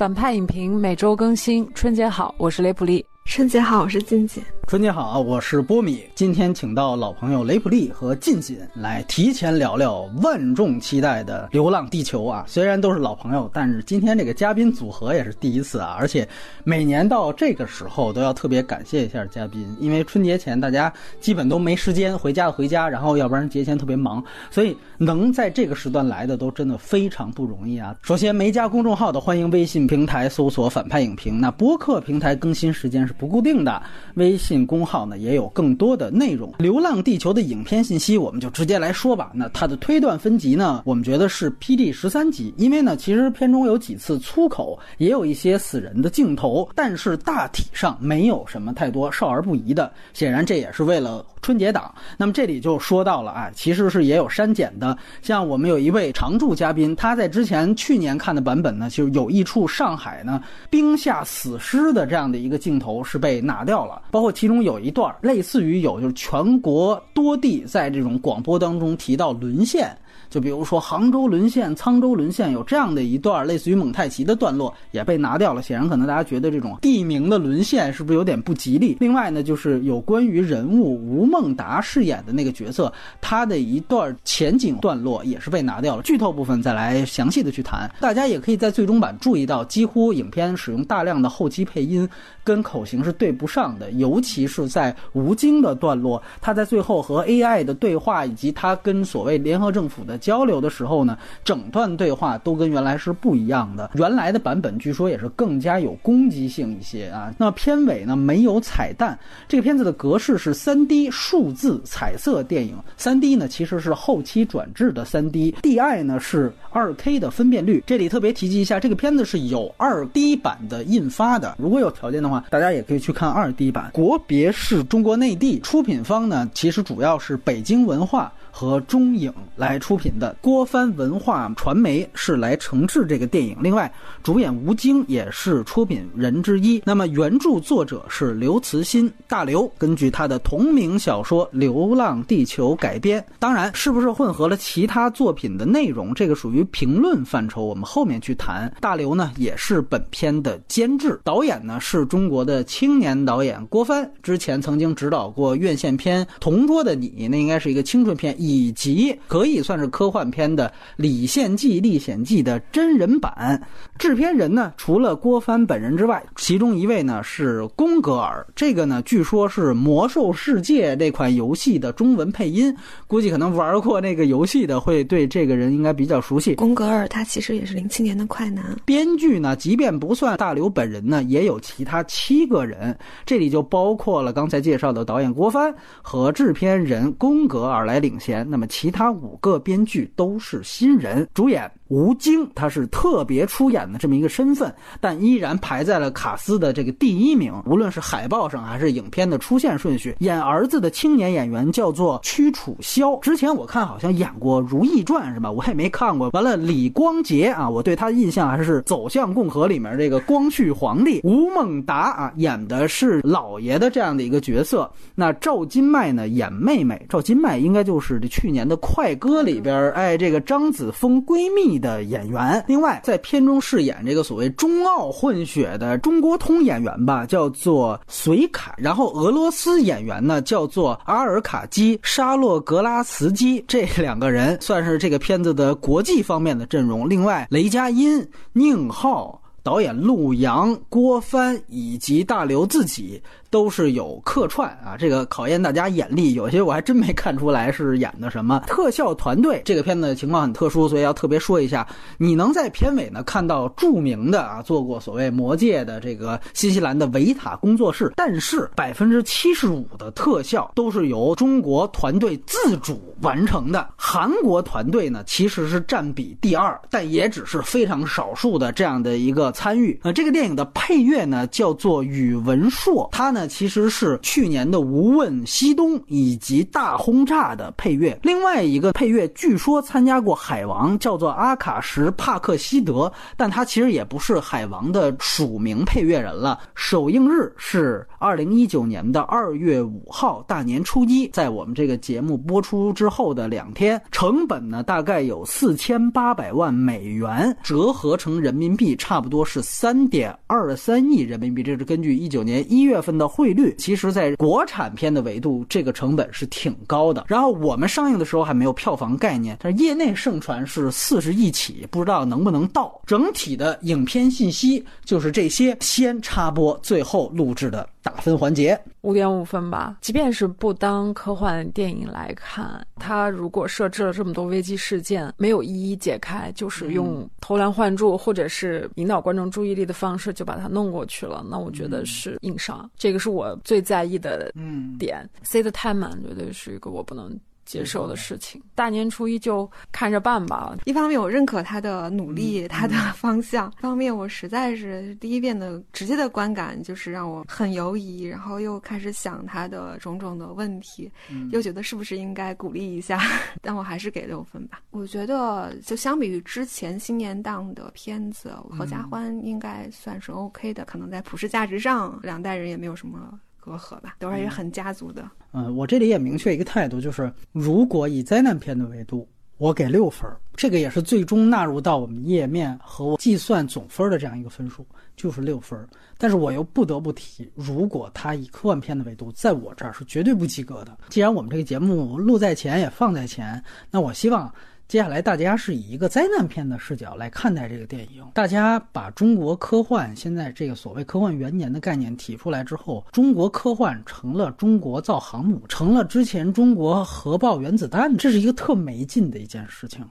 反派影评每周更新，春节好，我是雷普利。春节好，我是静静。春节好啊，我是波米。今天请到老朋友雷普利和静静来提前聊聊万众期待的《流浪地球》啊。虽然都是老朋友，但是今天这个嘉宾组合也是第一次啊。而且每年到这个时候都要特别感谢一下嘉宾，因为春节前大家基本都没时间回家的回家，然后要不然节前特别忙，所以能在这个时段来的都真的非常不容易啊。首先没加公众号的，欢迎微信平台搜索“反派影评”。那播客平台更新时间是不固定的，微信。公号呢也有更多的内容，《流浪地球》的影片信息我们就直接来说吧。那它的推断分级呢，我们觉得是 PD 十三级，因为呢其实片中有几次粗口，也有一些死人的镜头，但是大体上没有什么太多少儿不宜的。显然这也是为了春节档。那么这里就说到了啊，其实是也有删减的。像我们有一位常驻嘉宾，他在之前去年看的版本呢，就有一处上海呢冰下死尸的这样的一个镜头是被拿掉了，包括其。中有一段类似于有，就是全国多地在这种广播当中提到沦陷。就比如说杭州沦陷、沧州沦陷，有这样的一段类似于蒙太奇的段落也被拿掉了。显然，可能大家觉得这种地名的沦陷是不是有点不吉利？另外呢，就是有关于人物吴孟达饰演的那个角色，他的一段前景段落也是被拿掉了。剧透部分再来详细的去谈。大家也可以在最终版注意到，几乎影片使用大量的后期配音，跟口型是对不上的。尤其是在吴京的段落，他在最后和 AI 的对话，以及他跟所谓联合政府的。交流的时候呢，整段对话都跟原来是不一样的。原来的版本据说也是更加有攻击性一些啊。那片尾呢没有彩蛋，这个片子的格式是三 D 数字彩色电影。三 D 呢其实是后期转制的三 D，DI 呢是二 K 的分辨率。这里特别提及一下，这个片子是有二 D 版的印发的。如果有条件的话，大家也可以去看二 D 版。国别是中国内地，出品方呢其实主要是北京文化。和中影来出品的郭帆文化传媒是来承制这个电影，另外主演吴京也是出品人之一。那么原著作者是刘慈欣，大刘根据他的同名小说《流浪地球》改编。当然，是不是混合了其他作品的内容，这个属于评论范畴，我们后面去谈。大刘呢也是本片的监制，导演呢是中国的青年导演郭帆，之前曾经指导过院线片《同桌的你》，那应该是一个青春片。以及可以算是科幻片的《李献计历险记》的真人版，制片人呢，除了郭帆本人之外，其中一位呢是宫格尔，这个呢据说是《魔兽世界》这款游戏的中文配音，估计可能玩过那个游戏的会对这个人应该比较熟悉。宫格尔他其实也是零七年的快男。编剧呢，即便不算大刘本人呢，也有其他七个人，这里就包括了刚才介绍的导演郭帆和制片人宫格尔来领衔。那么，其他五个编剧都是新人，主演。吴京他是特别出演的这么一个身份，但依然排在了卡斯的这个第一名。无论是海报上还是影片的出现顺序，演儿子的青年演员叫做屈楚萧。之前我看好像演过《如懿传》是吧？我也没看过。完了，李光洁啊，我对他的印象还是《走向共和》里面这个光绪皇帝。吴孟达啊，演的是老爷的这样的一个角色。那赵今麦呢，演妹妹。赵今麦应该就是去年的《快歌》里边，哎，这个张子枫闺蜜。的演员，另外在片中饰演这个所谓中澳混血的中国通演员吧，叫做隋凯。然后俄罗斯演员呢，叫做阿尔卡基沙洛格拉茨基。这两个人算是这个片子的国际方面的阵容。另外，雷佳音、宁浩、导演陆阳、郭帆以及大刘自己。都是有客串啊，这个考验大家眼力，有些我还真没看出来是演的什么。特效团队这个片子情况很特殊，所以要特别说一下。你能在片尾呢看到著名的啊，做过所谓魔界的这个新西兰的维塔工作室，但是百分之七十五的特效都是由中国团队自主完成的。韩国团队呢其实是占比第二，但也只是非常少数的这样的一个参与。呃，这个电影的配乐呢叫做宇文硕，他呢。呢其实是去年的《无问西东》以及《大轰炸》的配乐。另外一个配乐据说参加过《海王》，叫做阿卡什帕克西德，但他其实也不是《海王》的署名配乐人了。首映日是二零一九年的二月五号，大年初一，在我们这个节目播出之后的两天，成本呢大概有四千八百万美元，折合成人民币差不多是三点二三亿人民币。这是根据一九年一月份的汇率。其实，在国产片的维度，这个成本是挺高的。然后我们上映的时候还没有票房概念，但是业内盛传是四十亿起，不知道能不能到。整体的影片信息就是这些，先插播，最后录制的。打分环节五点五分吧。即便是不当科幻电影来看，它如果设置了这么多危机事件，没有一一解开，就是用偷梁换柱或者是引导观众注意力的方式就把它弄过去了，那我觉得是硬伤。这个是我最在意的点。塞得太满，绝对是一个我不能。接受的事情，大年初一就看着办吧。一方面我认可他的努力，他的方向；一方面我实在是第一遍的直接的观感就是让我很犹疑，然后又开始想他的种种的问题，又觉得是不是应该鼓励一下。但我还是给六分吧。我觉得就相比于之前新年档的片子，《合家欢》应该算是 OK 的，可能在普世价值上，两代人也没有什么。隔阂吧，都是很家族的。嗯，我这里也明确一个态度，就是如果以灾难片的维度，我给六分，这个也是最终纳入到我们页面和我计算总分的这样一个分数，就是六分。但是我又不得不提，如果他以科幻片的维度，在我这儿是绝对不及格的。既然我们这个节目录在前也放在前，那我希望。接下来，大家是以一个灾难片的视角来看待这个电影。大家把中国科幻现在这个所谓科幻元年的概念提出来之后，中国科幻成了中国造航母，成了之前中国核爆原子弹，这是一个特没劲的一件事情。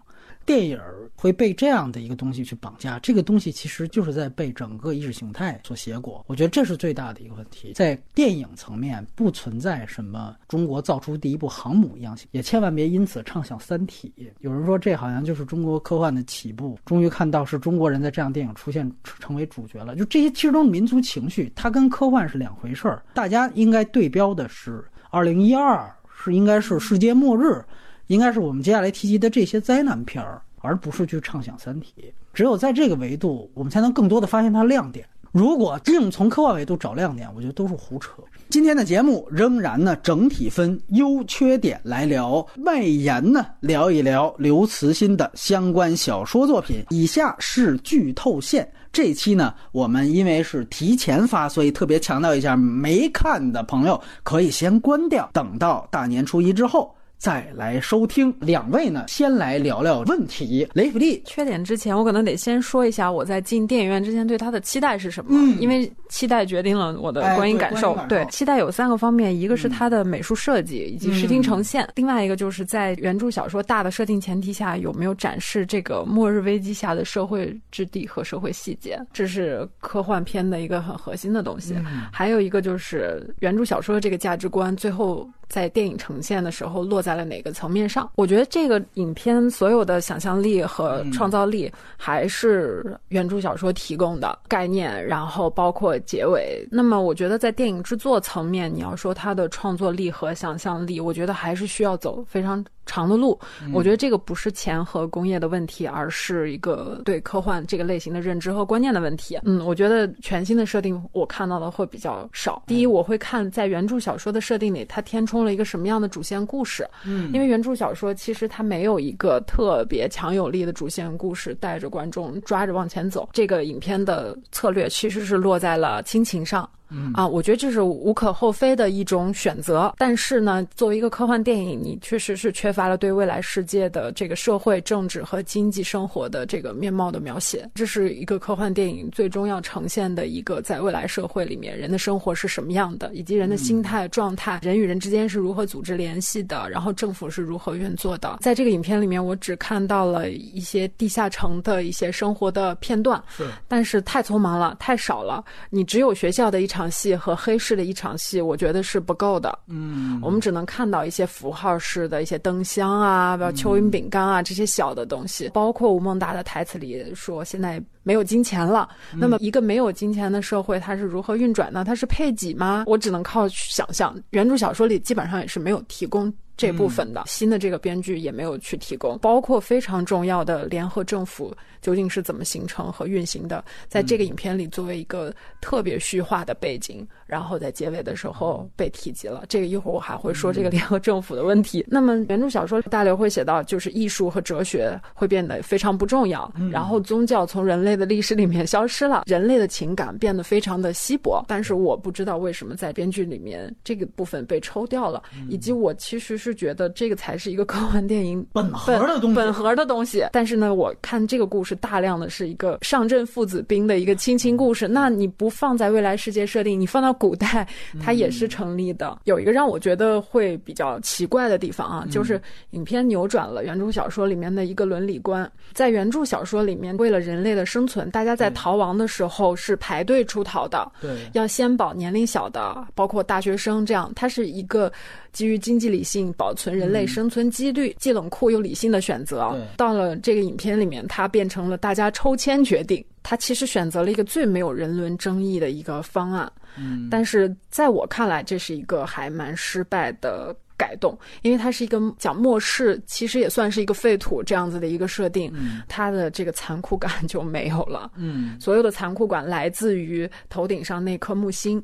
电影会被这样的一个东西去绑架，这个东西其实就是在被整个意识形态所挟裹。我觉得这是最大的一个问题。在电影层面不存在什么中国造出第一部航母一样，也千万别因此畅想《三体》。有人说这好像就是中国科幻的起步，终于看到是中国人在这样电影出现成为主角了。就这些其实都是民族情绪，它跟科幻是两回事儿。大家应该对标的是二零一二，是应该是世界末日。应该是我们接下来提及的这些灾难片儿，而不是去畅想《三体》。只有在这个维度，我们才能更多的发现它亮点。如果硬从科幻维度找亮点，我觉得都是胡扯。今天的节目仍然呢，整体分优缺点来聊，外延呢聊一聊刘慈欣的相关小说作品。以下是剧透线。这期呢，我们因为是提前发，所以特别强调一下，没看的朋友可以先关掉，等到大年初一之后。再来收听两位呢，先来聊聊问题。雷普利缺点之前，我可能得先说一下我在进电影院之前对它的期待是什么，因为期待决定了我的观影感受。对，期待有三个方面，一个是它的美术设计以及视听呈现，另外一个就是在原著小说大的设定前提下有没有展示这个末日危机下的社会质地和社会细节，这是科幻片的一个很核心的东西。还有一个就是原著小说的这个价值观，最后。在电影呈现的时候落在了哪个层面上？我觉得这个影片所有的想象力和创造力还是原著小说提供的概念，然后包括结尾。那么，我觉得在电影制作层面，你要说它的创作力和想象力，我觉得还是需要走非常。长的路，我觉得这个不是钱和工业的问题，而是一个对科幻这个类型的认知和观念的问题。嗯，我觉得全新的设定我看到的会比较少。第一，我会看在原著小说的设定里，它填充了一个什么样的主线故事。嗯，因为原著小说其实它没有一个特别强有力的主线故事带着观众抓着往前走。这个影片的策略其实是落在了亲情上。嗯啊，我觉得这是无可厚非的一种选择，但是呢，作为一个科幻电影，你确实是缺乏了对未来世界的这个社会、政治和经济生活的这个面貌的描写。这是一个科幻电影最终要呈现的一个在未来社会里面人的生活是什么样的，以及人的心态状态、人与人之间是如何组织联系的，然后政府是如何运作的。在这个影片里面，我只看到了一些地下城的一些生活的片段，是，但是太匆忙了，太少了。你只有学校的一场。场戏和黑市的一场戏，我觉得是不够的。嗯，我们只能看到一些符号式的一些灯箱啊，比如蚯蚓饼干啊这些小的东西，包括吴孟达的台词里说，现在。没有金钱了。那么一个没有金钱的社会，它是如何运转呢？它是配给吗？我只能靠想象。原著小说里基本上也是没有提供。这部分的新的这个编剧也没有去提供，包括非常重要的联合政府究竟是怎么形成和运行的，在这个影片里作为一个特别虚化的背景，然后在结尾的时候被提及了。这个一会儿我还会说这个联合政府的问题。那么原著小说大刘会写到，就是艺术和哲学会变得非常不重要，然后宗教从人类的历史里面消失了，人类的情感变得非常的稀薄。但是我不知道为什么在编剧里面这个部分被抽掉了，以及我其实是。是觉得这个才是一个科幻电影本核的东西，本核的东西。但是呢，我看这个故事大量的是一个上阵父子兵的一个亲情故事。那你不放在未来世界设定，你放到古代，它也是成立的。有一个让我觉得会比较奇怪的地方啊，就是影片扭转了原著小说里面的一个伦理观。在原著小说里面，为了人类的生存，大家在逃亡的时候是排队出逃的，对，要先保年龄小的，包括大学生这样。它是一个。基于经济理性保存人类生存几率，既冷酷又理性的选择，到了这个影片里面，它变成了大家抽签决定。他其实选择了一个最没有人伦争议的一个方案，嗯，但是在我看来，这是一个还蛮失败的改动，因为它是一个讲末世，其实也算是一个废土这样子的一个设定，它的这个残酷感就没有了，嗯，所有的残酷感来自于头顶上那颗木星。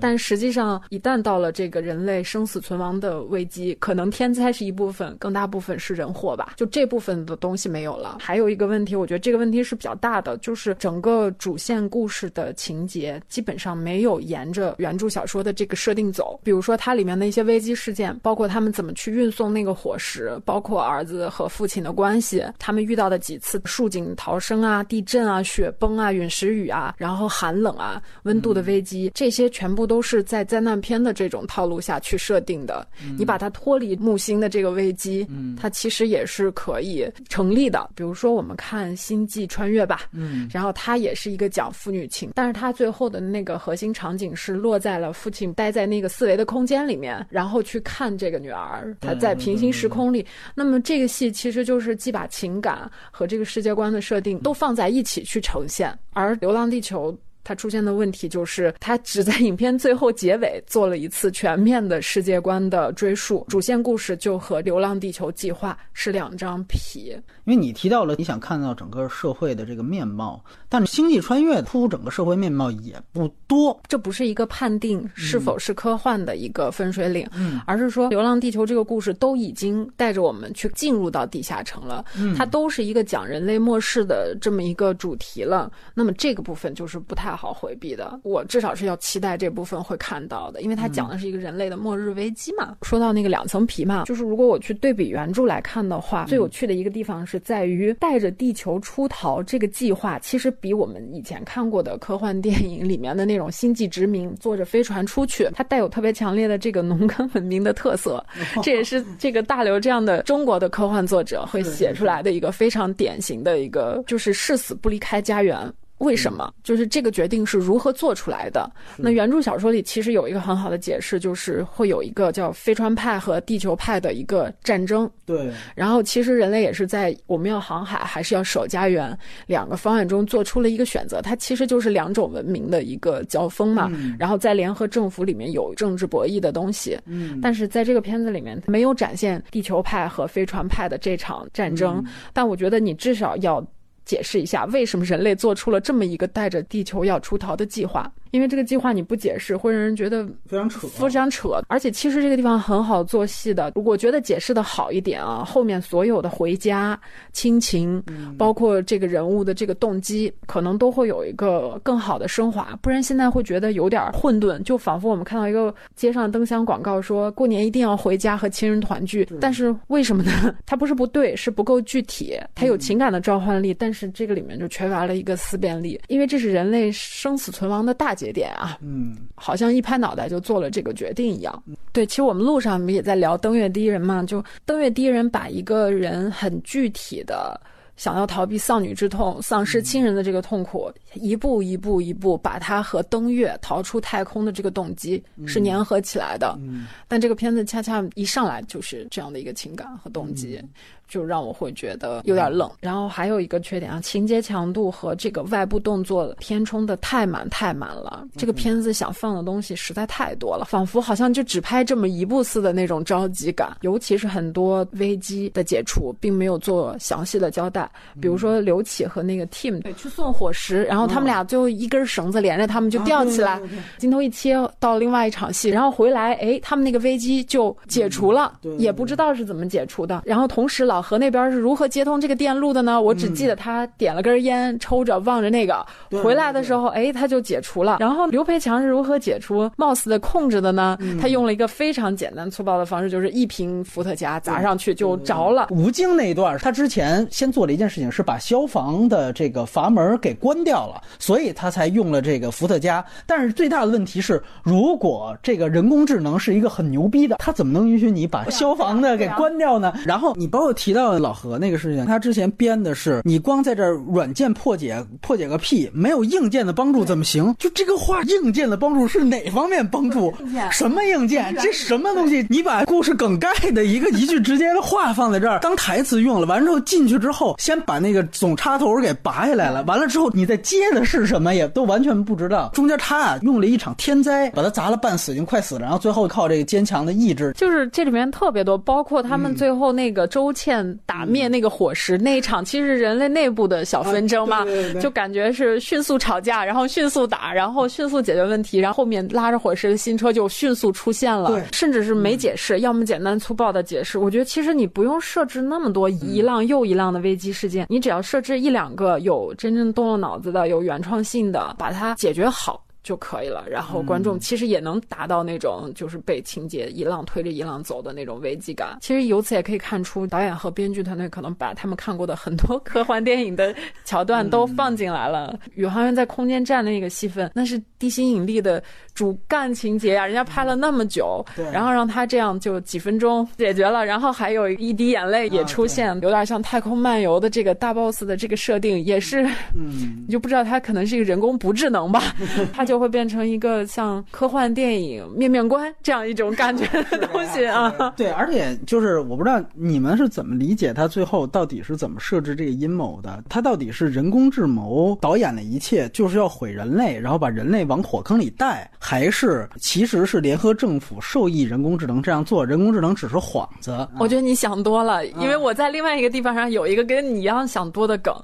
但实际上，一旦到了这个人类生死存亡的危机，可能天灾是一部分，更大部分是人祸吧。就这部分的东西没有了。还有一个问题，我觉得这个问题是比较大的，就是整个主线故事的情节基本上没有沿着原著小说的这个设定走。比如说，它里面的一些危机事件，包括他们怎么去运送那个伙食，包括儿子和父亲的关系，他们遇到的几次树井逃生啊、地震啊、雪崩啊、陨石雨啊，然后寒冷啊、温度的危机，这些全。全部都是在灾难片的这种套路下去设定的。你把它脱离木星的这个危机，它其实也是可以成立的。比如说，我们看《星际穿越》吧，嗯，然后它也是一个讲父女情，但是它最后的那个核心场景是落在了父亲待在那个四维的空间里面，然后去看这个女儿，她在平行时空里。那么这个戏其实就是既把情感和这个世界观的设定都放在一起去呈现，而《流浪地球》。它出现的问题就是，它只在影片最后结尾做了一次全面的世界观的追溯，主线故事就和《流浪地球》计划是两张皮。因为你提到了你想看到整个社会的这个面貌，但是《星际穿越》铺整个社会面貌也不多，这不是一个判定是否是科幻的一个分水岭，嗯，而是说《流浪地球》这个故事都已经带着我们去进入到地下城了，嗯，它都是一个讲人类末世的这么一个主题了，那么这个部分就是不太好回避的，我至少是要期待这部分会看到的，因为它讲的是一个人类的末日危机嘛。说到那个两层皮嘛，就是如果我去对比原著来看的话，最有趣的一个地方是。是在于带着地球出逃这个计划，其实比我们以前看过的科幻电影里面的那种星际殖民，坐着飞船出去，它带有特别强烈的这个农耕文明的特色。这也是这个大刘这样的中国的科幻作者会写出来的一个非常典型的一个，就是誓死不离开家园。为什么？就是这个决定是如何做出来的？那原著小说里其实有一个很好的解释，就是会有一个叫飞船派和地球派的一个战争。对。然后其实人类也是在我们要航海还是要守家园两个方案中做出了一个选择。它其实就是两种文明的一个交锋嘛。然后在联合政府里面有政治博弈的东西。嗯。但是在这个片子里面没有展现地球派和飞船派的这场战争。但我觉得你至少要。解释一下，为什么人类做出了这么一个带着地球要出逃的计划？因为这个计划你不解释，会让人觉得非常扯，非常扯。而且其实这个地方很好做戏的，我觉得解释的好一点啊，后面所有的回家、亲情，包括这个人物的这个动机，可能都会有一个更好的升华。不然现在会觉得有点混沌，就仿佛我们看到一个街上灯箱广告，说过年一定要回家和亲人团聚。但是为什么呢？它不是不对，是不够具体。它有情感的召唤力，但是这个里面就缺乏了一个思辨力，因为这是人类生死存亡的大。节点啊，嗯，好像一拍脑袋就做了这个决定一样。对，其实我们路上也在聊《登月第一人》嘛，就《登月第一人》把一个人很具体的。想要逃避丧女之痛、丧失亲人的这个痛苦，一步一步一步把他和登月、逃出太空的这个动机是粘合起来的。但这个片子恰恰一上来就是这样的一个情感和动机。就让我会觉得有点冷，然后还有一个缺点啊，情节强度和这个外部动作填充的太满太满了。这个片子想放的东西实在太多了，仿佛好像就只拍这么一部似的那种着急感。尤其是很多危机的解除，并没有做详细的交代。比如说刘启和那个 Team 去送伙食，然后他们俩最后一根绳子连着他们就吊起来，镜头一切到另外一场戏，然后回来，哎，他们那个危机就解除了，也不知道是怎么解除的。然后同时老。何那边是如何接通这个电路的呢？我只记得他点了根烟，抽着望着那个，回来的时候，哎，他就解除了。然后刘培强是如何解除 Mouse 的控制的呢？他用了一个非常简单粗暴的方式，就是一瓶伏特加砸上去就着了。吴京那一段，他之前先做了一件事情，是把消防的这个阀门给关掉了，所以他才用了这个伏特加。但是最大的问题是，如果这个人工智能是一个很牛逼的，他怎么能允许你把消防的给关掉呢？然后你包括提。到老何那个事情，他之前编的是你光在这软件破解破解个屁，没有硬件的帮助怎么行？就这个话，硬件的帮助是哪方面帮助？什么硬件？这什么东西？你把故事梗概的一个一句直接的话放在这儿当台词用了，完之后进去之后，先把那个总插头给拔下来了，完了之后你再接的是什么，也都完全不知道。中间他啊用了一场天灾把他砸了半死，已经快死了，然后最后靠这个坚强的意志，就是这里面特别多，包括他们最后那个周倩。打灭那个火石那一场，其实是人类内部的小纷争嘛，就感觉是迅速吵架，然后迅速打，然后迅速解决问题，然后后面拉着火石的新车就迅速出现了，甚至是没解释，要么简单粗暴的解释。我觉得其实你不用设置那么多一浪又一浪的危机事件，你只要设置一两个有真正动了脑子的、有原创性的，把它解决好。就可以了，然后观众其实也能达到那种就是被情节一浪推着一浪走的那种危机感。其实由此也可以看出，导演和编剧团队可能把他们看过的很多科幻电影的桥段都放进来了。宇航员在空间站的那个戏份，那是地心引力的主干情节呀，人家拍了那么久，然后让他这样就几分钟解决了，然后还有一滴眼泪也出现，有点像太空漫游的这个大 boss 的这个设定，也是，嗯，你 就不知道他可能是一个人工不智能吧，他就。就会变成一个像科幻电影面面观这样一种感觉 的东西啊！对，而且就是我不知道你们是怎么理解他最后到底是怎么设置这个阴谋的？他到底是人工智谋导演的一切就是要毁人类，然后把人类往火坑里带，还是其实是联合政府受益人工智能这样做？人工智能只是幌子？我觉得你想多了，因为我在另外一个地方上有一个跟你一样想多的梗，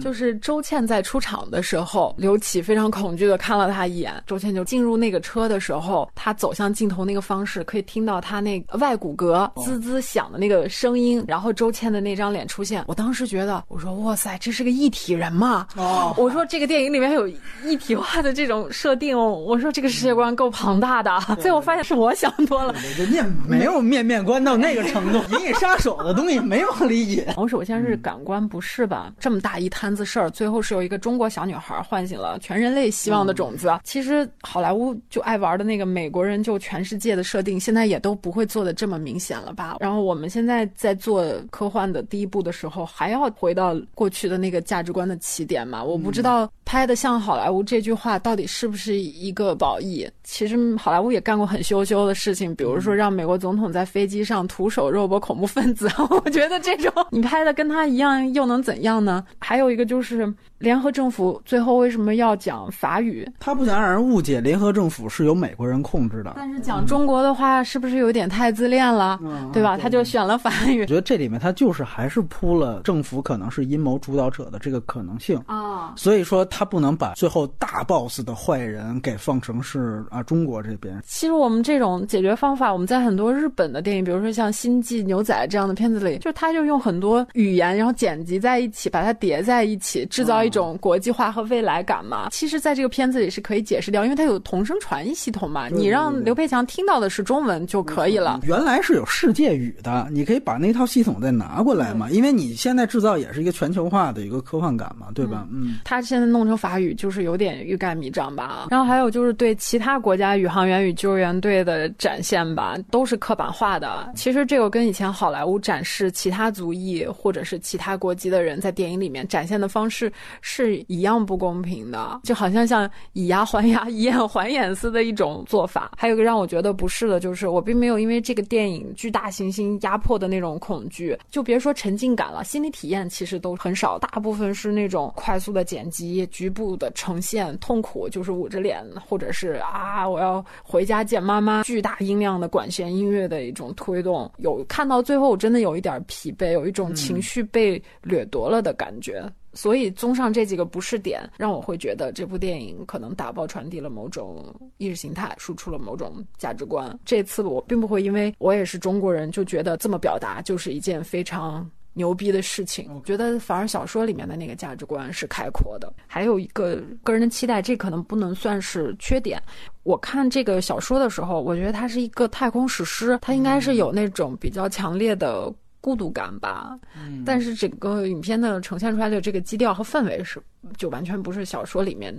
就是周倩在出场的时候，刘启非常恐惧的看了他一。眼周倩就进入那个车的时候，她走向镜头那个方式，可以听到她那外骨骼滋滋响的那个声音，然后周倩的那张脸出现。我当时觉得，我说哇塞，这是个一体人嘛？哦，我说这个电影里面有一体化的这种设定，我说这个世界观够庞大的。最后发现是我想多了，人家没有面面观到那个程度，银翼杀手的东西没往里引。我首先是感官不适吧，这么大一摊子事儿，最后是有一个中国小女孩唤醒了全人类希望的种子。其实好莱坞就爱玩的那个美国人就全世界的设定，现在也都不会做的这么明显了吧？然后我们现在在做科幻的第一部的时候，还要回到过去的那个价值观的起点嘛？我不知道拍的像好莱坞这句话到底是不是一个褒义？其实好莱坞也干过很羞羞的事情，比如说让美国总统在飞机上徒手肉搏恐怖分子。我觉得这种你拍的跟他一样又能怎样呢？还有一个就是联合政府最后为什么要讲法语？他不想让人误。解联合政府是由美国人控制的，但是讲中国的话是不是有点太自恋了，对吧？他就选了法语。我觉得这里面他就是还是铺了政府可能是阴谋主导者的这个可能性啊，所以说他不能把最后大 boss 的坏人给放成是啊中国这边。其实我们这种解决方法，我们在很多日本的电影，比如说像《星际牛仔》这样的片子里，就他就用很多语言，然后剪辑在一起，把它叠在一起，制造一种国际化和未来感嘛。其实，在这个片子里是可以解释掉。因为它有同声传译系统嘛，你让刘培强听到的是中文就可以了。原来是有世界语的，你可以把那套系统再拿过来嘛。因为你现在制造也是一个全球化的一个科幻感嘛，对吧？嗯，他现在弄成法语就是有点欲盖弥彰吧。然后还有就是对其其他国国家宇航员与救援队的展现吧，都是刻板化的。其实这个跟以前好莱坞展示其他族裔或者是其他国籍的人在电影里面展现的方式是一样不公平的，就好像像以牙还牙、以眼还眼似的一种做法。还有一个让我觉得不适的就是，我并没有因为这个电影巨大行星压迫的那种恐惧，就别说沉浸感了，心理体验其实都很少，大部分是那种快速的剪辑、局部的呈现，痛苦就是捂着脸，或者是啊我要回家见妈妈，巨大音量的管弦音乐的一种推动，有看到最后我真的有一点疲惫，有一种情绪被掠夺了的感觉。所以，综上这几个不是点，让我会觉得这部电影可能打包传递了某种意识形态，输出了某种价值观。这次我并不会因为我也是中国人，就觉得这么表达就是一件非常牛逼的事情。我觉得反而小说里面的那个价值观是开阔的。还有一个个人的期待，这可能不能算是缺点。我看这个小说的时候，我觉得它是一个太空史诗，它应该是有那种比较强烈的。孤独感吧，嗯但是整个影片的呈现出来的这个基调和氛围是，就完全不是小说里面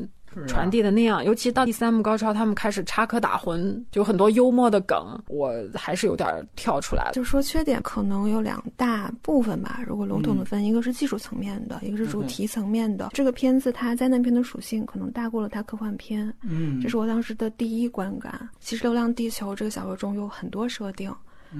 传递的那样。尤其到第三幕高潮，他们开始插科打诨，就很多幽默的梗，我还是有点跳出来。就说缺点可能有两大部分吧，如果笼统的分，一个是技术层面的，一个是主题层面的。这个片子它灾难片的属性可能大过了它科幻片，嗯，这是我当时的第一观感。其实《流浪地球》这个小说中有很多设定。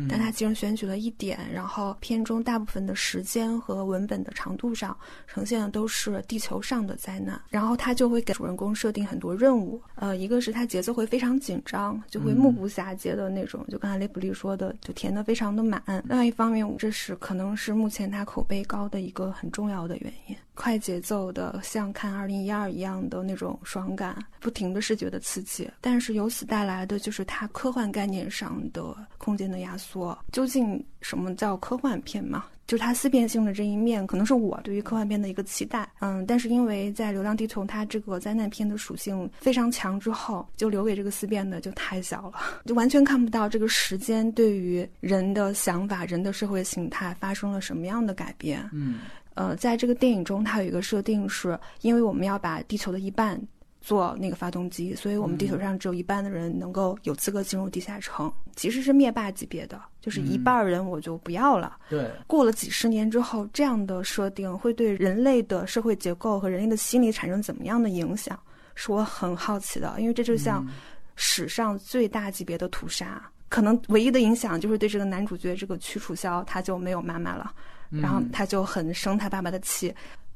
但他其中选取了一点，然后片中大部分的时间和文本的长度上呈现的都是地球上的灾难，然后他就会给主人公设定很多任务，呃，一个是他节奏会非常紧张，就会目不暇接的那种，就刚才雷普利说的，就填的非常的满。另外一方面，这是可能是目前他口碑高的一个很重要的原因。快节奏的，像看《二零一二》一样的那种爽感，不停的视觉的刺激，但是由此带来的就是它科幻概念上的空间的压缩。究竟什么叫科幻片嘛？就是它思辨性的这一面，可能是我对于科幻片的一个期待。嗯，但是因为在《流浪地球》它这个灾难片的属性非常强之后，就留给这个思辨的就太小了，就完全看不到这个时间对于人的想法、人的社会形态发生了什么样的改变。嗯。呃，在这个电影中，它有一个设定，是因为我们要把地球的一半做那个发动机，所以我们地球上只有一半的人能够有资格进入地下城，其实是灭霸级别的，就是一半人我就不要了。对，过了几十年之后，这样的设定会对人类的社会结构和人类的心理产生怎么样的影响，是我很好奇的，因为这就像史上最大级别的屠杀，可能唯一的影响就是对这个男主角这个屈楚萧他就没有妈妈了。然后他就很生他爸爸的气。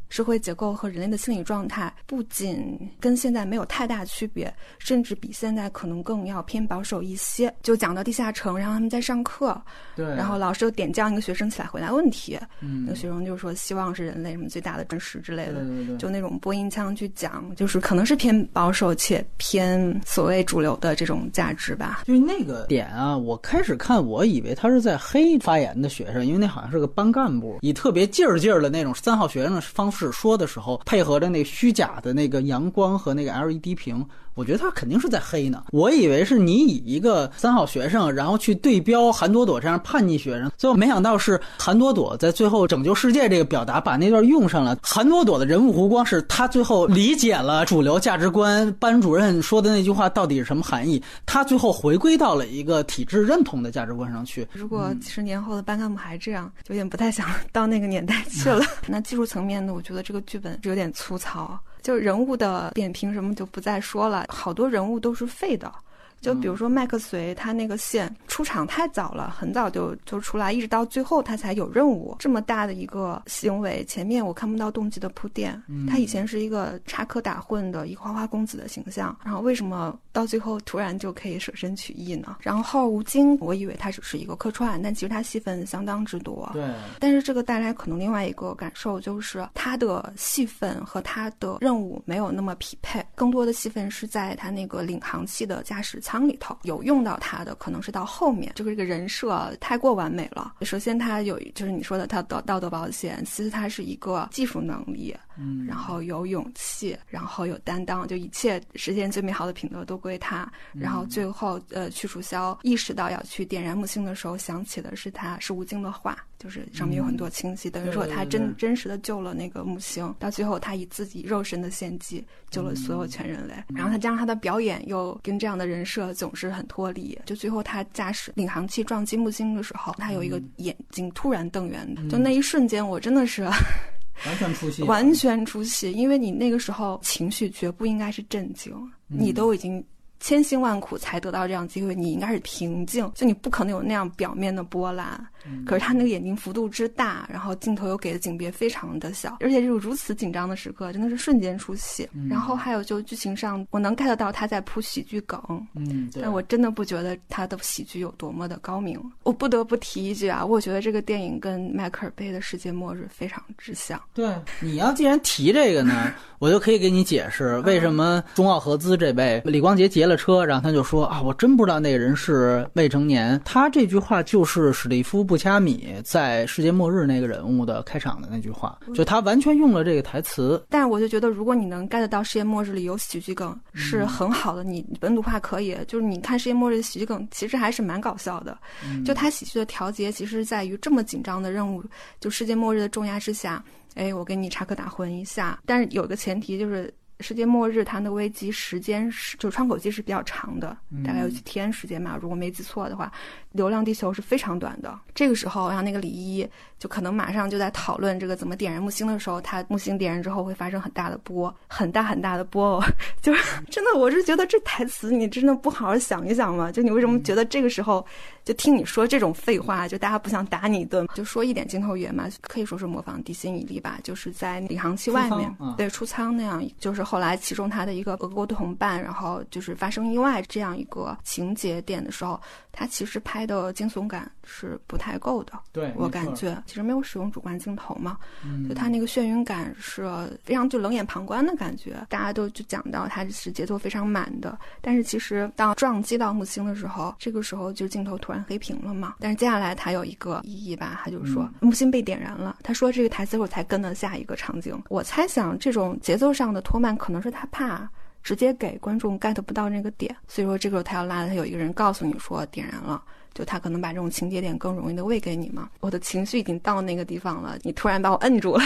社会结构和人类的心理状态不仅跟现在没有太大区别，甚至比现在可能更要偏保守一些。就讲到地下城，然后他们在上课，对，然后老师又点将一个学生起来回答问题，嗯，那个学生就说希望是人类什么最大的真实之类的，就那种播音腔去讲，就是可能是偏保守且偏所谓主流的这种价值吧。就是那个点啊，我开始看我以为他是在黑发言的学生，因为那好像是个班干部，以特别劲儿劲儿的那种三好学生的方式。说的时候，配合着那虚假的那个阳光和那个 LED 屏。我觉得他肯定是在黑呢。我以为是你以一个三好学生，然后去对标韩朵朵这样叛逆学生，最后没想到是韩朵朵在最后拯救世界这个表达把那段用上了。韩朵朵的人物弧光是他最后理解了主流价值观，班主任说的那句话到底是什么含义？他最后回归到了一个体制认同的价值观上去。如果几十年后的班干部还这样，有点不太想 到那个年代去了。那技术层面呢？我觉得这个剧本是有点粗糙。就人物的点评什么就不再说了，好多人物都是废的。就比如说麦克隋他那个线出场太早了，很早就就出来，一直到最后他才有任务。这么大的一个行为，前面我看不到动机的铺垫。他以前是一个插科打诨的一个花花公子的形象，然后为什么到最后突然就可以舍身取义呢？然后吴京，我以为他只是一个客串，但其实他戏份相当之多。对。但是这个带来可能另外一个感受就是他的戏份和他的任务没有那么匹配，更多的戏份是在他那个领航器的驾驶舱。舱里头有用到他的，可能是到后面，就是这个人设太过完美了。首先，他有就是你说的他的道德保险，其实他是一个技术能力。嗯，然后有勇气，然后有担当，就一切实现最美好的品德都归他。然后最后，呃，屈楚萧意识到要去点燃木星的时候，想起的是他是吴京的话，就是上面有很多清晰，等于说他真真实的救了那个木星，到最后他以自己肉身的献祭救了所有全人类。然后他加上他的表演又跟这样的人设总是很脱离，就最后他驾驶领航器撞击木星的时候，他有一个眼睛突然瞪圆，就那一瞬间我真的是完全出戏，完全出戏，因为你那个时候情绪绝不应该是震惊，你都已经。千辛万苦才得到这样机会，你应该是平静，就你不可能有那样表面的波澜。可是他那个眼睛幅度之大，然后镜头又给的景别非常的小，而且这种如此紧张的时刻，真的是瞬间出戏。然后还有就剧情上，我能 get 到他在铺喜剧梗，嗯，但我真的不觉得他的喜剧有多么的高明。我不得不提一句啊，我觉得这个电影跟迈克尔贝的世界末日非常之像。对，你要既然提这个呢，我就可以给你解释为什么中奥合资这位李光洁劫了。车，然后他就说啊，我真不知道那个人是未成年。他这句话就是史蒂夫·布恰米在《世界末日》那个人物的开场的那句话，就他完全用了这个台词。但是我就觉得，如果你能 get 到《世界末日》里有喜剧梗，是很好的。你本土化可以，就是你看《世界末日》的喜剧梗，其实还是蛮搞笑的。就他喜剧的调节，其实在于这么紧张的任务，就世界末日的重压之下，哎，我给你插科打诨一下。但是有个前提就是。世界末日，它的危机时间是，就窗口期是比较长的，大概有几天时间嘛，如果没记错的话。流浪地球是非常短的。这个时候，然后那个李一就可能马上就在讨论这个怎么点燃木星的时候，它木星点燃之后会发生很大的波，很大很大的波。哦。就是 真的，我是觉得这台词你真的不好好想一想吗？就你为什么觉得这个时候就听你说这种废话，就大家不想打你一顿？就说一点镜头语言嘛，可以说是模仿地心引力吧，就是在领航器外面对出舱那样，就是后来其中他的一个俄国同伴，然后就是发生意外这样一个情节点的时候，他其实拍。的惊悚感是不太够的，对我感觉其实没有使用主观镜头嘛，就他那个眩晕感是非常就冷眼旁观的感觉。大家都就讲到它是节奏非常满的，但是其实当撞击到木星的时候，这个时候就镜头突然黑屏了嘛。但是接下来他有一个意义吧，他就说木星被点燃了。他说这个台词我才跟了下一个场景。我猜想这种节奏上的拖慢可能是他怕。直接给观众 get 不到那个点，所以说这个时候他要拉他有一个人告诉你说点燃了。就他可能把这种情节点更容易的喂给你嘛，我的情绪已经到那个地方了，你突然把我摁住了，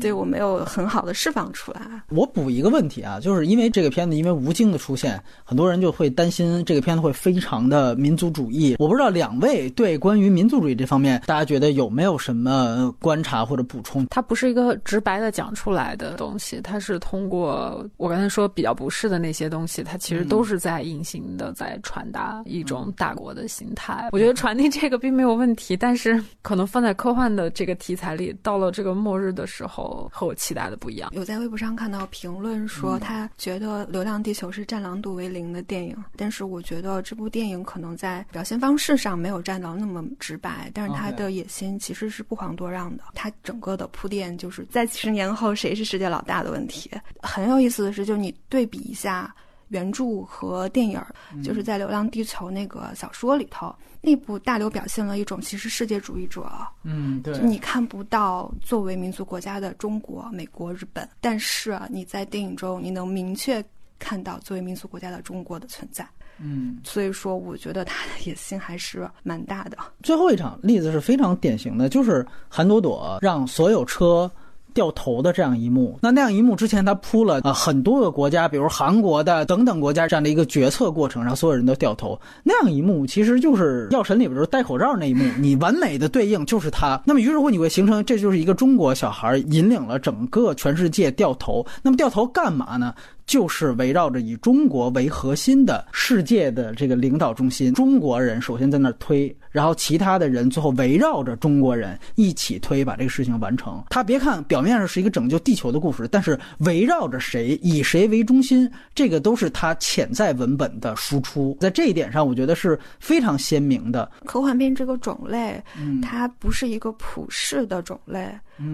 对我没有很好的释放出来。我补一个问题啊，就是因为这个片子因为吴京的出现，很多人就会担心这个片子会非常的民族主义。我不知道两位对关于民族主义这方面，大家觉得有没有什么观察或者补充？它不是一个直白的讲出来的东西，它是通过我刚才说比较不适的那些东西，它其实都是在隐形的在传达一种大国的心。态，我觉得传递这个并没有问题，但是可能放在科幻的这个题材里，到了这个末日的时候，和我期待的不一样。有在微博上看到评论说，他觉得《流浪地球》是战狼度为零的电影，但是我觉得这部电影可能在表现方式上没有战狼那么直白，但是他的野心其实是不遑多让的。他整个的铺垫就是在几十年后谁是世界老大的问题。很有意思的是，就你对比一下。原著和电影，就是在《流浪地球》那个小说里头，那部大刘表现了一种其实世界主义者。嗯，对，你看不到作为民族国家的中国、美国、日本，但是你在电影中你能明确看到作为民族国家的中国的存在。嗯，所以说我觉得他的野心还是蛮大的。最后一场例子是非常典型的，就是韩朵朵让所有车。掉头的这样一幕，那那样一幕之前他铺了啊很多个国家，比如韩国的等等国家这样的一个决策过程，让所有人都掉头。那样一幕其实就是《药神》里边就是戴口罩那一幕，你完美的对应就是他。那么于是乎你会形成这就是一个中国小孩引领了整个全世界掉头。那么掉头干嘛呢？就是围绕着以中国为核心的世界的这个领导中心，中国人首先在那儿推，然后其他的人最后围绕着中国人一起推，把这个事情完成。他别看表面上是一个拯救地球的故事，但是围绕着谁，以谁为中心，这个都是他潜在文本的输出。在这一点上，我觉得是非常鲜明的。科幻片这个种类，它不是一个普世的种类。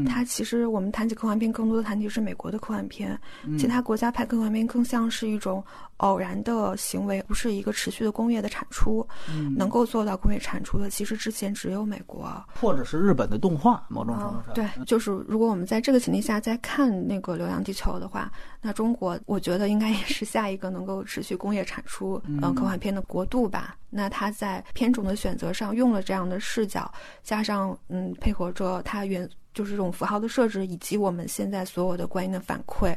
它其实我们谈起科幻片，更多的谈起是美国的科幻片，其他国家拍科。幻片更像是一种偶然的行为，不是一个持续的工业的产出。嗯，能够做到工业产出的，其实之前只有美国，或者是日本的动画，某种程度上。对，就是如果我们在这个前提下再看那个《流浪地球》的话，那中国我觉得应该也是下一个能够持续工业产出嗯科幻片的国度吧。那它在片种的选择上用了这样的视角，加上嗯配合着它原。就是这种符号的设置，以及我们现在所有的观影的反馈，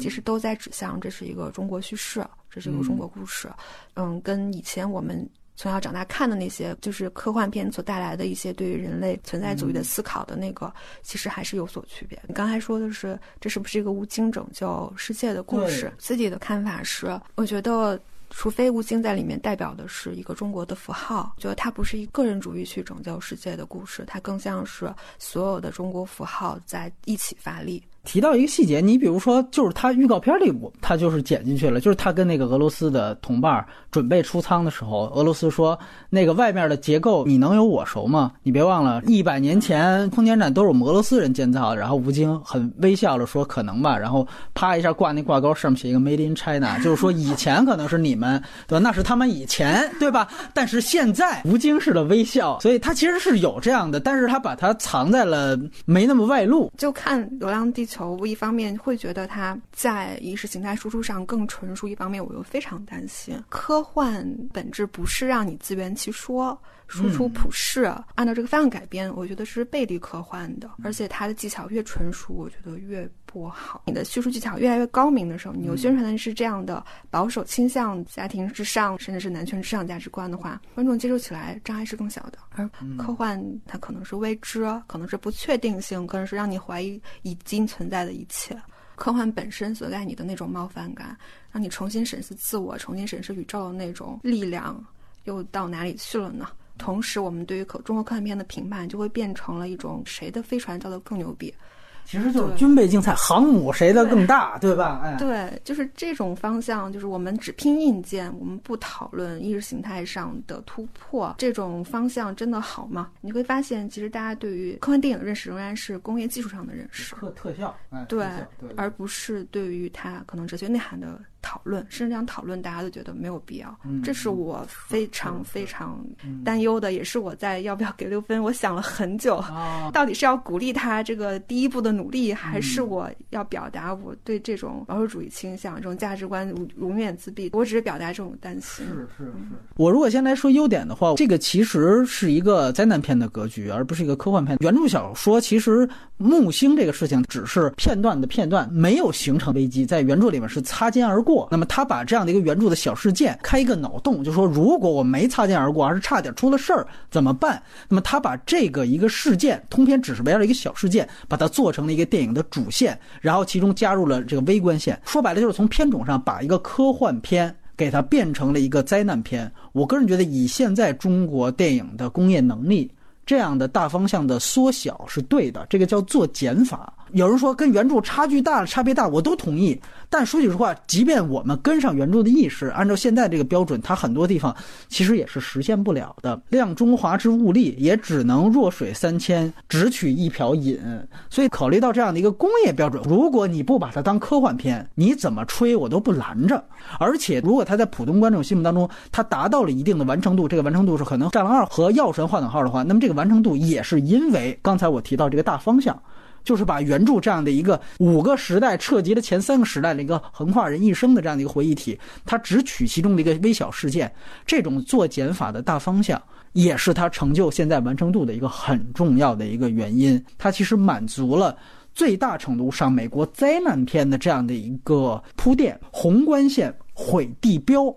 其实都在指向这是一个中国叙事，这是一个中国故事。嗯，跟以前我们从小长大看的那些，就是科幻片所带来的一些对于人类存在主义的思考的那个，其实还是有所区别。你刚才说的是，这是不是一个无精拯救世界的故事？自己的看法是，我觉得。除非吴京在里面代表的是一个中国的符号，觉得它不是以个人主义去拯救世界的故事，他更像是所有的中国符号在一起发力。提到一个细节，你比如说，就是他预告片里，他就是剪进去了，就是他跟那个俄罗斯的同伴准备出舱的时候，俄罗斯说：“那个外面的结构你能有我熟吗？你别忘了，一百年前空间站都是我们俄罗斯人建造的。”然后吴京很微笑着说：“可能吧。”然后啪一下挂那挂钩，上面写一个 “Made in China”，就是说以前可能是你们，对吧？那是他们以前，对吧？但是现在吴京式的微笑，所以他其实是有这样的，但是他把它藏在了没那么外露。就看《流浪地球》。球一方面会觉得它在意识形态输出上更纯熟，一方面我又非常担心。科幻本质不是让你自圆其说。输出普世，按照这个方向改编，我觉得是背离科幻的。而且它的技巧越纯熟，我觉得越不好。你的叙述技巧越来越高明的时候，你又宣传的是这样的保守倾向、家庭至上，甚至是男权至上价值观的话，观众接受起来障碍是更小的。而科幻它可能是未知，可能是不确定性，可能是让你怀疑已经存在的一切。科幻本身所带你的那种冒犯感，让你重新审视自我、重新审视宇宙的那种力量，又到哪里去了呢？同时，我们对于可中国科幻片的评判就会变成了一种谁的飞船造的更牛逼。其实就是军备竞赛，航母谁的更大，对吧？哎，对，就是这种方向，就是我们只拼硬件，我们不讨论意识形态上的突破。这种方向真的好吗？你会发现，其实大家对于科幻电影的认识仍然是工业技术上的认识，特特效，对，而不是对于它可能哲学内涵的。讨论，甚至这样讨论，大家都觉得没有必要。这是我非常非常担忧的，也是我在要不要给六分，我想了很久，到底是要鼓励他这个第一步的努力，还是我要表达我对这种保守主义倾向、这种价值观永远自闭？我只是表达这种担心。是是是。我如果先来说优点的话，这个其实是一个灾难片的格局，而不是一个科幻片。原著小说其实木星这个事情只是片段的片段，没有形成危机，在原著里面是擦肩而过。那么他把这样的一个原著的小事件开一个脑洞，就说如果我没擦肩而过，而是差点出了事儿怎么办？那么他把这个一个事件通篇只是围绕一个小事件，把它做成了一个电影的主线，然后其中加入了这个微观线。说白了就是从片种上把一个科幻片给它变成了一个灾难片。我个人觉得以现在中国电影的工业能力，这样的大方向的缩小是对的，这个叫做减法。有人说跟原著差距大，差别大，我都同意。但说句实话，即便我们跟上原著的意识，按照现在这个标准，它很多地方其实也是实现不了的。量中华之物力，也只能弱水三千，只取一瓢饮。所以考虑到这样的一个工业标准，如果你不把它当科幻片，你怎么吹我都不拦着。而且，如果它在普通观众心目当中，它达到了一定的完成度，这个完成度是可能《战狼二》和《药神》划等号的话，那么这个完成度也是因为刚才我提到这个大方向。就是把原著这样的一个五个时代涉及了前三个时代的一个横跨人一生的这样的一个回忆体，它只取其中的一个微小事件，这种做减法的大方向，也是它成就现在完成度的一个很重要的一个原因。它其实满足了最大程度上美国灾难片的这样的一个铺垫，宏观线毁地标。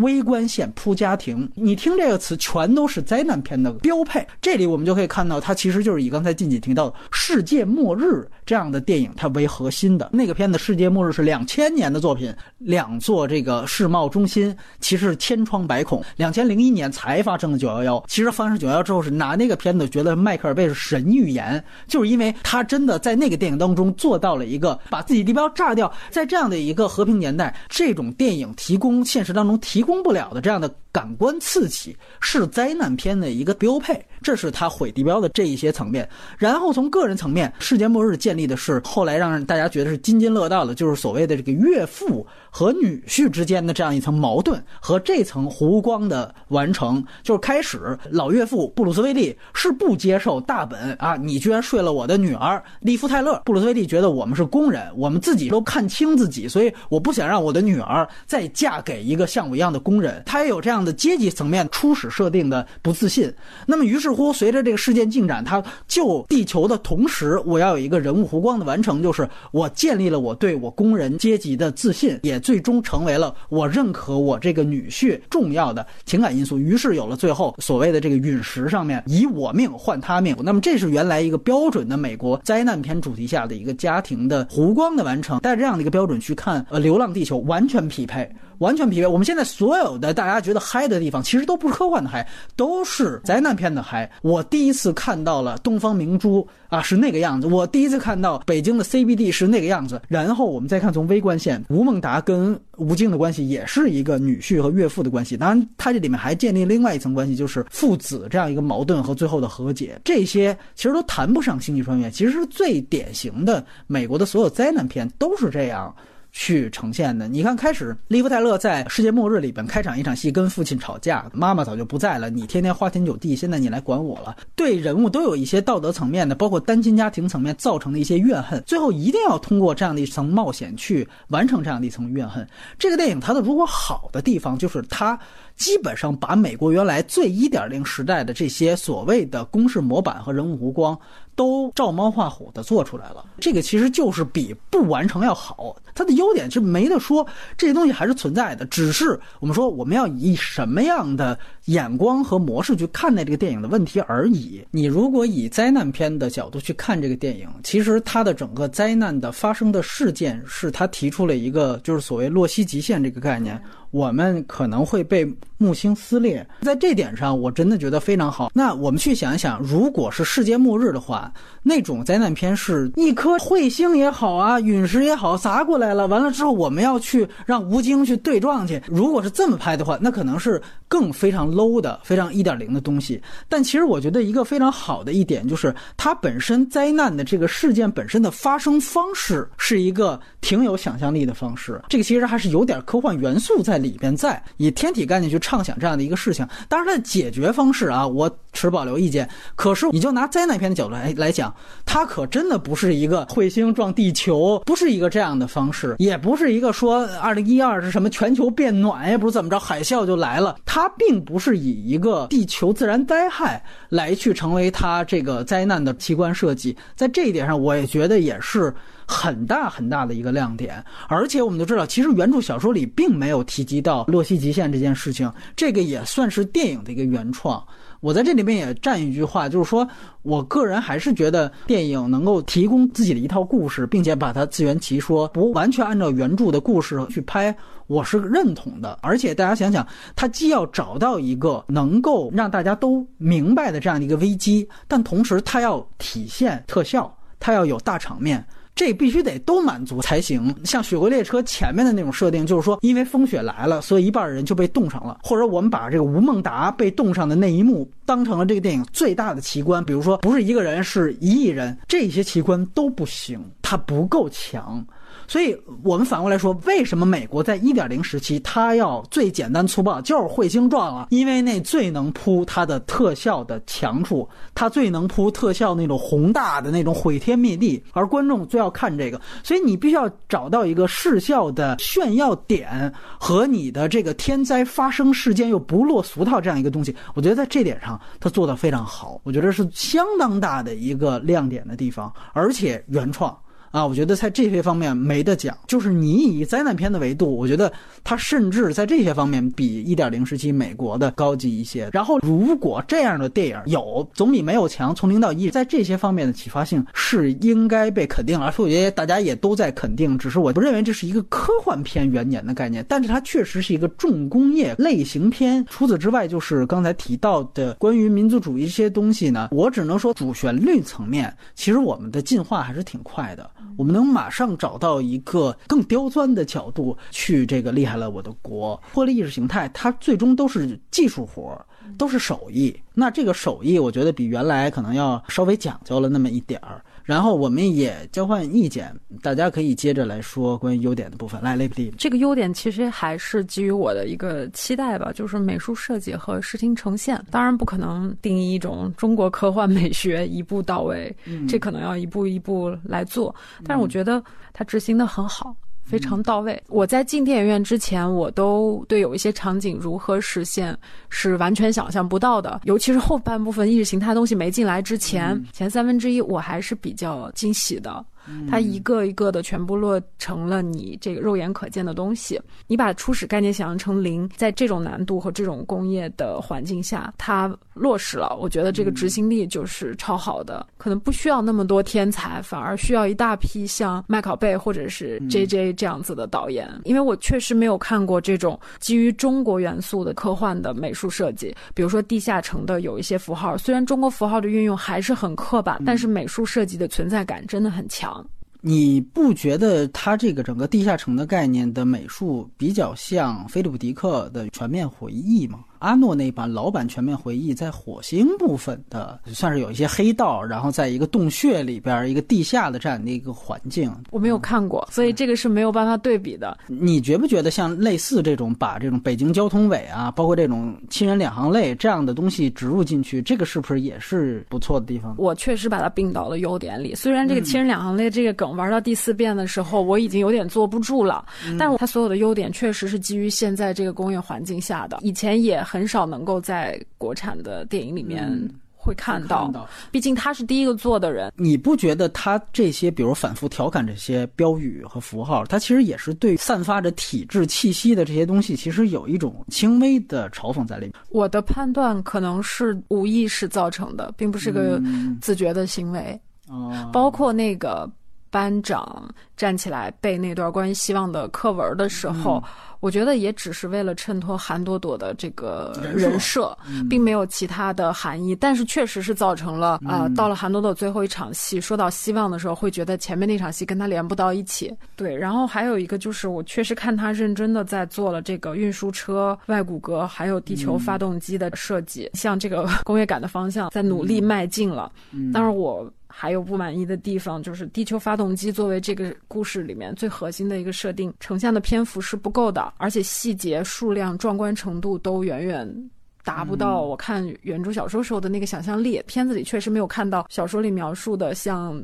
微观线铺家庭，你听这个词，全都是灾难片的标配。这里我们就可以看到，它其实就是以刚才静姐提到的世界末日这样的电影它为核心的那个片子。世界末日是两千年的作品，两座这个世贸中心其实是千疮百孔。两千零一年才发生的九幺幺，其实发生九幺幺之后是拿那个片子觉得迈克尔贝是神预言，就是因为他真的在那个电影当中做到了一个把自己地标炸掉，在这样的一个和平年代，这种电影提供现实当中提供。供不了的这样的感官刺激是灾难片的一个标配，这是他毁地标的这一些层面。然后从个人层面，世界末日建立的是后来让大家觉得是津津乐道的，就是所谓的这个岳父和女婿之间的这样一层矛盾和这层弧光的完成。就是开始老岳父布鲁斯威利是不接受大本啊，你居然睡了我的女儿利夫泰勒。布鲁斯威利觉得我们是工人，我们自己都看清自己，所以我不想让我的女儿再嫁给一个像我一样的工人。他也有这样。的阶级层面初始设定的不自信，那么于是乎，随着这个事件进展，他救地球的同时，我要有一个人物弧光的完成，就是我建立了我对我工人阶级的自信，也最终成为了我认可我这个女婿重要的情感因素。于是有了最后所谓的这个陨石上面以我命换他命。那么这是原来一个标准的美国灾难片主题下的一个家庭的弧光的完成，带着这样的一个标准去看呃《流浪地球》，完全匹配。完全匹配。我们现在所有的大家觉得嗨的地方，其实都不是科幻的嗨，都是灾难片的嗨。我第一次看到了东方明珠啊，是那个样子；我第一次看到北京的 CBD 是那个样子。然后我们再看从微观线，吴孟达跟吴京的关系也是一个女婿和岳父的关系。当然，他这里面还建立另外一层关系，就是父子这样一个矛盾和最后的和解。这些其实都谈不上星际穿越，其实最典型的美国的所有灾难片都是这样。去呈现的。你看，开始利夫泰勒在世界末日里边开场一场戏，跟父亲吵架，妈妈早就不在了，你天天花天酒地，现在你来管我了。对人物都有一些道德层面的，包括单亲家庭层面造成的一些怨恨，最后一定要通过这样的一层冒险去完成这样的一层怨恨。这个电影它的如果好的地方就是它。基本上把美国原来最一点零时代的这些所谓的公式模板和人物弧光，都照猫画虎的做出来了。这个其实就是比不完成要好。它的优点是没得说，这些东西还是存在的。只是我们说我们要以什么样的眼光和模式去看待这个电影的问题而已。你如果以灾难片的角度去看这个电影，其实它的整个灾难的发生的事件是他提出了一个就是所谓洛希极限这个概念。我们可能会被木星撕裂，在这点上，我真的觉得非常好。那我们去想一想，如果是世界末日的话，那种灾难片是一颗彗星也好啊，陨石也好砸过来了，完了之后我们要去让吴京去对撞去。如果是这么拍的话，那可能是更非常 low 的、非常一点零的东西。但其实我觉得一个非常好的一点就是，它本身灾难的这个事件本身的发生方式是一个挺有想象力的方式。这个其实还是有点科幻元素在。里边在以天体概念去畅想这样的一个事情，当然它的解决方式啊，我持保留意见。可是你就拿灾难片的角度来来讲，它可真的不是一个彗星撞地球，不是一个这样的方式，也不是一个说二零一二是什么全球变暖，也不是怎么着海啸就来了。它并不是以一个地球自然灾害来去成为它这个灾难的奇观设计，在这一点上，我也觉得也是。很大很大的一个亮点，而且我们都知道，其实原著小说里并没有提及到洛希极限这件事情，这个也算是电影的一个原创。我在这里面也站一句话，就是说我个人还是觉得电影能够提供自己的一套故事，并且把它自圆其说，不完全按照原著的故事去拍，我是认同的。而且大家想想，它既要找到一个能够让大家都明白的这样的一个危机，但同时它要体现特效，它要有大场面。这必须得都满足才行。像《雪国列车》前面的那种设定，就是说，因为风雪来了，所以一半人就被冻上了。或者我们把这个吴孟达被冻上的那一幕当成了这个电影最大的奇观。比如说，不是一个人，是一亿人，这些奇观都不行，它不够强。所以我们反过来说，为什么美国在一点零时期，它要最简单粗暴，就是彗星撞了，因为那最能铺它的特效的强处，它最能铺特效那种宏大的那种毁天灭地，而观众最要看这个，所以你必须要找到一个视效的炫耀点和你的这个天灾发生事件又不落俗套这样一个东西。我觉得在这点上，它做得非常好，我觉得是相当大的一个亮点的地方，而且原创。啊，我觉得在这些方面没得讲，就是你以灾难片的维度，我觉得它甚至在这些方面比一点零时期美国的高级一些。然后，如果这样的电影有，总比没有强。从零到一，在这些方面的启发性是应该被肯定了，而且我觉得大家也都在肯定。只是我不认为这是一个科幻片元年的概念，但是它确实是一个重工业类型片。除此之外，就是刚才提到的关于民族主义这些东西呢，我只能说主旋律层面，其实我们的进化还是挺快的。我们能马上找到一个更刁钻的角度去这个厉害了我的国。脱离意识形态，它最终都是技术活儿，都是手艺。那这个手艺，我觉得比原来可能要稍微讲究了那么一点儿。然后我们也交换意见，大家可以接着来说关于优点的部分。来，雷普利，这个优点其实还是基于我的一个期待吧，就是美术设计和视听呈现。当然不可能定义一种中国科幻美学一步到位，这可能要一步一步来做。但是我觉得它执行的很好。非常到位。我在进电影院之前，我都对有一些场景如何实现是完全想象不到的。尤其是后半部分意识形态东西没进来之前，前三分之一我还是比较惊喜的。它一个一个的全部落成了你这个肉眼可见的东西。你把初始概念想象成零，在这种难度和这种工业的环境下，它落实了。我觉得这个执行力就是超好的，可能不需要那么多天才，反而需要一大批像麦考贝或者是 J J 这样子的导演。因为我确实没有看过这种基于中国元素的科幻的美术设计，比如说地下城的有一些符号，虽然中国符号的运用还是很刻板，但是美术设计的存在感真的很强。你不觉得它这个整个地下城的概念的美术比较像菲利普迪克的全面回忆吗？阿诺那版老版全面回忆在火星部分的算是有一些黑道，然后在一个洞穴里边一个地下的这样的一个环境，我没有看过，所以这个是没有办法对比的。你觉不觉得像类似这种把这种北京交通委啊，包括这种亲人两行泪这样的东西植入进去，这个是不是也是不错的地方？我确实把它并到了优点里。虽然这个亲人两行泪这个梗玩到第四遍的时候，我已经有点坐不住了，但是它所有的优点确实是基于现在这个工业环境下的，以前也。很少能够在国产的电影里面会看到，毕竟他是第一个做的人。你不觉得他这些，比如反复调侃这些标语和符号，他其实也是对散发着体制气息的这些东西，其实有一种轻微的嘲讽在里面。我的判断可能是无意识造成的，并不是个自觉的行为。哦，包括那个班长站起来背那段关于希望的课文的时候。我觉得也只是为了衬托韩朵朵的这个人设，并没有其他的含义。但是确实是造成了啊，到了韩朵朵最后一场戏，说到希望的时候，会觉得前面那场戏跟他连不到一起。对，然后还有一个就是，我确实看他认真的在做了这个运输车外骨骼，还有地球发动机的设计，向这个 工业感的方向在努力迈进了。当然我。还有不满意的地方，就是地球发动机作为这个故事里面最核心的一个设定，呈现的篇幅是不够的，而且细节、数量、壮观程度都远远。达不到我看原著小说时候的那个想象力，片子里确实没有看到小说里描述的像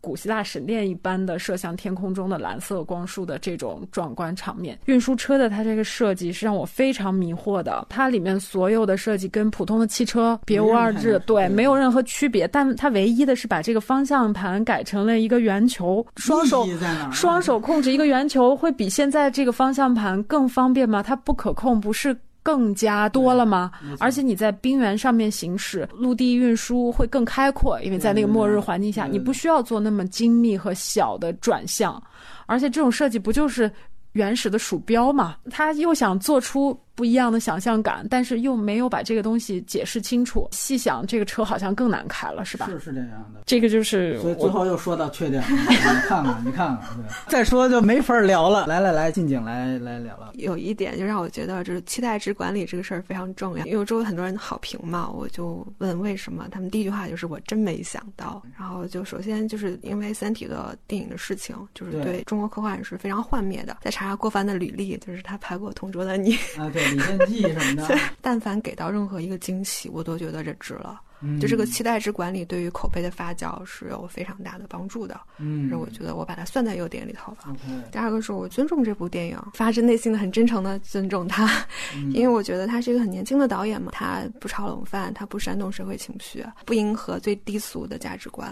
古希腊神殿一般的射向天空中的蓝色光束的这种壮观场面。运输车的它这个设计是让我非常迷惑的，它里面所有的设计跟普通的汽车别无二致，对，没有任何区别。但它唯一的是把这个方向盘改成了一个圆球，双手双手控制一个圆球会比现在这个方向盘更方便吗？它不可控，不是。更加多了吗？而且你在冰原上面行驶，陆地运输会更开阔，因为在那个末日环境下，你不需要做那么精密和小的转向，而且这种设计不就是原始的鼠标吗？他又想做出。不一样的想象感，但是又没有把这个东西解释清楚。细想，这个车好像更难开了，是吧？是是这样的。这个就是，所以最后又说到缺点。你看看，你看看，再说就没法聊了。来来来，静静来来聊聊。有一点就让我觉得，就是期待值管理这个事儿非常重要。因为周围很多人好评嘛，我就问为什么，他们第一句话就是我真没想到。然后就首先就是因为《三体》的电影的事情，就是对中国科幻是非常幻灭的。再查查郭帆的履历，就是他拍过《同桌的你》啊，对。李献计什么的，但凡给到任何一个惊喜，我都觉得这值了。就这个期待值管理对于口碑的发酵是有非常大的帮助的。嗯，是我觉得我把它算在优点里头了。第二个是我尊重这部电影，发自内心的很真诚的尊重他，因为我觉得他是一个很年轻的导演嘛，他不炒冷饭，他不煽动社会情绪，不迎合最低俗的价值观。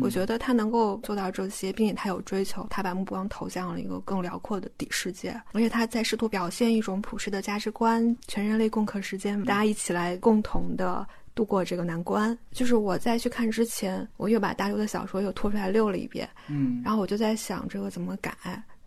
我觉得他能够做到这些，并且他有追求，他把目光投向了一个更辽阔的底世界，而且他在试图表现一种普世的价值观，全人类共克时艰，大家一起来共同的。度过这个难关，就是我在去看之前，我又把大刘的小说又拖出来溜了一遍，嗯，然后我就在想这个怎么改，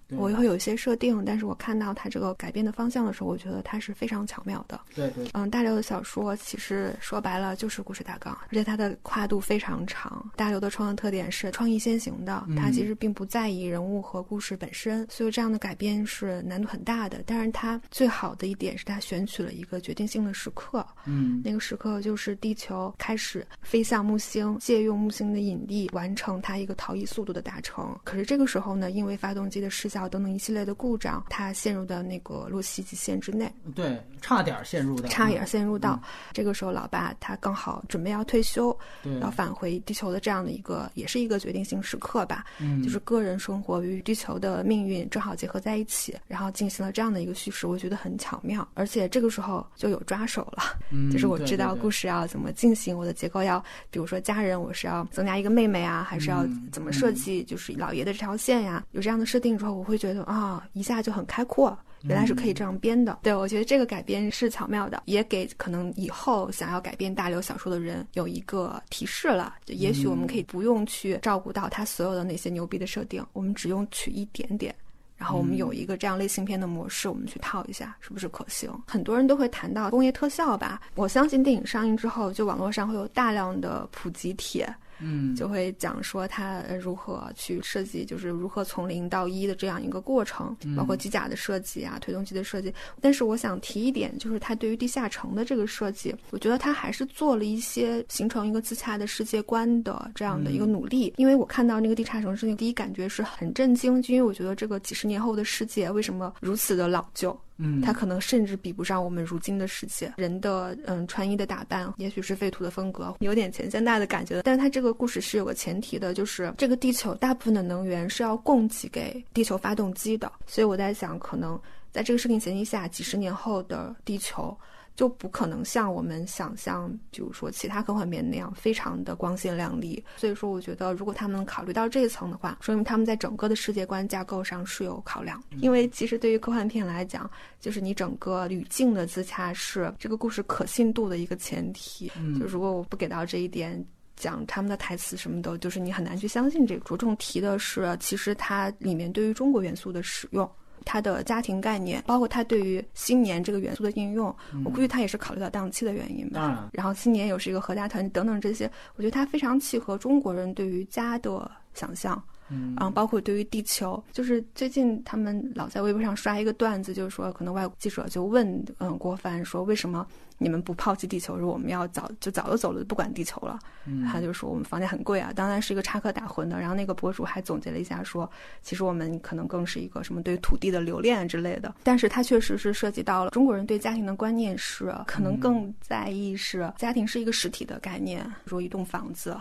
我会有一些设定，但是我看到它这个改变的方向的时候，我觉得它是非常巧妙的。对对，嗯，大刘的小说其实说白了就是故事大纲，而且它的跨度非常长。大刘的创作特点是创意先行的，他其实并不在意人物和故事本身，所以这样的改编是难度很大的。但是他最好的一点是他选取了一个决定性的时刻，嗯，那个时刻就是地球开始飞向木星，借用木星的引力完成它一个逃逸速度的达成。可是这个时候呢，因为发动机的失效等等一系列的故障，他陷入到那个洛希极限之内。对，差点陷入到，差点陷入到。这个时候，老爸他刚好准备要退休，要返回地球的这样的一个，也是一个决定性时刻吧。嗯，就是个人生活与地球的命运正好结合在一起，然后进行了这样的一个叙事，我觉得很巧妙。而且这个时候就有抓手了，就是我知道故事要怎么进行，我的结构要，比如说家人，我是要增加一个妹妹啊，还是要怎么设计，就是老爷的这条线呀。有这样的设定之后，我会觉得啊，一下就很开阔。原来是可以这样编的，对我觉得这个改编是巧妙的，也给可能以后想要改编大刘小说的人有一个提示了。就也许我们可以不用去照顾到他所有的那些牛逼的设定，我们只用取一点点，然后我们有一个这样类型片的模式，我们去套一下，是不是可行？很多人都会谈到工业特效吧，我相信电影上映之后，就网络上会有大量的普及帖。嗯，就会讲说他如何去设计，就是如何从零到一的这样一个过程，包括机甲的设计啊，推动机的设计。但是我想提一点，就是他对于地下城的这个设计，我觉得他还是做了一些形成一个自洽的世界观的这样的一个努力。因为我看到那个地下城市，第一感觉是很震惊，就因为我觉得这个几十年后的世界为什么如此的老旧。嗯，它可能甚至比不上我们如今的世界。人的嗯穿衣的打扮，也许是废土的风格，有点前现代的感觉。但是它这个故事是有个前提的，就是这个地球大部分的能源是要供给给地球发动机的。所以我在想，可能在这个设定前提下，几十年后的地球。就不可能像我们想象，比如说其他科幻片那样非常的光鲜亮丽。所以说，我觉得如果他们能考虑到这一层的话，说明他们在整个的世界观架构上是有考量。因为其实对于科幻片来讲，就是你整个语境的自洽是这个故事可信度的一个前提。就如果我不给到这一点，讲他们的台词什么的，就是你很难去相信这个。着重提的是，其实它里面对于中国元素的使用。他的家庭概念，包括他对于新年这个元素的应用，我估计他也是考虑到档期的原因吧。然后新年又是一个合家团等等这些，我觉得他非常契合中国人对于家的想象。嗯，包括对于地球，就是最近他们老在微博上刷一个段子，就是说可能外国记者就问，嗯，郭帆说为什么你们不抛弃地球，说我们要早就早就走了，不管地球了。嗯，他就说我们房价很贵啊，当然是一个插科打诨的。然后那个博主还总结了一下说，其实我们可能更是一个什么对土地的留恋之类的。但是它确实是涉及到了中国人对家庭的观念是可能更在意是家庭是一个实体的概念，如一栋房子，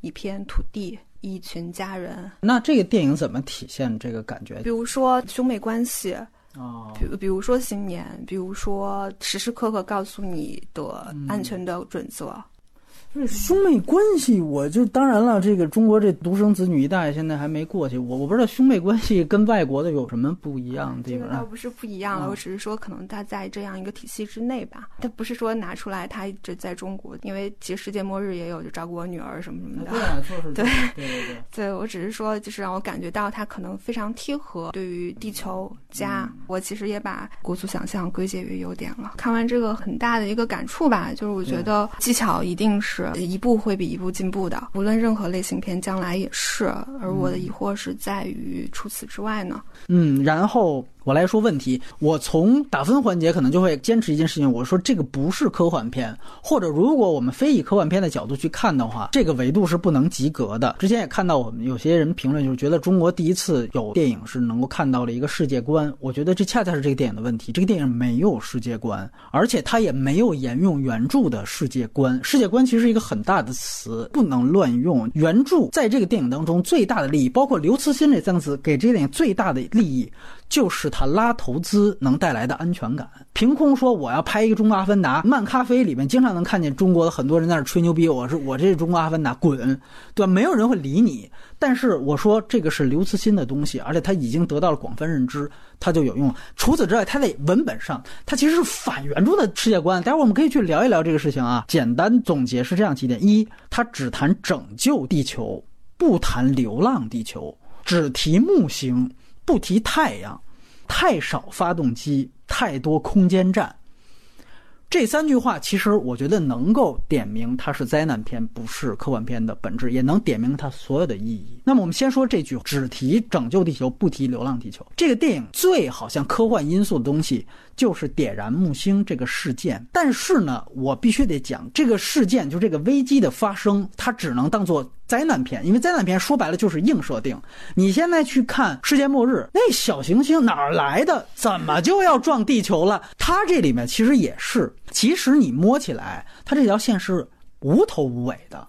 一片土地。一群家人，那这个电影怎么体现这个感觉？比如说兄妹关系，哦，比比如说新年，比如说时时刻刻告诉你的安全的准则。这兄妹关系，我就当然了。这个中国这独生子女一代现在还没过去，我我不知道兄妹关系跟外国的有什么不一样的地方。倒不是不一样了，我只是说可能他在这样一个体系之内吧，他不是说拿出来他就在中国，因为其实世界末日也有就照顾我女儿什么什么的。对啊，就是对 对对对。我只是说，就是让我感觉到他可能非常贴合对于地球家。我其实也把国足想象归结于优点了。看完这个很大的一个感触吧，就是我觉得技巧一定是。一步会比一步进步的，无论任何类型片，将来也是。而我的疑惑是在于，除此之外呢？嗯，然后。我来说问题，我从打分环节可能就会坚持一件事情，我说这个不是科幻片，或者如果我们非以科幻片的角度去看的话，这个维度是不能及格的。之前也看到我们有些人评论，就是觉得中国第一次有电影是能够看到了一个世界观，我觉得这恰恰是这个电影的问题。这个电影没有世界观，而且它也没有沿用原著的世界观。世界观其实是一个很大的词，不能乱用。原著在这个电影当中最大的利益，包括刘慈欣这三个字给这个电影最大的利益。就是他拉投资能带来的安全感。凭空说我要拍一个中国阿凡达，漫咖啡里面经常能看见中国的很多人在那吹牛逼，我是我这是中国阿凡达，滚，对吧？没有人会理你。但是我说这个是刘慈欣的东西，而且他已经得到了广泛认知，它就有用。除此之外，它在文本上，它其实是反原著的世界观。待会儿我们可以去聊一聊这个事情啊。简单总结是这样几点：一，它只谈拯救地球，不谈流浪地球，只提木星。不提太阳，太少发动机，太多空间站。这三句话其实我觉得能够点明它是灾难片，不是科幻片的本质，也能点明它所有的意义。那么我们先说这句，只提拯救地球，不提流浪地球。这个电影最好像科幻因素的东西就是点燃木星这个事件。但是呢，我必须得讲这个事件，就这个危机的发生，它只能当做。灾难片，因为灾难片说白了就是硬设定。你现在去看世界末日，那小行星哪儿来的？怎么就要撞地球了？它这里面其实也是，其实你摸起来，它这条线是无头无尾的。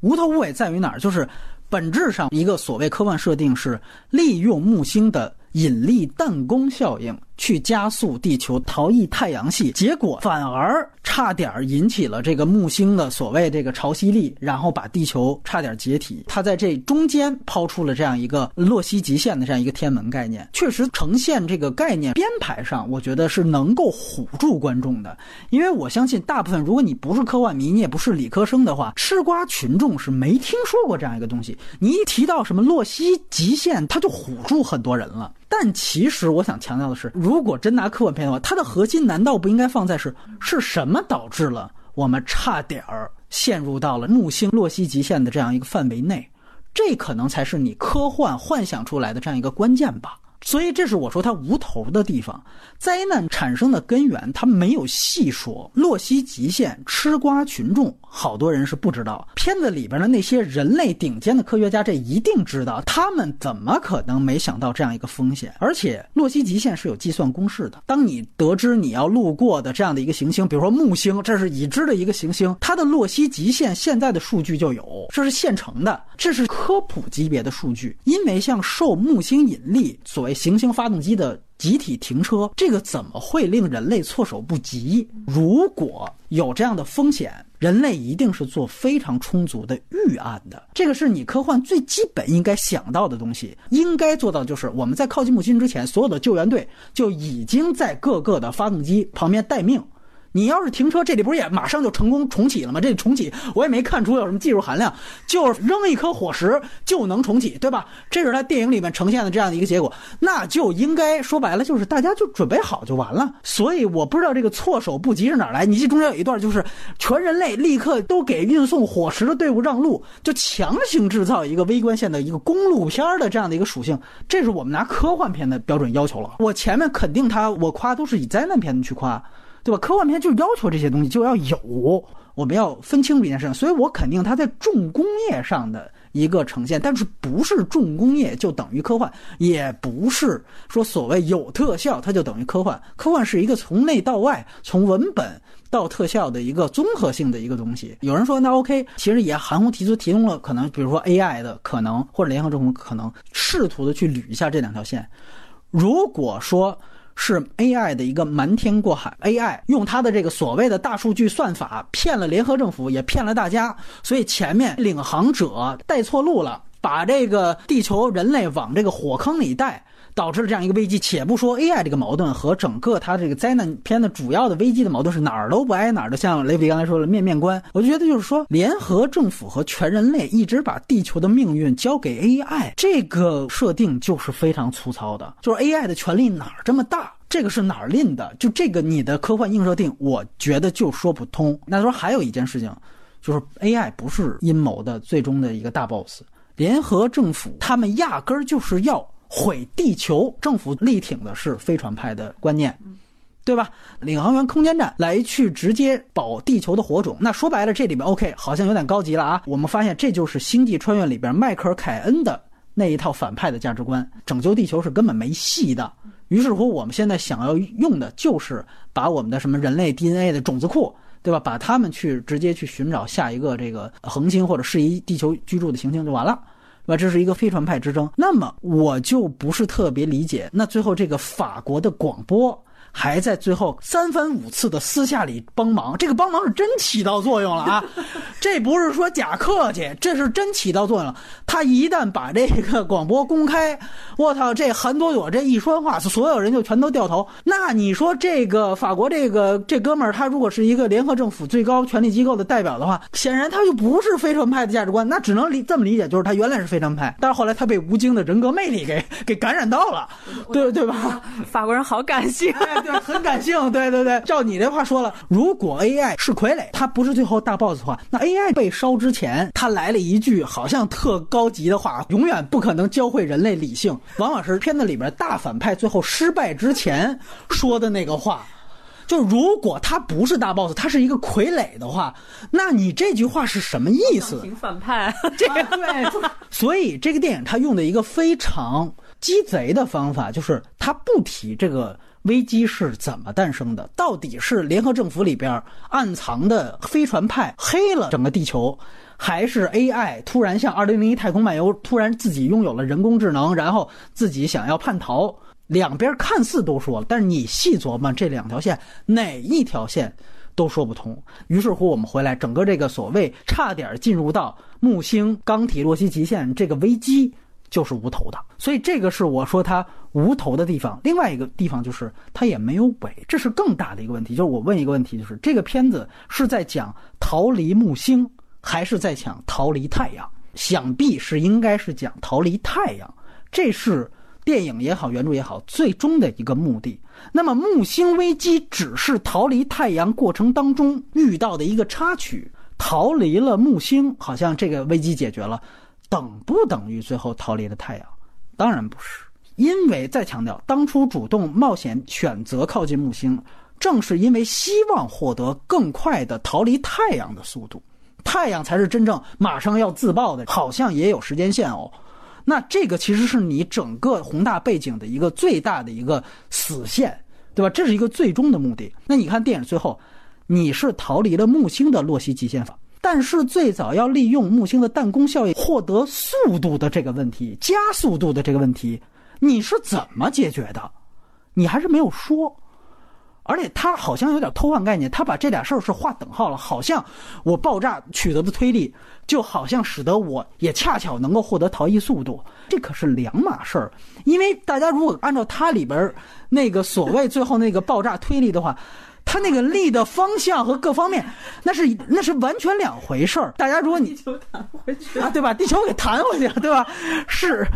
无头无尾在于哪儿？就是本质上一个所谓科幻设定是利用木星的引力弹弓效应。去加速地球逃逸太阳系，结果反而差点引起了这个木星的所谓这个潮汐力，然后把地球差点解体。他在这中间抛出了这样一个洛希极限的这样一个天文概念，确实呈现这个概念编排上，我觉得是能够唬住观众的。因为我相信大部分，如果你不是科幻迷，你也不是理科生的话，吃瓜群众是没听说过这样一个东西。你一提到什么洛希极限，他就唬住很多人了。但其实我想强调的是，如果真拿科幻片的话，它的核心难道不应该放在是是什么导致了我们差点儿陷入到了木星洛希极限的这样一个范围内？这可能才是你科幻幻想出来的这样一个关键吧。所以，这是我说它无头的地方。灾难产生的根源，它没有细说。洛希极限，吃瓜群众好多人是不知道。片子里边的那些人类顶尖的科学家，这一定知道。他们怎么可能没想到这样一个风险？而且，洛希极限是有计算公式的。当你得知你要路过的这样的一个行星，比如说木星，这是已知的一个行星，它的洛希极限现在的数据就有，这是现成的，这是科普级别的数据。因为像受木星引力所谓行星发动机的集体停车，这个怎么会令人类措手不及？如果有这样的风险，人类一定是做非常充足的预案的。这个是你科幻最基本应该想到的东西，应该做到就是我们在靠近木星之前，所有的救援队就已经在各个的发动机旁边待命。你要是停车，这里不是也马上就成功重启了吗？这重启我也没看出有什么技术含量，就是扔一颗火石就能重启，对吧？这是他电影里面呈现的这样的一个结果，那就应该说白了就是大家就准备好就完了。所以我不知道这个措手不及是哪来。你这中间有一段就是全人类立刻都给运送火石的队伍让路，就强行制造一个微观线的一个公路片的这样的一个属性，这是我们拿科幻片的标准要求了。我前面肯定他我夸都是以灾难片去夸。对吧？科幻片就要求这些东西就要有，我们要分清楚一件事情。所以我肯定它在重工业上的一个呈现，但是不是重工业就等于科幻，也不是说所谓有特效它就等于科幻。科幻是一个从内到外，从文本到特效的一个综合性的一个东西。有人说那 OK，其实也含糊提出提供了可能，比如说 AI 的可能或者联合政府可能试图的去捋一下这两条线。如果说。是 AI 的一个瞒天过海，AI 用它的这个所谓的大数据算法骗了联合政府，也骗了大家，所以前面领航者带错路了，把这个地球人类往这个火坑里带。导致了这样一个危机。且不说 AI 这个矛盾和整个它这个灾难片的主要的危机的矛盾是哪儿都不挨哪儿的，像雷比刚才说的面面观，我就觉得就是说，联合政府和全人类一直把地球的命运交给 AI，这个设定就是非常粗糙的。就是 AI 的权力哪儿这么大？这个是哪儿拎的？就这个你的科幻硬设定，我觉得就说不通。那说还有一件事情，就是 AI 不是阴谋的最终的一个大 boss，联合政府他们压根儿就是要。毁地球，政府力挺的是飞船派的观念，对吧？领航员空间站来去直接保地球的火种，那说白了，这里面 OK 好像有点高级了啊。我们发现这就是《星际穿越》里边迈克尔凯恩的那一套反派的价值观，拯救地球是根本没戏的。于是乎，我们现在想要用的就是把我们的什么人类 DNA 的种子库，对吧？把他们去直接去寻找下一个这个恒星或者适宜地球居住的行星就完了。那这是一个飞船派之争，那么我就不是特别理解，那最后这个法国的广播还在最后三番五次的私下里帮忙，这个帮忙是真起到作用了啊！这不是说假客气，这是真起到作用了。他一旦把这个广播公开，我操，这韩朵朵这一说话，所有人就全都掉头。那你说这个法国这个这哥们儿，他如果是一个联合政府最高权力机构的代表的话，显然他就不是非传派的价值观，那只能理这么理解，就是他原来是非传派，但是后来他被吴京的人格魅力给给感染到了，对对吧？法国人好感性。很感性，对对对，照你这话说了，如果 AI 是傀儡，它不是最后大 boss 的话，那 AI 被烧之前，他来了一句好像特高级的话，永远不可能教会人类理性，往往是片子里边大反派最后失败之前说的那个话。就如果他不是大 boss，他是一个傀儡的话，那你这句话是什么意思？反派，这个对。所以这个电影他用的一个非常鸡贼的方法，就是他不提这个。危机是怎么诞生的？到底是联合政府里边暗藏的飞船派黑了整个地球，还是 AI 突然像《二零零一太空漫游》突然自己拥有了人工智能，然后自己想要叛逃？两边看似都说了，但是你细琢磨这两条线，哪一条线都说不通。于是乎，我们回来，整个这个所谓差点进入到木星钢体洛希极限这个危机。就是无头的，所以这个是我说它无头的地方。另外一个地方就是它也没有尾，这是更大的一个问题。就是我问一个问题，就是这个片子是在讲逃离木星，还是在讲逃离太阳？想必是应该是讲逃离太阳，这是电影也好，原著也好，最终的一个目的。那么木星危机只是逃离太阳过程当中遇到的一个插曲，逃离了木星，好像这个危机解决了。等不等于最后逃离了太阳？当然不是，因为再强调，当初主动冒险选择靠近木星，正是因为希望获得更快的逃离太阳的速度。太阳才是真正马上要自爆的，好像也有时间线哦。那这个其实是你整个宏大背景的一个最大的一个死线，对吧？这是一个最终的目的。那你看电影最后，你是逃离了木星的洛希极限法。但是最早要利用木星的弹弓效应获得速度的这个问题，加速度的这个问题，你是怎么解决的？你还是没有说。而且他好像有点偷换概念，他把这俩事儿是划等号了。好像我爆炸取得的推力，就好像使得我也恰巧能够获得逃逸速度，这可是两码事儿。因为大家如果按照它里边那个所谓最后那个爆炸推力的话。它那个力的方向和各方面，那是那是完全两回事儿。大家如果你地球弹回去啊，对吧？地球给弹回去了，对吧？是，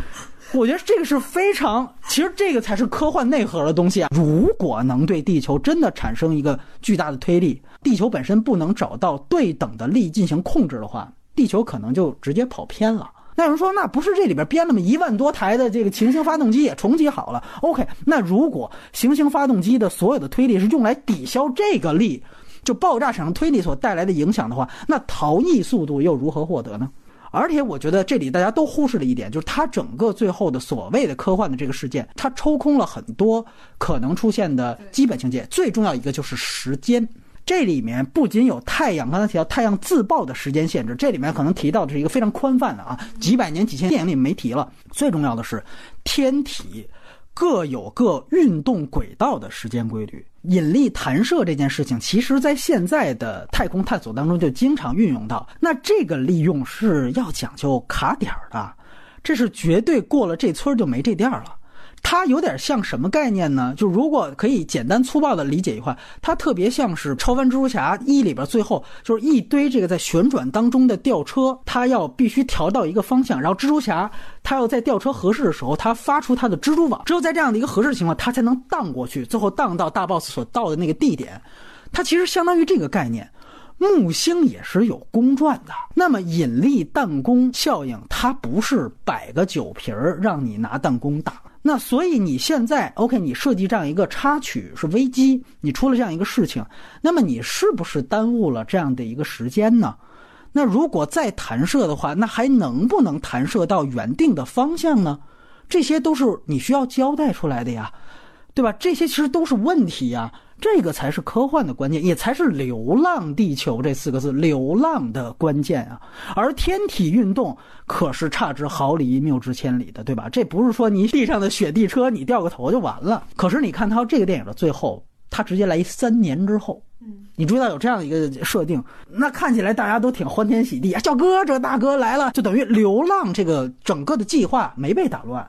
我觉得这个是非常，其实这个才是科幻内核的东西啊。如果能对地球真的产生一个巨大的推力，地球本身不能找到对等的力进行控制的话，地球可能就直接跑偏了。那有人说，那不是这里边编那么一万多台的这个行星发动机也重启好了？OK，那如果行星发动机的所有的推力是用来抵消这个力，就爆炸产生推力所带来的影响的话，那逃逸速度又如何获得呢？而且我觉得这里大家都忽视了一点，就是它整个最后的所谓的科幻的这个事件，它抽空了很多可能出现的基本情节，最重要一个就是时间。这里面不仅有太阳，刚才提到太阳自爆的时间限制，这里面可能提到的是一个非常宽泛的啊，几百年、几千年里没提了。最重要的是，天体各有各运动轨道的时间规律。引力弹射这件事情，其实在现在的太空探索当中就经常运用到。那这个利用是要讲究卡点儿的，这是绝对过了这村就没这店了。它有点像什么概念呢？就如果可以简单粗暴的理解一块，它特别像是《超凡蜘蛛侠一》里边最后就是一堆这个在旋转当中的吊车，它要必须调到一个方向，然后蜘蛛侠他要在吊车合适的时候，他发出他的蜘蛛网，只有在这样的一个合适的情况，他才能荡过去，最后荡到大 boss 所到的那个地点。它其实相当于这个概念。木星也是有公转的，那么引力弹弓效应，它不是摆个酒瓶儿让你拿弹弓打。那所以你现在 OK，你设计这样一个插曲是危机，你出了这样一个事情，那么你是不是耽误了这样的一个时间呢？那如果再弹射的话，那还能不能弹射到原定的方向呢？这些都是你需要交代出来的呀，对吧？这些其实都是问题呀。这个才是科幻的关键，也才是“流浪地球”这四个字“流浪”的关键啊！而天体运动可是差之毫厘、谬之千里的，对吧？这不是说你地上的雪地车你掉个头就完了。可是你看到这个电影的最后，他直接来一三年之后。嗯，你注意到有这样一个设定，那看起来大家都挺欢天喜地啊，小哥这大哥来了，就等于流浪这个整个的计划没被打乱，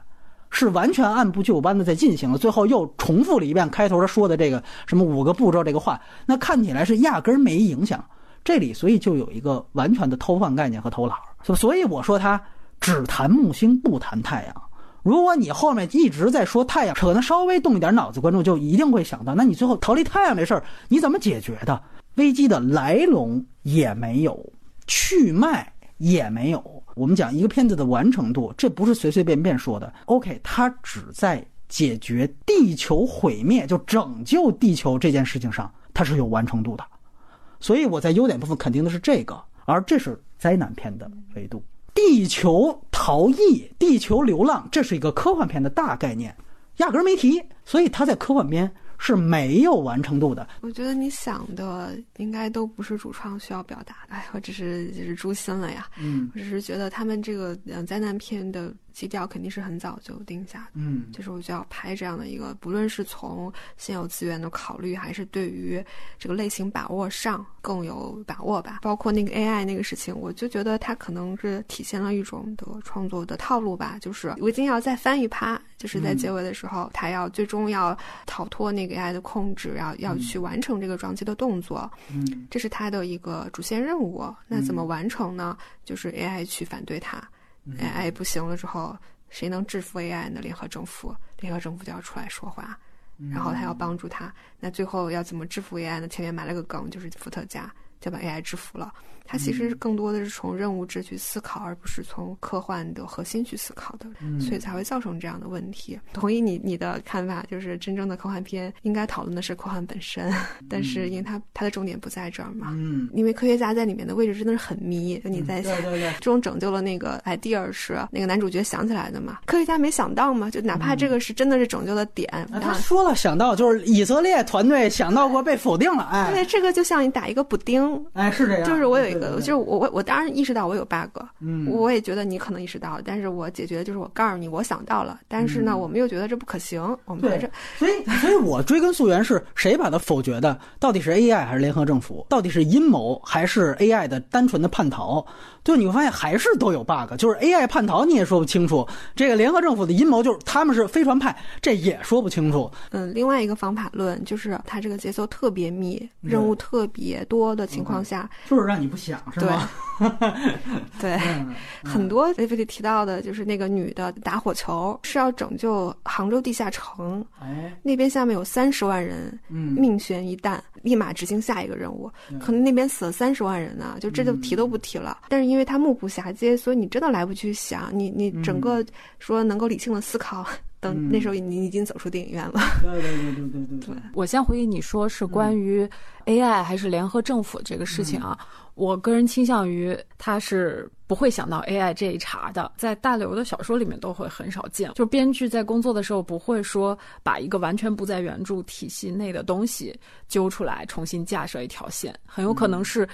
是完全按部就班的在进行了。最后又重复了一遍开头他说的这个什么五个步骤这个话，那看起来是压根儿没影响。这里所以就有一个完全的偷换概念和偷懒，所以我说他只谈木星不谈太阳。如果你后面一直在说太阳，可能稍微动一点脑子，观众就一定会想到，那你最后逃离太阳这事儿你怎么解决的？危机的来龙也没有，去脉也没有。我们讲一个片子的完成度，这不是随随便便说的。OK，它只在解决地球毁灭，就拯救地球这件事情上，它是有完成度的。所以我在优点部分肯定的是这个，而这是灾难片的维度。地球逃逸、地球流浪，这是一个科幻片的大概念，压根儿没提，所以它在科幻片是没有完成度的。我觉得你想的应该都不是主创需要表达的，哎，我只是就是诛心了呀。嗯，我只是觉得他们这个灾难片的。基调肯定是很早就定下的，嗯，就是我就要拍这样的一个，不论是从现有资源的考虑，还是对于这个类型把握上更有把握吧。包括那个 AI 那个事情，我就觉得它可能是体现了一种的创作的套路吧，就是我一定要再翻一趴，就是在结尾的时候，他要最终要逃脱那个 AI 的控制，要要去完成这个撞击的动作，嗯，这是他的一个主线任务。那怎么完成呢？就是 AI 去反对他。AI 不行了之后，谁能制服 AI 呢？联合政府，联合政府就要出来说话，然后他要帮助他。那最后要怎么制服 AI 呢？前面埋了个梗，就是伏特加就把 AI 制服了。它其实更多的是从任务制去思考，而不是从科幻的核心去思考的，所以才会造成这样的问题。同意你你的看法，就是真正的科幻片应该讨论的是科幻本身，但是因为它它的重点不在这儿嘛，嗯，因为科学家在里面的位置真的是很迷。就你在对对对，这种拯救了那个 idea 是那个男主角想起来的嘛？科学家没想到嘛？就哪怕这个是真的是拯救的点，他说了想到，就是以色列团队想到过被否定了，哎，对，这个就像你打一个补丁，哎，是这样，就是我有一个，就是我我。我当然意识到我有 bug，嗯，我也觉得你可能意识到，但是我解决的就是我告诉你我想到了，但是呢，我们又觉得这不可行，我们这，所以，所以我追根溯源是谁把它否决的？到底是 AI 还是联合政府？到底是阴谋还是 AI 的单纯的叛逃？就你会发现还是都有 bug，就是 AI 叛逃你也说不清楚，这个联合政府的阴谋就是他们是飞船派，这也说不清楚。嗯，另外一个方法论就是它这个节奏特别密，任务特别多的情况下，就是让你不想是吗？对，很多 P P 提到的就是那个女的打火球是要拯救杭州地下城，哎，那边下面有三十万人，嗯，命悬一旦，立马执行下一个任务，可能那边死了三十万人呢，就这就提都不提了。但是因为他目不暇接，所以你真的来不及想，你你整个说能够理性的思考。等那时候你已经走出电影院了。对对对对对 对。我先回应你说是关于 AI 还是联合政府这个事情啊，我个人倾向于他是不会想到 AI 这一茬的，在大刘的小说里面都会很少见，就编剧在工作的时候不会说把一个完全不在原著体系内的东西揪出来重新架设一条线，很有可能是。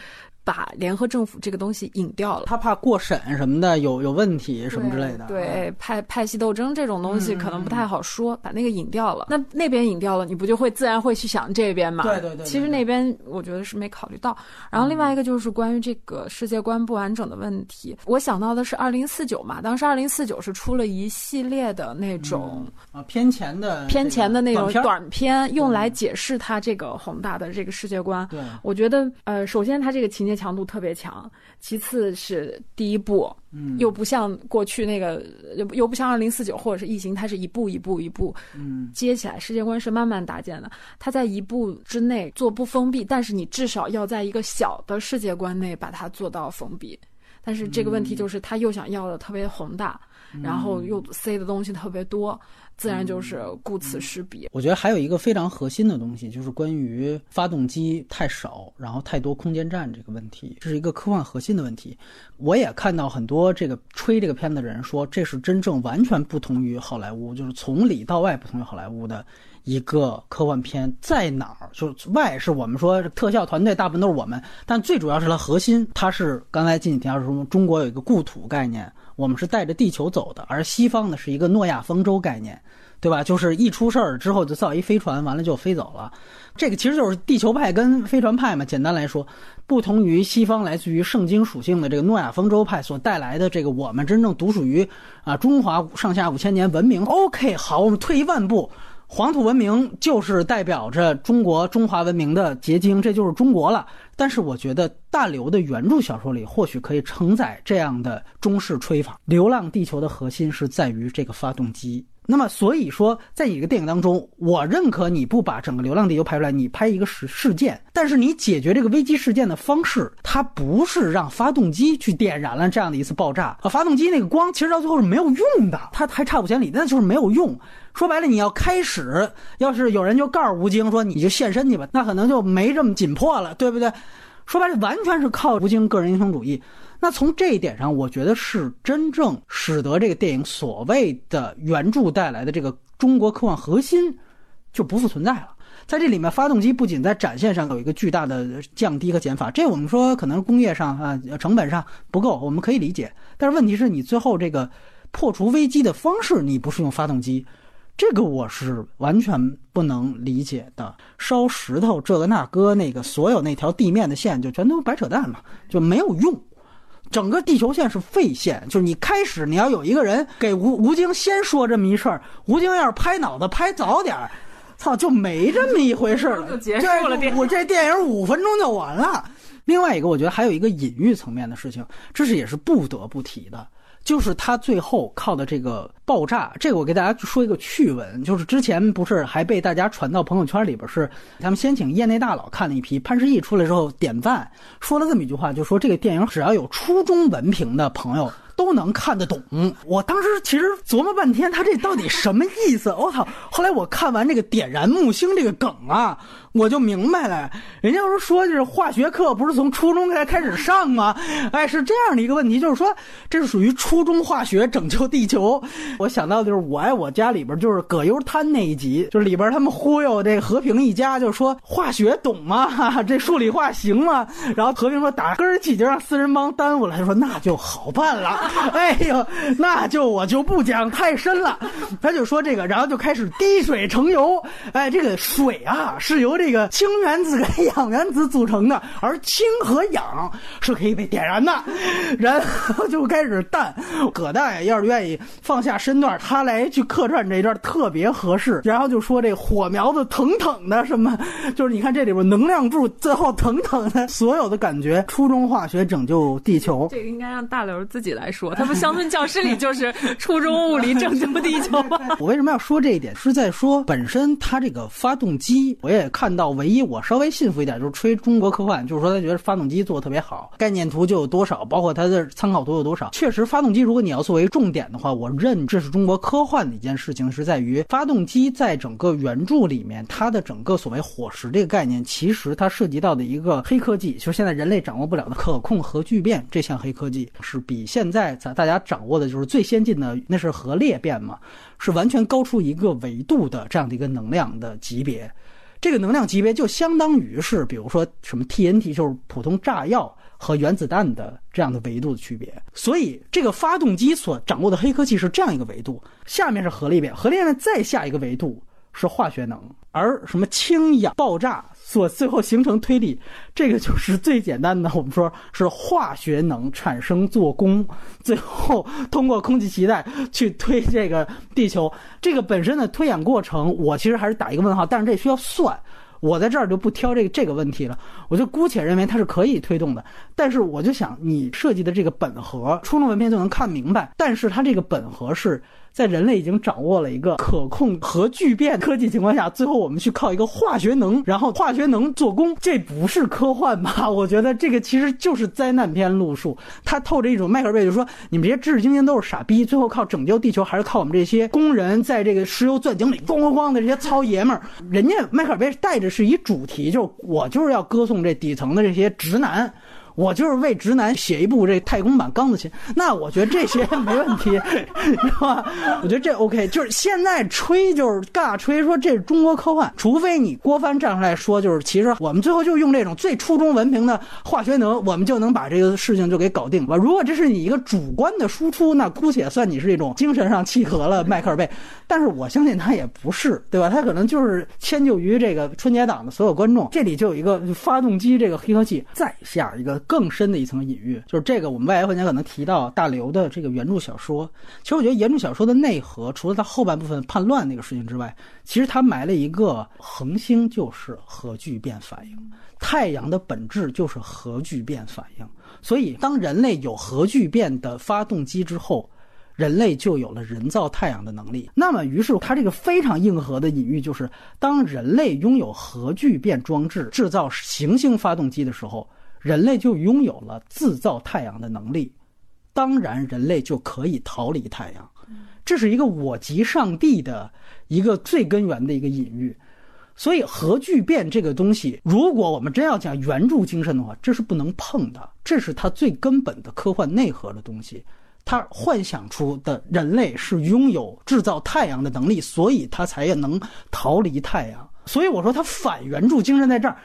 把联合政府这个东西引掉了，他怕过审什么的有有问题什么之类的。对派派系斗争这种东西可能不太好说，把那个引掉了。那那边引掉了，你不就会自然会去想这边嘛？对对对。其实那边我觉得是没考虑到。然后另外一个就是关于这个世界观不完整的问题，我想到的是二零四九嘛，当时二零四九是出了一系列的那种啊偏前的偏前的那种短片，用来解释他这个宏大的这个世界观。对，我觉得呃，首先他这个情节。强度特别强，其次是第一步，嗯，又不像过去那个，又又不像二零四九或者是异形，它是一步一步一步，嗯，接起来，世界观是慢慢搭建的。它在一步之内做不封闭，但是你至少要在一个小的世界观内把它做到封闭。但是这个问题就是，他又想要的特别宏大，然后又塞的东西特别多。自然就是顾此失彼。我觉得还有一个非常核心的东西，就是关于发动机太少，然后太多空间站这个问题，这是一个科幻核心的问题。我也看到很多这个吹这个片子的人说，这是真正完全不同于好莱坞，就是从里到外不同于好莱坞的一个科幻片。在哪儿？就是外是我们说特效团队大部分都是我们，但最主要是它核心，它是刚才近几天说中国有一个故土概念。我们是带着地球走的，而西方呢是一个诺亚方舟概念，对吧？就是一出事儿之后就造一飞船，完了就飞走了。这个其实就是地球派跟飞船派嘛。简单来说，不同于西方来自于圣经属性的这个诺亚方舟派所带来的这个我们真正独属于啊中华上下五千年文明。OK，好，我们退一万步。黄土文明就是代表着中国中华文明的结晶，这就是中国了。但是我觉得大刘的原著小说里或许可以承载这样的中式吹法。《流浪地球》的核心是在于这个发动机。那么，所以说，在一个电影当中，我认可你不把整个《流浪地球》拍出来，你拍一个事事件，但是你解决这个危机事件的方式，它不是让发动机去点燃了这样的一次爆炸。啊，发动机那个光其实到最后是没有用的，它还差五千里，那就是没有用。说白了，你要开始，要是有人就告诉吴京说你就现身去吧，那可能就没这么紧迫了，对不对？说白了，完全是靠吴京个人英雄主义。那从这一点上，我觉得是真正使得这个电影所谓的原著带来的这个中国科幻核心就不复存在了。在这里面，发动机不仅在展现上有一个巨大的降低和减法，这我们说可能工业上啊成本上不够，我们可以理解。但是问题是你最后这个破除危机的方式，你不是用发动机，这个我是完全不能理解的。烧石头这个那个那个，所有那条地面的线就全都白扯淡嘛，就没有用。整个地球线是废线，就是你开始你要有一个人给吴吴京先说这么一事儿，吴京要是拍脑子拍早点儿，操就没这么一回事了，就结束了。我这电影五分钟就完了。另外一个，我觉得还有一个隐喻层面的事情，这是也是不得不提的。就是他最后靠的这个爆炸，这个我给大家说一个趣闻，就是之前不是还被大家传到朋友圈里边，是他们先请业内大佬看了一批，潘石屹出来之后点赞，说了这么一句话，就说这个电影只要有初中文凭的朋友都能看得懂。我当时其实琢磨半天，他这到底什么意思？我操！后来我看完这个点燃木星这个梗啊。我就明白了，人家说说就是化学课不是从初中才开始上吗？哎，是这样的一个问题，就是说这是属于初中化学拯救地球。我想到就是《我爱我家》里边就是葛优瘫那一集，就是里边他们忽悠这和平一家，就说化学懂吗？哈 哈这数理化行吗？然后和平说打根儿起就让四人帮耽误了，他说那就好办了。哎呦，那就我就不讲太深了。他就说这个，然后就开始滴水成油。哎，这个水啊是由这个氢原子跟氧原子组成的，而氢和氧是可以被点燃的，然后就开始弹。葛大爷要是愿意放下身段，他来去客串这一段特别合适。然后就说这火苗子腾腾的什么，就是你看这里边能量柱最后腾腾的，所有的感觉，初中化学拯救地球。这个应该让大刘自己来说，他们乡村教师里就是初中物理拯救地球。我为什么要说这一点？是在说本身它这个发动机，我也看。看到唯一我稍微信服一点就是吹中国科幻，就是说他觉得发动机做的特别好，概念图就有多少，包括它的参考图有多少。确实，发动机如果你要作为重点的话，我认这是中国科幻的一件事情，是在于发动机在整个原著里面，它的整个所谓火石这个概念，其实它涉及到的一个黑科技，就是现在人类掌握不了的可控核聚变这项黑科技，是比现在咱大家掌握的就是最先进的，那是核裂变嘛，是完全高出一个维度的这样的一个能量的级别。这个能量级别就相当于是，比如说什么 TNT，就是普通炸药和原子弹的这样的维度的区别。所以，这个发动机所掌握的黑科技是这样一个维度，下面是核裂变，核裂变再下一个维度是化学能，而什么氢氧爆炸。所最后形成推力，这个就是最简单的。我们说是化学能产生做功，最后通过空气脐带去推这个地球。这个本身的推演过程，我其实还是打一个问号。但是这需要算，我在这儿就不挑这个这个问题了。我就姑且认为它是可以推动的。但是我就想，你设计的这个本核，初中文凭就能看明白。但是它这个本核是。在人类已经掌握了一个可控核聚变科技情况下，最后我们去靠一个化学能，然后化学能做功，这不是科幻吧？我觉得这个其实就是灾难片路数。它透着一种迈克尔贝就说：“你们这些知识精英都是傻逼，最后靠拯救地球还是靠我们这些工人在这个石油钻井里咣咣咣的这些糙爷们儿。”人家迈克尔贝带着是一主题，就是我就是要歌颂这底层的这些直男。我就是为直男写一部这太空版钢子琴，那我觉得这些 没问题，是吧？我觉得这 OK。就是现在吹就是尬吹，说这是中国科幻，除非你郭帆站出来说，就是其实我们最后就用这种最初中文凭的化学能，我们就能把这个事情就给搞定了。如果这是你一个主观的输出，那姑且算你是一种精神上契合了迈克尔贝。但是我相信他也不是，对吧？他可能就是迁就于这个春节档的所有观众。这里就有一个发动机这个黑科技，再下一个。更深的一层隐喻，就是这个。我们外来环节可能提到大刘的这个原著小说。其实我觉得原著小说的内核，除了它后半部分叛乱那个事情之外，其实它埋了一个恒星就是核聚变反应，太阳的本质就是核聚变反应。所以，当人类有核聚变的发动机之后，人类就有了人造太阳的能力。那么，于是它这个非常硬核的隐喻就是，当人类拥有核聚变装置制造行星发动机的时候。人类就拥有了制造太阳的能力，当然，人类就可以逃离太阳。这是一个我即上帝的一个最根源的一个隐喻。所以，核聚变这个东西，如果我们真要讲原著精神的话，这是不能碰的。这是它最根本的科幻内核的东西。他幻想出的人类是拥有制造太阳的能力，所以他才能逃离太阳。所以我说，他反原著精神在这儿。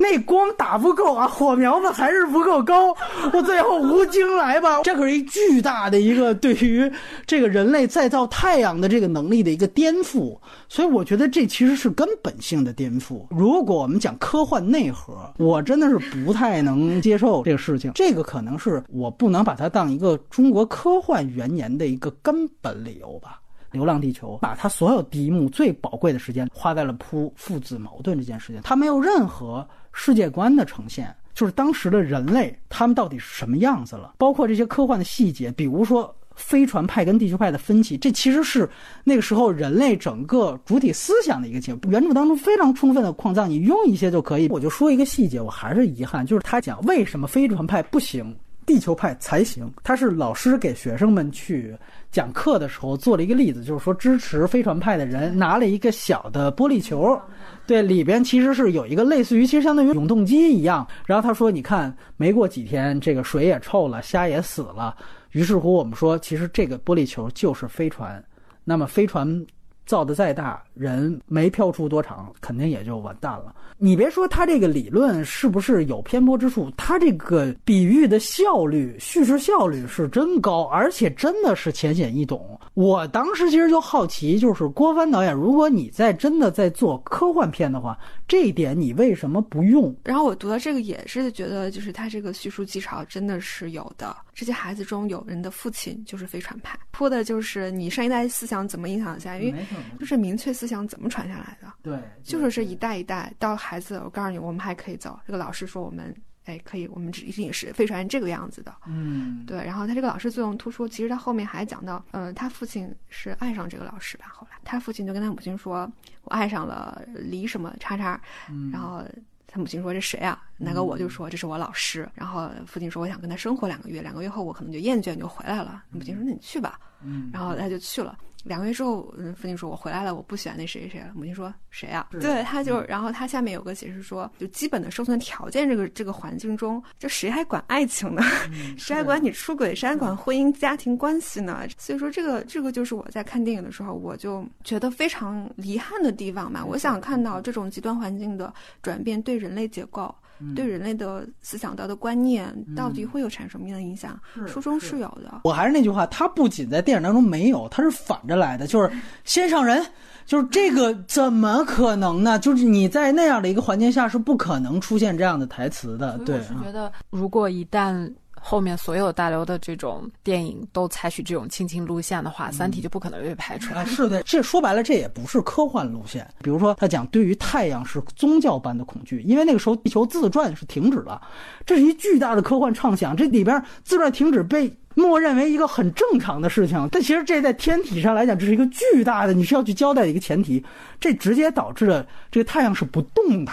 那光打不够啊，火苗子还是不够高。我最后吴京来吧，这可是一巨大的一个对于这个人类再造太阳的这个能力的一个颠覆。所以我觉得这其实是根本性的颠覆。如果我们讲科幻内核，我真的是不太能接受这个事情。这个可能是我不能把它当一个中国科幻元年的一个根本理由吧。《流浪地球》把他所有第一幕最宝贵的时间花在了铺父子矛盾这件事情，他没有任何世界观的呈现，就是当时的人类他们到底是什么样子了，包括这些科幻的细节，比如说飞船派跟地球派的分歧，这其实是那个时候人类整个主体思想的一个结果。原著当中非常充分的矿藏，你用一些就可以。我就说一个细节，我还是遗憾，就是他讲为什么飞船派不行。地球派才行，他是老师给学生们去讲课的时候做了一个例子，就是说支持飞船派的人拿了一个小的玻璃球，对，里边其实是有一个类似于其实相当于永动机一样。然后他说：“你看，没过几天，这个水也臭了，虾也死了。于是乎，我们说，其实这个玻璃球就是飞船。那么飞船造的再大，人没飘出多长，肯定也就完蛋了。”你别说他这个理论是不是有偏颇之处，他这个比喻的效率、叙事效率是真高，而且真的是浅显易懂。我当时其实就好奇，就是郭帆导演，如果你在真的在做科幻片的话，这一点你为什么不用？然后我读到这个也是觉得，就是他这个叙述技巧真的是有的。这些孩子中有人的父亲就是飞船派，铺的就是你上一代思想怎么影响下，因为就是明确思想怎么传下来的。对，就是这一代一代到。孩子，我告诉你，我们还可以走。这个老师说，我们哎可以，我们一定是飞船这个样子的。嗯，对。然后他这个老师作用突出，其实他后面还讲到，呃，他父亲是爱上这个老师吧？后来他父亲就跟他母亲说：“我爱上了李什么叉叉。”嗯然后他母亲说：“这谁啊？”那个我就说：“这是我老师。”然后父亲说：“我想跟他生活两个月，两个月后我可能就厌倦，就回来了。”母亲说：“那你去吧。”嗯，然后他就去了。两个月之后，父亲说：“我回来了，我不喜欢那谁谁谁了。”母亲说：“谁啊？”对，他就，然后他下面有个解释说，就基本的生存条件，这个这个环境中，就谁还管爱情呢？谁还管你出轨？谁还管婚姻家庭关系呢？所以说，这个这个就是我在看电影的时候，我就觉得非常遗憾的地方嘛。我想看到这种极端环境的转变对人类结构。对人类的思想道德观念到底会有产生什么样的影响？书中是有的。我还是那句话，它不仅在电影当中没有，它是反着来的，就是 先上人，就是这个 怎么可能呢？就是你在那样的一个环境下是不可能出现这样的台词的。对，我是觉得如果一旦。后面所有大刘的这种电影都采取这种亲情路线的话，《三体》就不可能被拍出来。是的，这说白了，这也不是科幻路线。比如说，他讲对于太阳是宗教般的恐惧，因为那个时候地球自转是停止了，这是一巨大的科幻畅想。这里边自转停止被默认为一个很正常的事情，但其实这在天体上来讲，这是一个巨大的，你是要去交代的一个前提。这直接导致了这个太阳是不动的。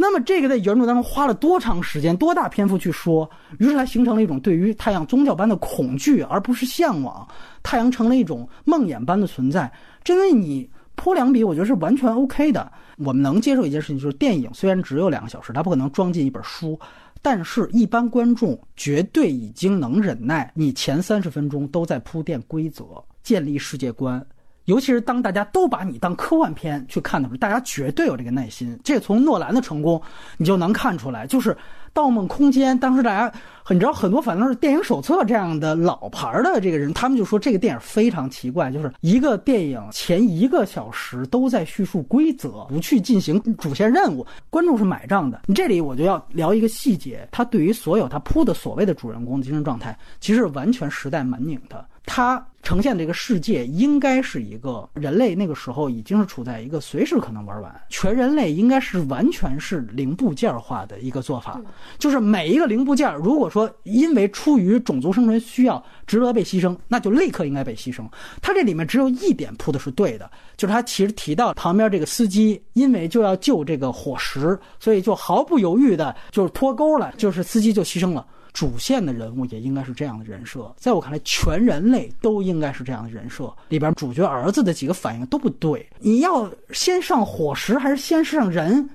那么这个在原著当中花了多长时间、多大篇幅去说？于是它形成了一种对于太阳宗教般的恐惧，而不是向往。太阳成了一种梦魇般的存在，因为你。铺两笔，我觉得是完全 OK 的。我们能接受一件事情，就是电影虽然只有两个小时，它不可能装进一本书，但是一般观众绝对已经能忍耐你前三十分钟都在铺垫规则、建立世界观。尤其是当大家都把你当科幻片去看的时候，大家绝对有这个耐心。这从诺兰的成功，你就能看出来。就是《盗梦空间》，当时大家，很知道很多反正是电影手册这样的老牌的这个人，他们就说这个电影非常奇怪，就是一个电影前一个小时都在叙述规则，不去进行主线任务，观众是买账的。你这里我就要聊一个细节，他对于所有他铺的所谓的主人公的精神状态，其实完全时代蛮拧的。他呈现这个世界应该是一个人类那个时候已经是处在一个随时可能玩完，全人类应该是完全是零部件化的一个做法，就是每一个零部件，如果说因为出于种族生存需要值得被牺牲，那就立刻应该被牺牲。它这里面只有一点铺的是对的，就是他其实提到旁边这个司机因为就要救这个火石，所以就毫不犹豫的就是脱钩了，就是司机就牺牲了。主线的人物也应该是这样的人设，在我看来，全人类都应该是这样的人设。里边主角儿子的几个反应都不对，你要先上伙食还是先上人？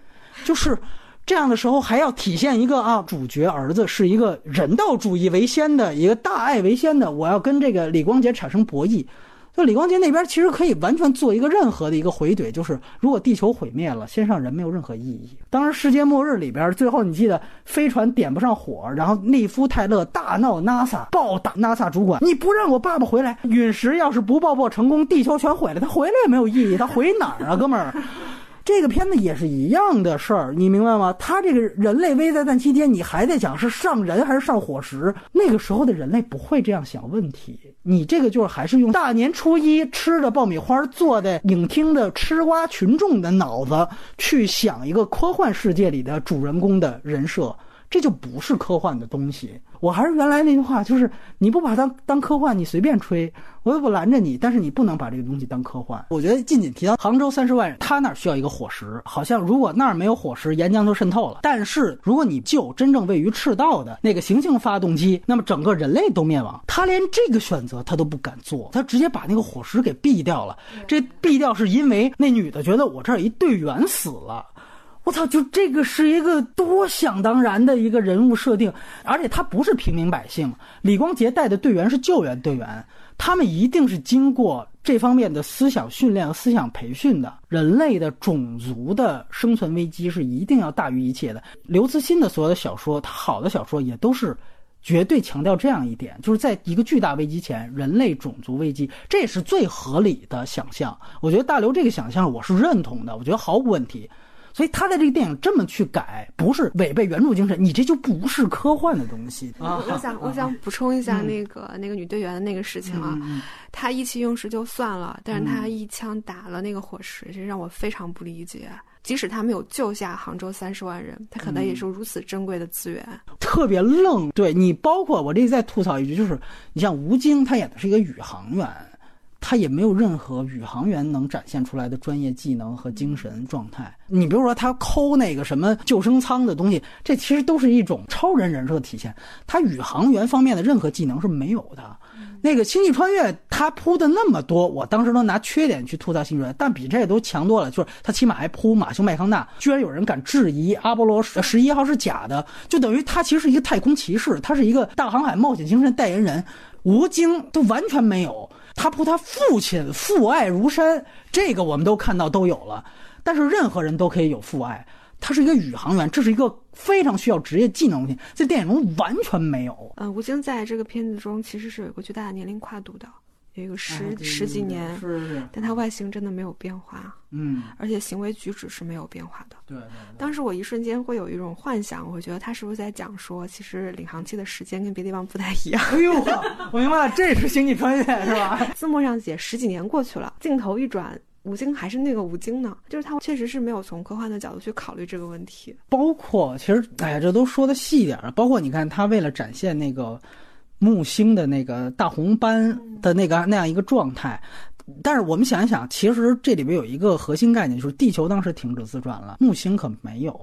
就是这样的时候，还要体现一个啊，主角儿子是一个人道主义为先的一个大爱为先的，我要跟这个李光洁产生博弈。就李光洁那边其实可以完全做一个任何的一个回怼，就是如果地球毁灭了，先上人没有任何意义。当然世界末日里边，最后你记得飞船点不上火，然后内夫泰勒大闹 NASA，暴打 NASA 主管，你不让我爸爸回来，陨石要是不爆破成功，地球全毁了，他回来也没有意义，他回哪儿啊，哥们儿？这个片子也是一样的事儿，你明白吗？他这个人类危在旦夕间，你还在讲是上人还是上伙食？那个时候的人类不会这样想问题。你这个就是还是用大年初一吃着爆米花坐在影厅的吃瓜群众的脑子去想一个科幻世界里的主人公的人设，这就不是科幻的东西。我还是原来那句话，就是你不把它当科幻，你随便吹，我又不拦着你。但是你不能把这个东西当科幻。我觉得近锦提到杭州三十万人，他那儿需要一个火石，好像如果那儿没有火石，岩浆就渗透了。但是如果你就真正位于赤道的那个行星发动机，那么整个人类都灭亡。他连这个选择他都不敢做，他直接把那个火石给毙掉了。这毙掉是因为那女的觉得我这儿一队员死了。我操！就这个是一个多想当然的一个人物设定，而且他不是平民百姓。李光洁带的队员是救援队员，他们一定是经过这方面的思想训练和思想培训的。人类的种族的生存危机是一定要大于一切的。刘慈欣的所有的小说，他好的小说也都是绝对强调这样一点：就是在一个巨大危机前，人类种族危机，这也是最合理的想象。我觉得大刘这个想象我是认同的，我觉得毫无问题。所以他在这个电影这么去改，不是违背原著精神，你这就不是科幻的东西啊！我想，我想补充一下那个那个女队员的那个事情啊，她意气用事就算了，但是她一枪打了那个伙食，这让我非常不理解。即使他没有救下杭州三十万人，他可能也是如此珍贵的资源，特别愣。对你，包括我这再吐槽一句，就是你像吴京，他演的是一个宇航员。他也没有任何宇航员能展现出来的专业技能和精神状态。你比如说，他抠那个什么救生舱的东西，这其实都是一种超人人设的体现。他宇航员方面的任何技能是没有的。那个星际穿越，他铺的那么多，我当时都拿缺点去吐槽星际穿越，但比这都强多了。就是他起码还铺马修麦康纳，居然有人敢质疑阿波罗十一号是假的，就等于他其实是一个太空骑士，他是一个大航海冒险精神代言人。吴京都完全没有。他扑他父亲父爱如山，这个我们都看到都有了。但是任何人都可以有父爱。他是一个宇航员，这是一个非常需要职业技能的，在电影中完全没有。嗯，吴京在这个片子中其实是有一个巨大的年龄跨度的。有一个十十几年，是是是，但它外形真的没有变化，嗯，而且行为举止是没有变化的。对对。当时我一瞬间会有一种幻想，我会觉得他是不是在讲说，其实领航器的时间跟别的地方不太一样。哎呦，我明白了，这是星际穿越是吧？字幕上写十几年过去了，镜头一转，吴京还是那个吴京呢，就是他确实是没有从科幻的角度去考虑这个问题。包括其实，哎呀，这都说的细一点了。包括你看，他为了展现那个。木星的那个大红斑的那个那样一个状态，但是我们想一想，其实这里边有一个核心概念，就是地球当时停止自转了，木星可没有。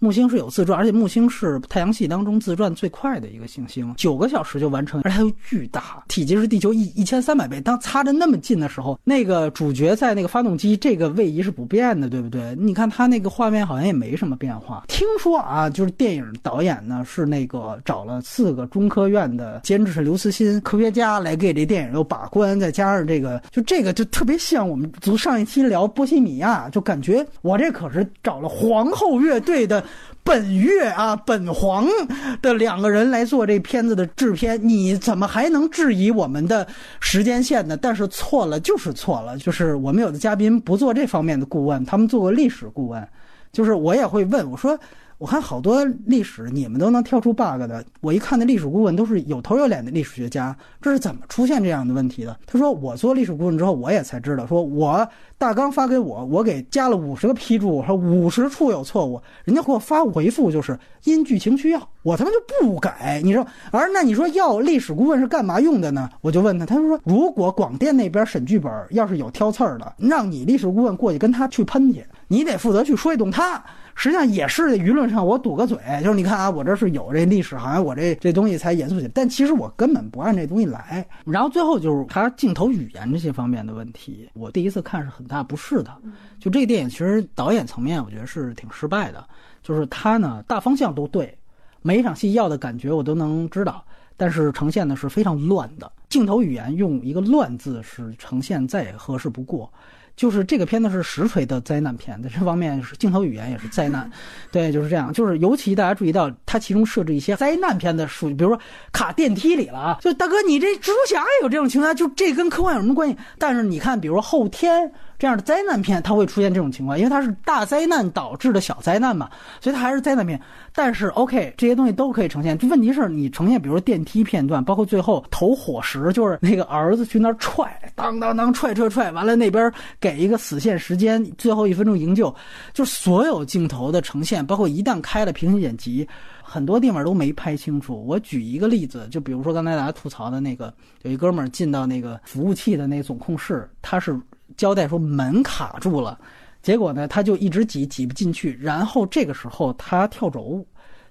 木星是有自转，而且木星是太阳系当中自转最快的一个行星，九个小时就完成，而且它又巨大，体积是地球一一千三百倍。当擦着那么近的时候，那个主角在那个发动机这个位移是不变的，对不对？你看他那个画面好像也没什么变化。听说啊，就是电影导演呢是那个找了四个中科院的监制是刘慈欣科学家来给这电影又把关，再加上这个，就这个就特别像我们从上一期聊波西米亚，就感觉我这可是找了皇后乐队的。本月啊，本皇的两个人来做这片子的制片，你怎么还能质疑我们的时间线呢？但是错了就是错了，就是我们有的嘉宾不做这方面的顾问，他们做过历史顾问，就是我也会问我说。我看好多历史，你们都能挑出 bug 的。我一看那历史顾问都是有头有脸的历史学家，这是怎么出现这样的问题的？他说我做历史顾问之后，我也才知道，说我大纲发给我，我给加了五十个批注，说五十处有错误，人家给我发回复就是因剧情需要，我他妈就不改。你说，而那你说要历史顾问是干嘛用的呢？我就问他，他说如果广电那边审剧本要是有挑刺儿的，让你历史顾问过去跟他去喷去，你得负责去说动他。实际上也是舆论上我堵个嘴，就是你看啊，我这是有这历史，好像我这这东西才严肃起来。但其实我根本不按这东西来。然后最后就是他镜头语言这些方面的问题，我第一次看是很大不适的。就这个电影，其实导演层面我觉得是挺失败的。就是他呢大方向都对，每一场戏要的感觉我都能知道，但是呈现的是非常乱的。镜头语言用一个“乱”字是呈现再合适不过。就是这个片子是实锤的灾难片，在这方面是镜头语言也是灾难，对，就是这样。就是尤其大家注意到，它其中设置一些灾难片的数据，比如说卡电梯里了啊，就大哥你这蜘蛛侠也有这种情况，就这跟科幻有什么关系？但是你看，比如说后天。这样的灾难片，它会出现这种情况，因为它是大灾难导致的小灾难嘛，所以它还是灾难片。但是，OK，这些东西都可以呈现。就问题是你呈现，比如说电梯片段，包括最后投火石，就是那个儿子去那儿踹，当当当踹踹踹，完了那边给一个死线时间，最后一分钟营救，就所有镜头的呈现，包括一旦开了平行剪辑，很多地方都没拍清楚。我举一个例子，就比如说刚才大家吐槽的那个，有一哥们儿进到那个服务器的那个总控室，他是。交代说门卡住了，结果呢，他就一直挤挤不进去。然后这个时候他跳轴，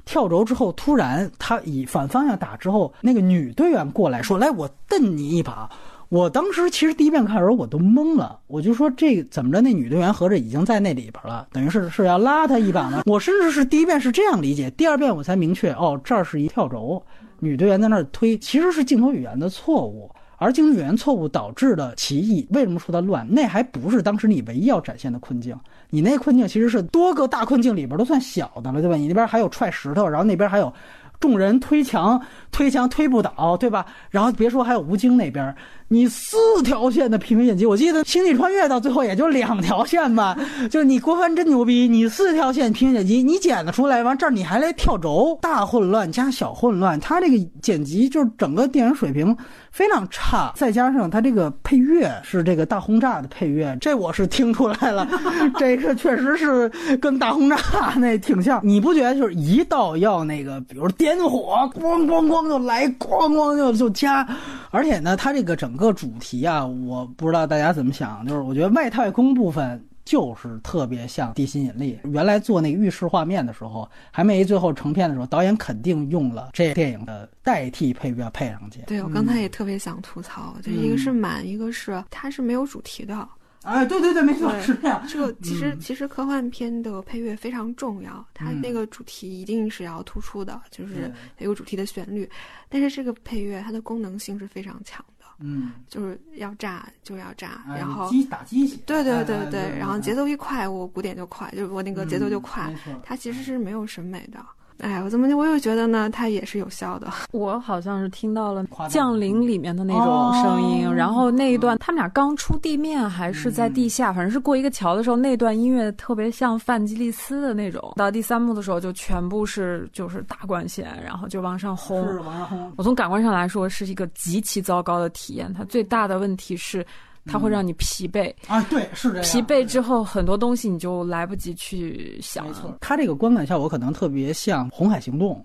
跳轴之后突然他以反方向打之后，那个女队员过来说：“来，我蹬你一把。”我当时其实第一遍看的时候我都懵了，我就说这怎么着？那女队员合着已经在那里边了，等于是是要拉他一把吗？我甚至是第一遍是这样理解，第二遍我才明确哦，这儿是一跳轴，女队员在那儿推，其实是镜头语言的错误。而镜头语言错误导致的歧义，为什么说它乱？那还不是当时你唯一要展现的困境。你那困境其实是多个大困境里边都算小的了，对吧？你那边还有踹石头，然后那边还有众人推墙，推墙推不倒，对吧？然后别说还有吴京那边。你四条线的平行剪辑，我记得《星际穿越》到最后也就两条线吧。就是你郭帆真牛逼，你四条线平行剪辑你剪得出来，完这儿你还来跳轴，大混乱加小混乱，他这个剪辑就是整个电影水平非常差，再加上它这个配乐是这个大轰炸的配乐，这我是听出来了，这个确实是跟大轰炸那挺像。你不觉得就是一到要那个，比如点火，咣咣咣就来，咣咣就就加，而且呢，它这个整。个主题啊，我不知道大家怎么想，就是我觉得外太空部分就是特别像地心引力。原来做那个浴室画面的时候，还没最后成片的时候，导演肯定用了这电影的代替配乐配上去。对我刚才也特别想吐槽，就一个是满，一个是它是没有主题的。哎，对对对，没错，是这样。这个其实其实科幻片的配乐非常重要，它那个主题一定是要突出的，就是有主题的旋律。但是这个配乐它的功能性是非常强。嗯，就是要炸就要炸，然后机打对对对对，然后节奏一快，我鼓点就快，就是我那个节奏就快，它其实是没有审美的。哎，我怎么我又觉得呢？它也是有效的。我好像是听到了《降临》里面的那种声音，然后那一段他们俩刚出地面还是在地下，反正是过一个桥的时候，那段音乐特别像范吉利斯的那种。到第三幕的时候，就全部是就是大管弦，然后就往上轰。是往上轰。我从感官上来说是一个极其糟糕的体验。它最大的问题是。它会让你疲惫啊，对，是这样。疲惫之后，很多东西你就来不及去想。没错，它这个观感效果可能特别像《红海行动》，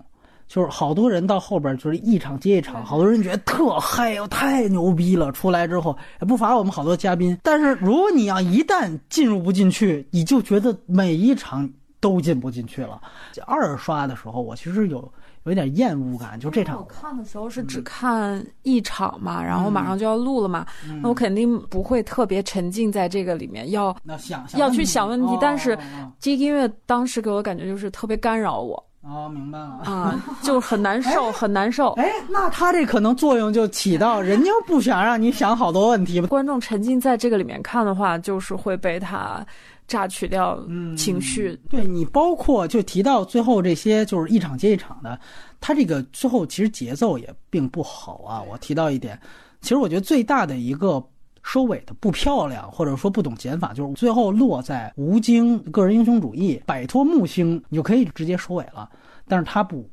就是好多人到后边就是一场接一场，好多人觉得特嗨哟，太牛逼了。出来之后也不乏我们好多嘉宾，但是如果你要一旦进入不进去，你就觉得每一场。都进不进去了。二刷的时候，我其实有有一点厌恶感，就这场我看的时候是只看一场嘛，然后马上就要录了嘛，那我肯定不会特别沉浸在这个里面，要想要去想问题。但是这个音乐当时给我感觉就是特别干扰我。哦，明白了啊，就很难受，很难受。哎，那他这可能作用就起到，人家不想让你想好多问题。观众沉浸在这个里面看的话，就是会被他榨取掉情绪。对你，包括就提到最后这些，就是一场接一场的，他这个最后其实节奏也并不好啊。我提到一点，其实我觉得最大的一个。收尾的不漂亮，或者说不懂减法，就是最后落在吴京个人英雄主义摆脱木星，你就可以直接收尾了。但是他不，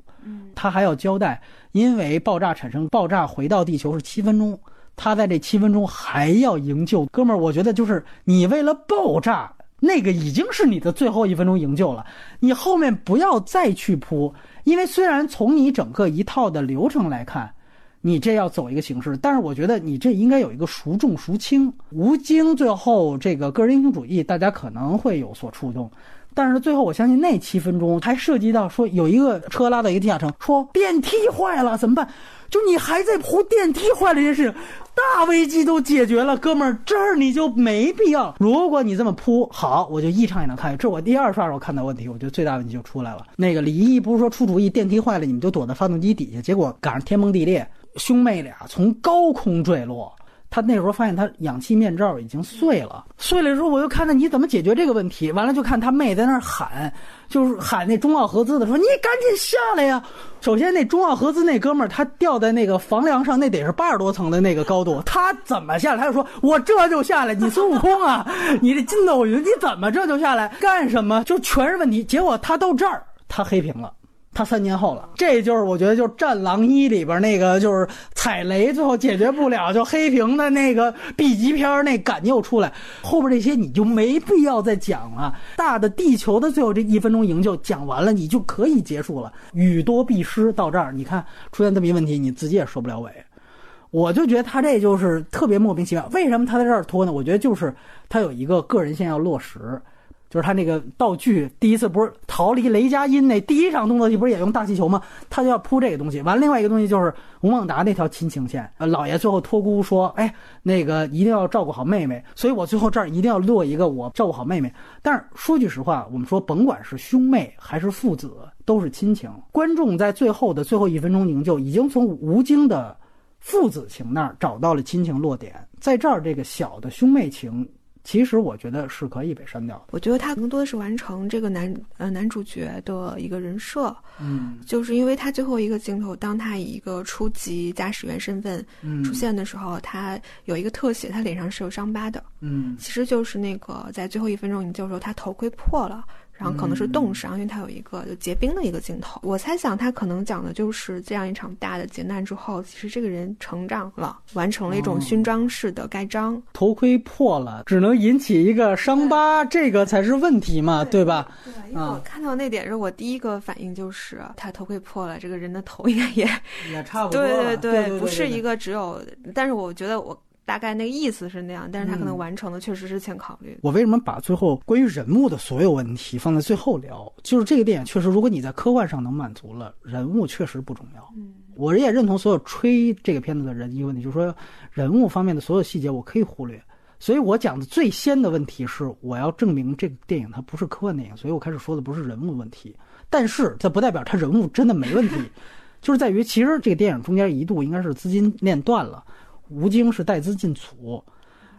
他还要交代，因为爆炸产生爆炸回到地球是七分钟，他在这七分钟还要营救哥们儿。我觉得就是你为了爆炸，那个已经是你的最后一分钟营救了，你后面不要再去扑，因为虽然从你整个一套的流程来看。你这要走一个形式，但是我觉得你这应该有一个孰重孰轻。吴京最后这个个人英雄主义，大家可能会有所触动，但是最后我相信那七分钟还涉及到说有一个车拉到一个地下城，说电梯坏了怎么办？就你还在铺电梯坏了这件事，大危机都解决了，哥们儿这儿你就没必要。如果你这么铺好，我就一场也能看。这我第二刷时候看到问题，我觉得最大问题就出来了。那个李一不是说出主意电梯坏了，你们就躲在发动机底下，结果赶上天崩地裂。兄妹俩从高空坠落，他那时候发现他氧气面罩已经碎了。碎了之后，我就看他你怎么解决这个问题。完了就看他妹在那儿喊，就是喊那中奥合资的说：“你赶紧下来呀！”首先那中奥合资那哥们儿他吊在那个房梁上，那得是八十多层的那个高度，他怎么下来？他就说：“我这就下来。”你孙悟空啊，你这筋斗云，你怎么这就下来？干什么？就全是问题。结果他到这儿，他黑屏了。他三年后了，这就是我觉得就是《战狼一》里边那个就是踩雷最后解决不了就黑屏的那个 B 级片那感又出来，后边这些你就没必要再讲了。大的地球的最后这一分钟营救讲完了，你就可以结束了。语多必失到这儿，你看出现这么一问题，你自己也收不了尾。我就觉得他这就是特别莫名其妙。为什么他在这儿拖呢？我觉得就是他有一个个人线要落实。就是他那个道具，第一次不是逃离雷佳音那第一场动作戏，不是也用大气球吗？他就要铺这个东西。完，另外一个东西就是吴孟达那条亲情线。呃，老爷最后托孤说：“哎，那个一定要照顾好妹妹。”所以我最后这儿一定要落一个我照顾好妹妹。但是说句实话，我们说甭管是兄妹还是父子，都是亲情。观众在最后的最后一分钟营救，已经从吴京的父子情那儿找到了亲情落点，在这儿这个小的兄妹情。其实我觉得是可以被删掉的。我觉得他更多的是完成这个男呃男主角的一个人设，嗯，就是因为他最后一个镜头，当他以一个初级驾驶员身份出现的时候，他有一个特写，他脸上是有伤疤的，嗯，其实就是那个在最后一分钟营救时候，他头盔破了。然后可能是冻伤，因为它有一个就结冰的一个镜头。我猜想他可能讲的就是这样一场大的劫难之后，其实这个人成长了，完成了一种勋章式的盖章。头盔破了，只能引起一个伤疤，这个才是问题嘛，对吧？对，因为我看到那点时，我第一个反应就是他头盔破了，这个人的头应该也也差不多。对对对，不是一个只有，但是我觉得我。大概那个意思是那样，但是他可能完成的确实是欠考虑。我为什么把最后关于人物的所有问题放在最后聊？就是这个电影确实，如果你在科幻上能满足了，人物确实不重要。嗯，我也认同所有吹这个片子的人一个问题，就是说人物方面的所有细节我可以忽略。所以我讲的最先的问题是，我要证明这个电影它不是科幻电影，所以我开始说的不是人物问题。但是这不代表他人物真的没问题，就是在于其实这个电影中间一度应该是资金链断了。吴京是带资进组，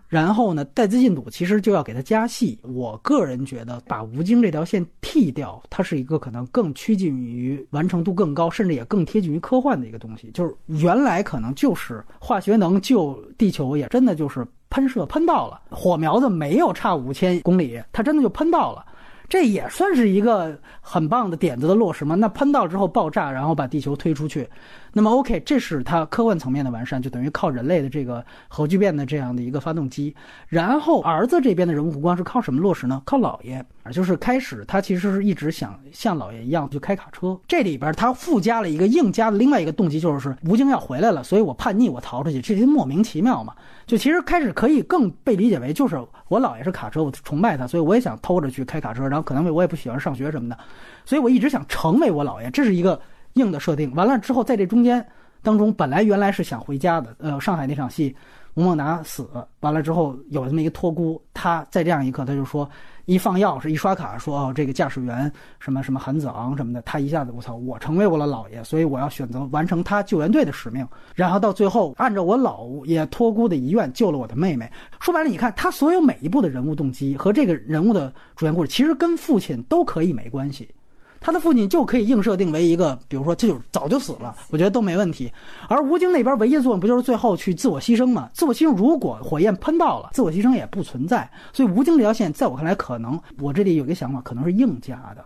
然后呢，带资进组其实就要给他加戏。我个人觉得，把吴京这条线剃掉，它是一个可能更趋近于完成度更高，甚至也更贴近于科幻的一个东西。就是原来可能就是化学能救地球，也真的就是喷射喷到了火苗子，没有差五千公里，它真的就喷到了。这也算是一个很棒的点子的落实吗？那喷到之后爆炸，然后把地球推出去，那么 OK，这是它科幻层面的完善，就等于靠人类的这个核聚变的这样的一个发动机。然后儿子这边的人物弧光是靠什么落实呢？靠姥爷。就是开始他其实是一直想像老爷一样去开卡车，这里边他附加了一个硬加的另外一个动机，就是吴京要回来了，所以我叛逆，我逃出去，这些莫名其妙嘛。就其实开始可以更被理解为，就是我姥爷是卡车，我崇拜他，所以我也想偷着去开卡车，然后可能我也不喜欢上学什么的，所以我一直想成为我姥爷，这是一个硬的设定。完了之后，在这中间当中，本来原来是想回家的，呃，上海那场戏。吴孟达死完了之后，有这么一个托孤，他在这样一刻，他就说，一放钥匙，一刷卡，说哦，这个驾驶员什么什么韩子昂什么的，他一下子我操，我成为我的姥爷，所以我要选择完成他救援队的使命，然后到最后按照我姥爷托孤的遗愿救了我的妹妹。说白了，你看他所有每一步的人物动机和这个人物的主线故事，其实跟父亲都可以没关系。他的父亲就可以硬设定为一个，比如说这就早就死了，我觉得都没问题。而吴京那边唯一的作用不就是最后去自我牺牲吗？自我牺牲，如果火焰喷到了，自我牺牲也不存在。所以吴京这条线，在我看来，可能我这里有一个想法，可能是硬加的。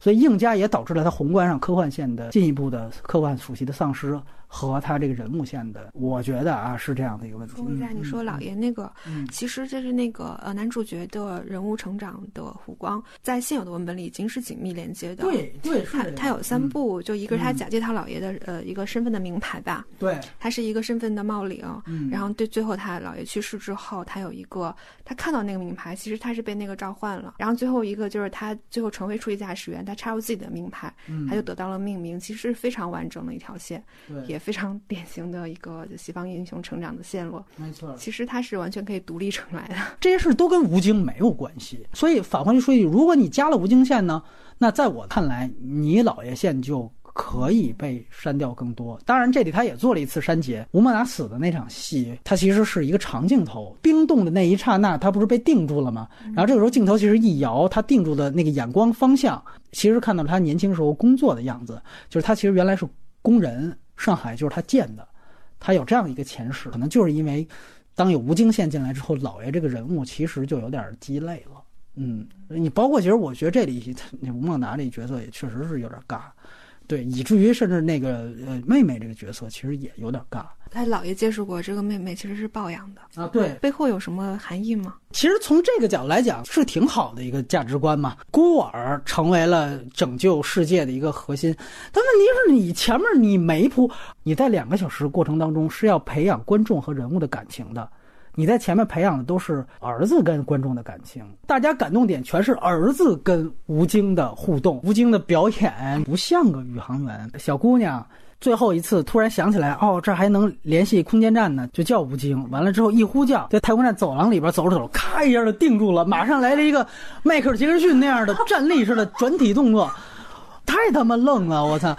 所以硬加也导致了他宏观上科幻线的进一步的科幻属性的丧失。和他这个人物线的，我觉得啊是这样的一个问题。说一下，你说老爷那个，其实就是那个呃男主角的人物成长的弧光，在现有的文本里已经是紧密连接的。对对，他他有三部，就一个是他假借他姥爷的呃一个身份的名牌吧，对，他是一个身份的冒领。然后对最后他姥爷去世之后，他有一个他看到那个名牌，其实他是被那个召唤了。然后最后一个就是他最后成为初级驾驶员，他插入自己的名牌，他就得到了命名，其实是非常完整的一条线，也。非常典型的一个西方英雄成长的线路，没错。其实他是完全可以独立成来的，这些事都跟吴京没有关系。所以反过来说一句，如果你加了吴京线呢，那在我看来，你老爷线就可以被删掉更多。当然，这里他也做了一次删节。吴孟达死的那场戏，它其实是一个长镜头，冰冻的那一刹那，他不是被定住了吗？然后这个时候镜头其实一摇，他定住的那个眼光方向，其实看到他年轻时候工作的样子，就是他其实原来是工人。上海就是他建的，他有这样一个前世，可能就是因为，当有吴京宪进来之后，老爷这个人物其实就有点鸡肋了。嗯，你包括其实我觉得这里吴孟达这角色也确实是有点尬。对，以至于甚至那个呃妹妹这个角色其实也有点尬。他姥爷接触过这个妹妹，其实是抱养的啊。对，背后有什么含义吗？其实从这个角度来讲，是挺好的一个价值观嘛。孤儿成为了拯救世界的一个核心，但问题是你前面你没铺，你在两个小时过程当中是要培养观众和人物的感情的。你在前面培养的都是儿子跟观众的感情，大家感动点全是儿子跟吴京的互动。吴京的表演不像个宇航员，小姑娘最后一次突然想起来，哦，这还能联系空间站呢，就叫吴京。完了之后一呼叫，在太空站走廊里边走着走着，咔一下就定住了，马上来了一个迈克尔杰克逊那样的站立式的转体动作。太他妈愣了，我操！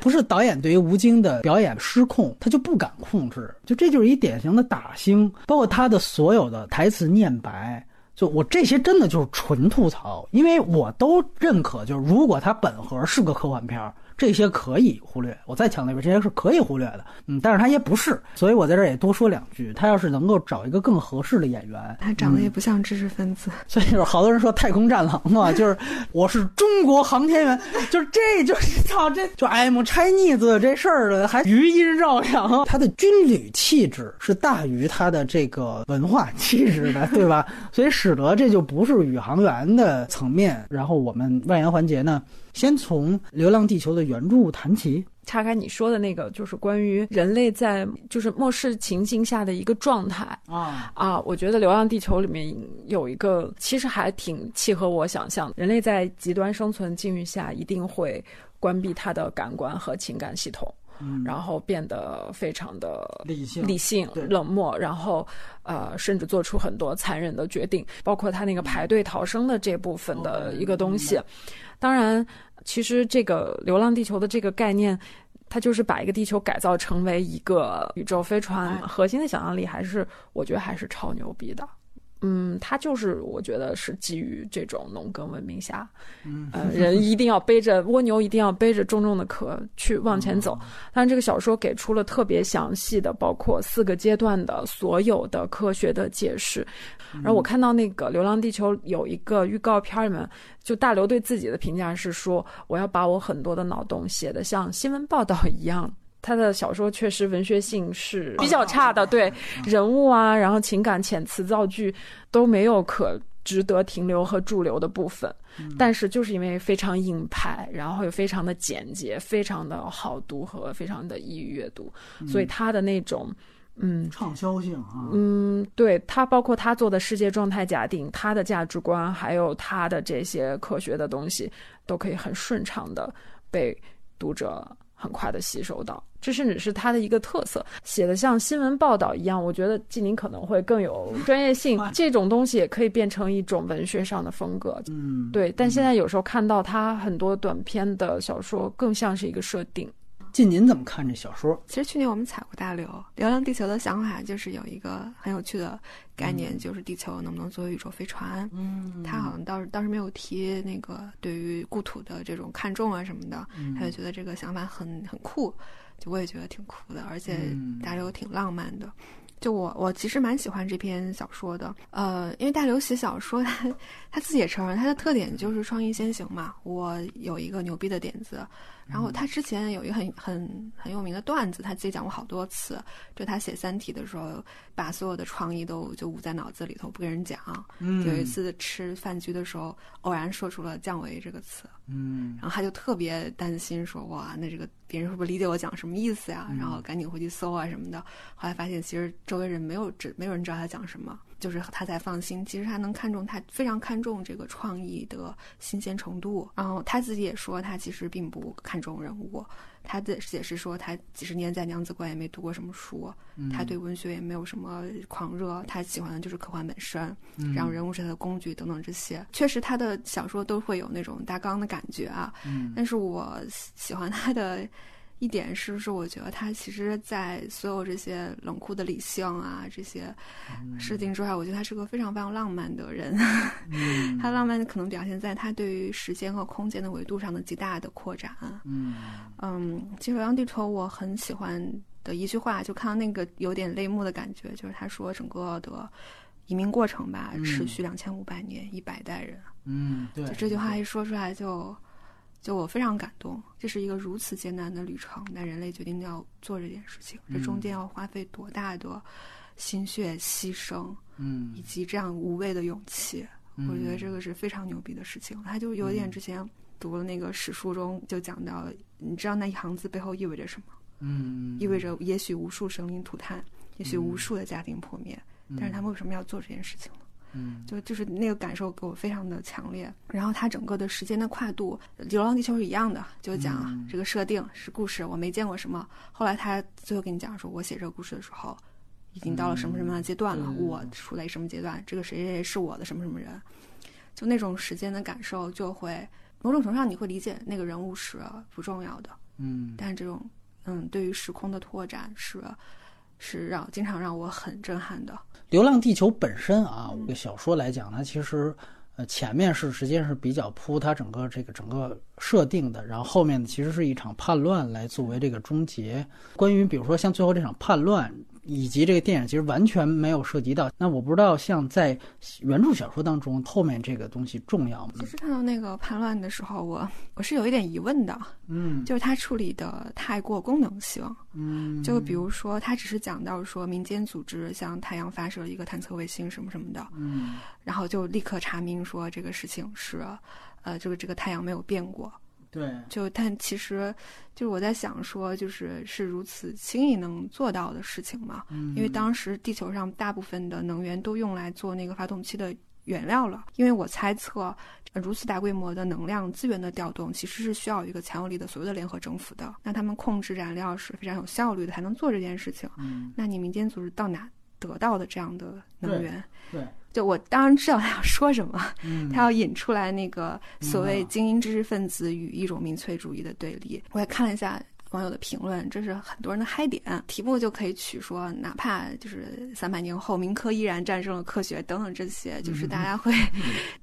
不是导演对于吴京的表演失控，他就不敢控制，就这就是一典型的打星。包括他的所有的台词念白，就我这些真的就是纯吐槽，因为我都认可，就是如果他本核是个科幻片儿。这些可以忽略，我再强调一遍，这些是可以忽略的。嗯，但是他也不是，所以我在这儿也多说两句。他要是能够找一个更合适的演员，他长得也不像知识分子，所以就是好多人说太空战狼嘛，就是我是中国航天员，就是这就是操这就 I'm Chinese 这事儿了，还余音绕梁。他的军旅气质是大于他的这个文化气质的，对吧？所以使得这就不是宇航员的层面。然后我们外延环节呢？先从《流浪地球》的原著谈起，岔开你说的那个，就是关于人类在就是末世情境下的一个状态。啊。啊！我觉得《流浪地球》里面有一个，其实还挺契合我想象，人类在极端生存境遇下一定会关闭他的感官和情感系统，然后变得非常的理性、理性、冷漠，然后呃，甚至做出很多残忍的决定，包括他那个排队逃生的这部分的一个东西，当然。其实这个《流浪地球》的这个概念，它就是把一个地球改造成为一个宇宙飞船，核心的想象力还是我觉得还是超牛逼的。嗯，它就是我觉得是基于这种农耕文明下，呃，人一定要背着蜗牛，一定要背着重重的壳去往前走。但是这个小说给出了特别详细的，包括四个阶段的所有的科学的解释。然后我看到那个《流浪地球》有一个预告片里面，就大刘对自己的评价是说：“我要把我很多的脑洞写的像新闻报道一样。”他的小说确实文学性是比较差的，对人物啊，然后情感、遣词造句都没有可。值得停留和驻留的部分，但是就是因为非常硬派，然后又非常的简洁，非常的好读和非常的易于阅读，所以他的那种嗯畅销性啊，嗯，对他包括他做的世界状态假定，他的价值观，还有他的这些科学的东西，都可以很顺畅的被读者。很快的吸收到，这甚至是他的一个特色，写的像新闻报道一样。我觉得纪宁可能会更有 专业性，这种东西也可以变成一种文学上的风格。嗯，对。但现在有时候看到他很多短篇的小说，更像是一个设定。晋，您怎么看这小说？其实去年我们采过大流，《流浪地球》的想法就是有一个很有趣的概念，就是地球能不能作为宇宙飞船。嗯，他好像倒是倒是没有提那个对于故土的这种看重啊什么的，他就觉得这个想法很很酷，就我也觉得挺酷的，而且大刘挺浪漫的。就我我其实蛮喜欢这篇小说的，呃，因为大刘写小说，他 他自己也承认，他的特点就是创意先行嘛。我有一个牛逼的点子。然后他之前有一个很很很有名的段子，他自己讲过好多次。就他写《三体》的时候，把所有的创意都就捂在脑子里头，不跟人讲。嗯，有一次吃饭局的时候，偶然说出了“降维”这个词。嗯，然后他就特别担心，说：“哇，那这个别人会不会理解我讲什么意思呀？”然后赶紧回去搜啊什么的。后来发现，其实周围人没有知，没有人知道他讲什么。就是他才放心，其实他能看重他非常看重这个创意的新鲜程度。然后他自己也说，他其实并不看重人物。他的解释说，他几十年在娘子关也没读过什么书，他对文学也没有什么狂热，他喜欢的就是科幻本身，然后人物是他的工具等等这些。确实，他的小说都会有那种大纲的感觉啊。但是我喜欢他的。一点是不，是我觉得他其实，在所有这些冷酷的理性啊这些事情之外，我觉得他是个非常非常浪漫的人。他浪漫可能表现在他对于时间和空间的维度上的极大的扩展。嗯嗯，其实《流浪地球》我很喜欢的一句话，就看到那个有点泪目的感觉，就是他说整个的移民过程吧，持续两千五百年，一百代人。嗯，对，就这句话一说出来就。就我非常感动，这是一个如此艰难的旅程，但人类决定要做这件事情，这中间要花费多大的心血牺牲，嗯，以及这样无畏的勇气，我觉得这个是非常牛逼的事情。他就有点之前读了那个史书中就讲到，你知道那一行字背后意味着什么？嗯，意味着也许无数生灵涂炭，也许无数的家庭破灭，但是他们为什么要做这件事情呢？嗯，就就是那个感受给我非常的强烈。然后它整个的时间的跨度，《流浪地球》是一样的，就讲这个设定是故事，我没见过什么。后来他最后跟你讲说，我写这个故事的时候，已经到了什么什么样的阶段了，我处在什么阶段，这个谁谁谁是我的什么什么人，就那种时间的感受，就会某种程度上你会理解那个人物是不重要的，嗯，但是这种嗯对于时空的拓展是是让经常让我很震撼的。《流浪地球》本身啊，这个小说来讲，它其实，呃，前面是实际上是比较铺它整个这个整个设定的，然后后面其实是一场叛乱来作为这个终结。关于比如说像最后这场叛乱。以及这个电影其实完全没有涉及到。那我不知道，像在原著小说当中，后面这个东西重要吗？其实看到那个叛乱的时候，我我是有一点疑问的。嗯，就是他处理的太过功能性。嗯，就比如说，他只是讲到说民间组织向太阳发射了一个探测卫星什么什么的。嗯，然后就立刻查明说这个事情是，呃，这个这个太阳没有变过。对，就但其实，就是我在想说，就是是如此轻易能做到的事情嘛？嗯，因为当时地球上大部分的能源都用来做那个发动机的原料了。因为我猜测，如此大规模的能量资源的调动，其实是需要一个强有力的所谓的联合政府的。那他们控制燃料是非常有效率的，才能做这件事情。嗯，那你民间组织到哪得到的这样的能源？对。就我当然知道他要说什么，嗯，他要引出来那个所谓精英知识分子与一种民粹主义的对立。我也看了一下网友的评论，这是很多人的嗨点。题目就可以取说，哪怕就是三百年后，民科依然战胜了科学等等这些，就是大家会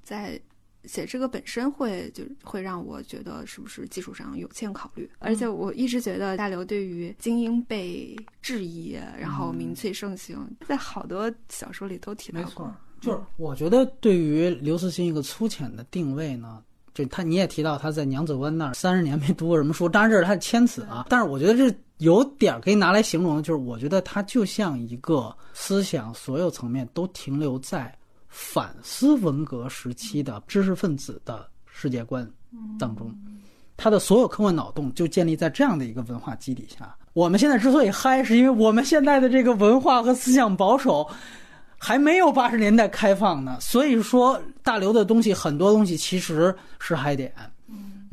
在写这个本身会就会让我觉得是不是技术上有欠考虑。而且我一直觉得大刘对于精英被质疑，然后民粹盛行，在好多小说里都提到过。就是我觉得，对于刘慈欣一个粗浅的定位呢，就他你也提到他在娘子关那儿三十年没读过什么书，当然这是他的谦词啊。但是我觉得这有点可以拿来形容，就是我觉得他就像一个思想所有层面都停留在反思文革时期的知识分子的世界观当中，他的所有科幻脑洞就建立在这样的一个文化基底下。我们现在之所以嗨，是因为我们现在的这个文化和思想保守。还没有八十年代开放呢，所以说大刘的东西很多东西其实是嗨点，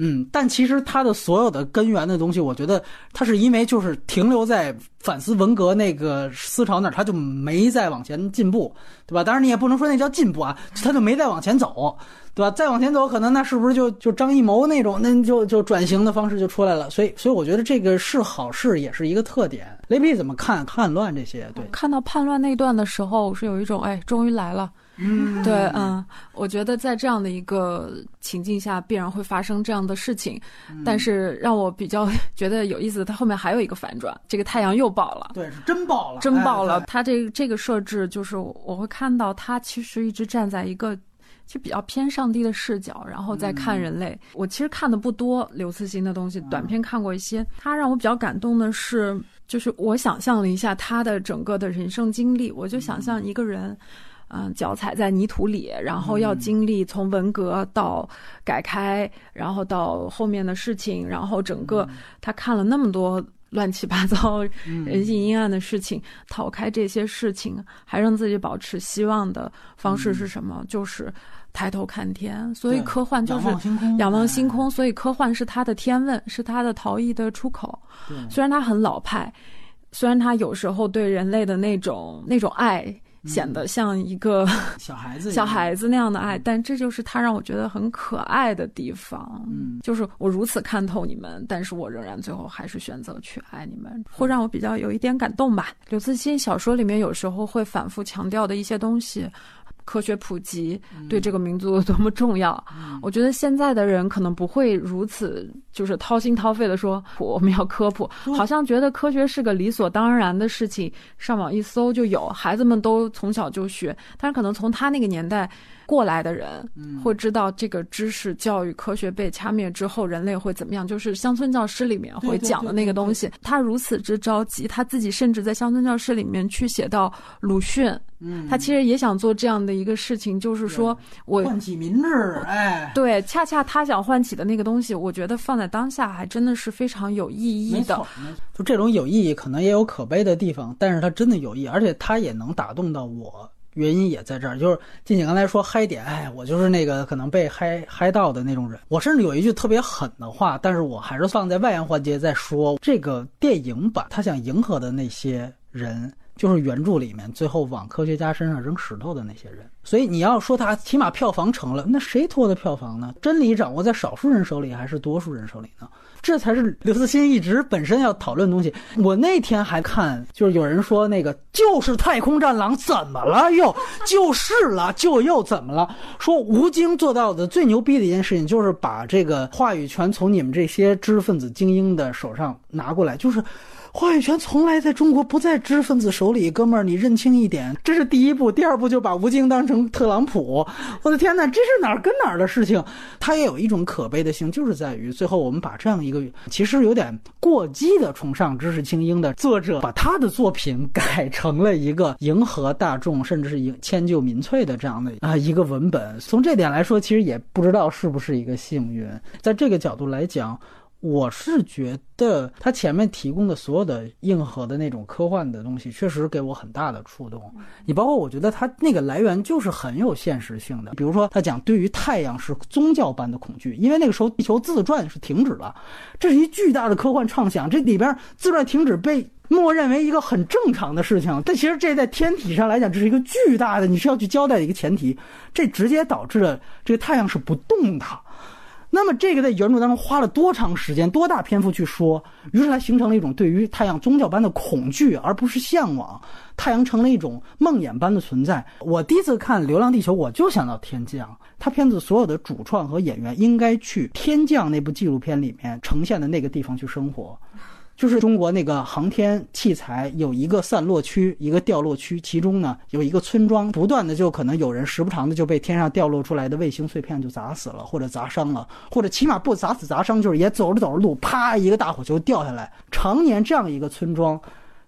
嗯，但其实他的所有的根源的东西，我觉得他是因为就是停留在反思文革那个思潮那儿，他就没再往前进步，对吧？当然你也不能说那叫进步啊，他就没再往前走。对吧？再往前走，可能那是不是就就张艺谋那种，那就就转型的方式就出来了。所以，所以我觉得这个是好事，也是一个特点。雷皮怎么看叛乱这些？对，看到叛乱那段的时候，是有一种哎，终于来了。嗯，对，嗯，我觉得在这样的一个情境下，必然会发生这样的事情。但是让我比较 觉得有意思的，它后面还有一个反转，这个太阳又爆了。对，是真爆了，真爆了。它这个这个设置就是我会看到，它其实一直站在一个。就比较偏上帝的视角，然后再看人类。我其实看的不多刘慈欣的东西，短片看过一些。他让我比较感动的是，就是我想象了一下他的整个的人生经历，我就想象一个人，嗯，脚踩在泥土里，然后要经历从文革到改开，然后到后面的事情，然后整个他看了那么多。乱七八糟、人性阴暗的事情，逃开这些事情，还让自己保持希望的方式是什么？就是抬头看天。所以科幻就是仰望星空。所以科幻是他的天问，是他的逃逸的出口。虽然他很老派，虽然他有时候对人类的那种那种爱。显得像一个 小孩子、小孩子那样的爱，但这就是他让我觉得很可爱的地方。嗯，就是我如此看透你们，但是我仍然最后还是选择去爱你们，会让我比较有一点感动吧。刘慈欣小说里面有时候会反复强调的一些东西。科学普及对这个民族有多么重要？我觉得现在的人可能不会如此，就是掏心掏肺的说我们要科普，好像觉得科学是个理所当然的事情，上网一搜就有，孩子们都从小就学。但是可能从他那个年代过来的人，会知道这个知识、教育、科学被掐灭之后，人类会怎么样？就是乡村教师里面会讲的那个东西。他如此之着急，他自己甚至在乡村教师里面去写到鲁迅。嗯，他其实也想做这样的一个事情，就是说我唤起民智，哎，对，恰恰他想唤起的那个东西，我觉得放在当下还真的是非常有意义的。就这种有意义，可能也有可悲的地方，但是它真的有意义，而且它也能打动到我。原因也在这儿，就是静姐刚才说嗨点，哎，我就是那个可能被嗨嗨到的那种人。我甚至有一句特别狠的话，但是我还是放在外延环节再说。这个电影版他想迎合的那些人。就是原著里面最后往科学家身上扔石头的那些人，所以你要说他起码票房成了，那谁拖的票房呢？真理掌握在少数人手里还是多数人手里呢？这才是刘慈欣一直本身要讨论的东西。我那天还看，就是有人说那个就是《太空战狼》怎么了？又就是了，就又怎么了？说吴京做到的最牛逼的一件事情，就是把这个话语权从你们这些知识分子精英的手上拿过来，就是。话语权从来在中国不在知识分子手里，哥们儿，你认清一点，这是第一步。第二步就把吴京当成特朗普，我的天哪，这是哪儿跟哪儿的事情？他也有一种可悲的性，就是在于最后我们把这样一个其实有点过激的崇尚知识精英的作者，把他的作品改成了一个迎合大众，甚至是迎迁就民粹的这样的啊一个文本。从这点来说，其实也不知道是不是一个幸运。在这个角度来讲。我是觉得他前面提供的所有的硬核的那种科幻的东西，确实给我很大的触动。你包括我觉得他那个来源就是很有现实性的。比如说他讲对于太阳是宗教般的恐惧，因为那个时候地球自转是停止了，这是一巨大的科幻畅想。这里边自转停止被默认为一个很正常的事情，但其实这在天体上来讲，这是一个巨大的，你是要去交代的一个前提。这直接导致了这个太阳是不动的。那么这个在原著当中花了多长时间、多大篇幅去说？于是它形成了一种对于太阳宗教般的恐惧，而不是向往。太阳成了一种梦魇般的存在。我第一次看《流浪地球》，我就想到天降。他片子所有的主创和演员应该去天降那部纪录片里面呈现的那个地方去生活。就是中国那个航天器材有一个散落区，一个掉落区，其中呢有一个村庄，不断的就可能有人时不常的。就被天上掉落出来的。卫星碎片就砸死了，或者砸伤了，或者起码不砸死砸伤，就是也走着走着路，啪一个大火球掉下来。常年这样一个村庄，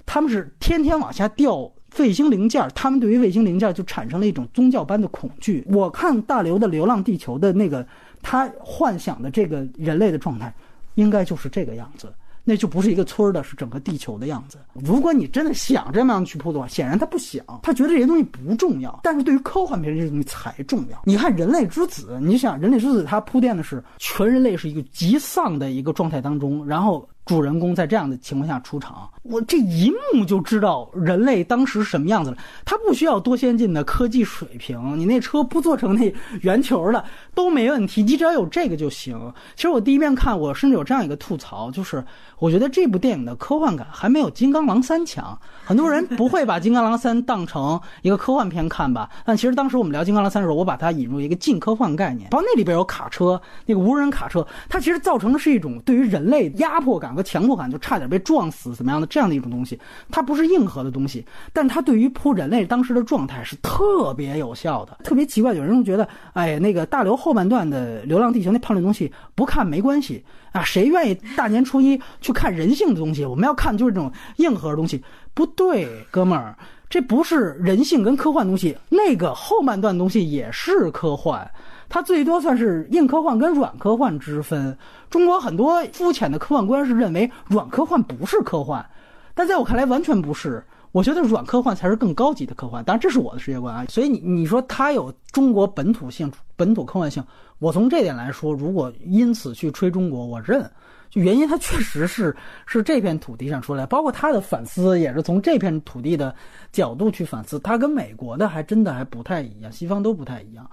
他们是天天往下掉卫星零件，他们对于卫星零件就产生了一种宗教般的。恐惧。我看大刘的《流浪地球》的。那个，他幻想的。这个人类的。状态，应该就是这个样子。那就不是一个村儿的，是整个地球的样子。如果你真的想这么样去铺的话，显然他不想，他觉得这些东西不重要。但是对于科幻片这些东西才重要。你看《人类之子》，你想《人类之子》，它铺垫的是全人类是一个极丧的一个状态当中，然后。主人公在这样的情况下出场，我这一幕就知道人类当时什么样子了。他不需要多先进的科技水平，你那车不做成那圆球的都没问题，你只要有这个就行。其实我第一遍看，我甚至有这样一个吐槽，就是我觉得这部电影的科幻感还没有《金刚狼三》强。很多人不会把《金刚狼三》当成一个科幻片看吧？但其实当时我们聊《金刚狼三》的时候，我把它引入一个近科幻概念，包括那里边有卡车，那个无人卡车，它其实造成的是一种对于人类压迫感。个强迫感就差点被撞死，怎么样的这样的一种东西，它不是硬核的东西，但它对于扑人类当时的状态是特别有效的。特别奇怪，有人觉得，哎，那个大刘后半段的《流浪地球》那叛乱东西不看没关系啊，谁愿意大年初一去看人性的东西？我们要看就是这种硬核的东西，不对，哥们儿，这不是人性跟科幻东西，那个后半段东西也是科幻。它最多算是硬科幻跟软科幻之分。中国很多肤浅的科幻观是认为软科幻不是科幻，但在我看来完全不是。我觉得软科幻才是更高级的科幻，当然这是我的世界观啊。所以你你说它有中国本土性、本土科幻性，我从这点来说，如果因此去吹中国，我认。就原因它确实是是这片土地上出来，包括他的反思也是从这片土地的角度去反思。他跟美国的还真的还不太一样，西方都不太一样。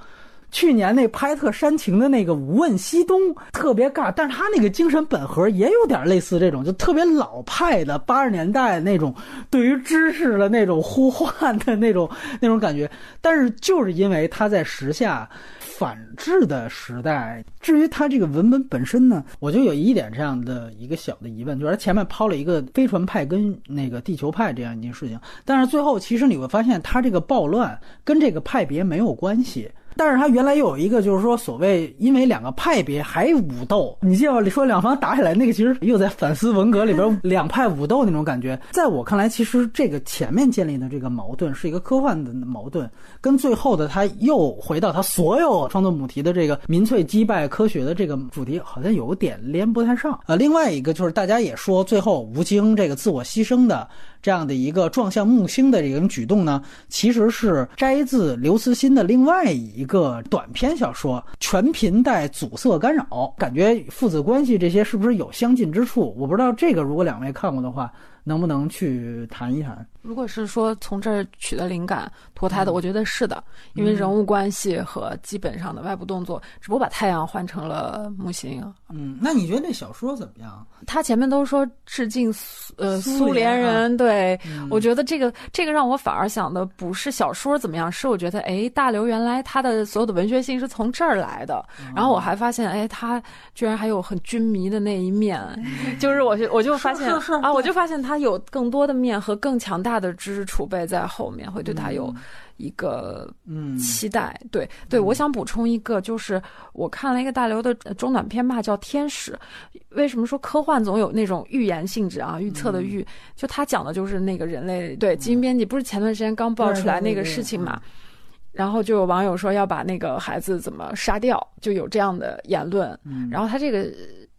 去年那拍特煽情的那个《无问西东》特别尬，但是他那个精神本核也有点类似这种，就特别老派的八十年代那种对于知识的那种呼唤的那种 那种感觉。但是就是因为他在时下反制的时代，至于他这个文本本身呢，我就有一点这样的一个小的疑问，就是他前面抛了一个飞船派跟那个地球派这样一件事情，但是最后其实你会发现，他这个暴乱跟这个派别没有关系。但是他原来又有一个，就是说所谓因为两个派别还武斗，你就要说两方打起来那个，其实又在反思文革里边两派武斗那种感觉。在我看来，其实这个前面建立的这个矛盾是一个科幻的矛盾，跟最后的他又回到他所有创作母题的这个民粹击败科学的这个主题，好像有点连不太上。呃，另外一个就是大家也说最后吴京这个自我牺牲的。这样的一个撞向木星的这种举动呢，其实是摘自刘慈欣的另外一个短篇小说《全频带阻塞干扰》，感觉父子关系这些是不是有相近之处？我不知道这个，如果两位看过的话。能不能去谈一谈？如果是说从这儿取的灵感脱胎的，我觉得是的，因为人物关系和基本上的外部动作，只不过把太阳换成了木星。嗯，那你觉得那小说怎么样？他前面都说致敬苏呃苏联人，对我觉得这个这个让我反而想的不是小说怎么样，是我觉得哎大刘原来他的所有的文学性是从这儿来的。然后我还发现哎他居然还有很军迷的那一面，就是我就我就发现啊我就发现他。他有更多的面和更强大的知识储备在后面，会对他有一个嗯期待。对对，我想补充一个，就是我看了一个大刘的中短篇吧，叫《天使》。为什么说科幻总有那种预言性质啊？预测的预，就他讲的就是那个人类对基因编辑，不是前段时间刚爆出来那个事情嘛？然后就有网友说要把那个孩子怎么杀掉，就有这样的言论。然后他这个。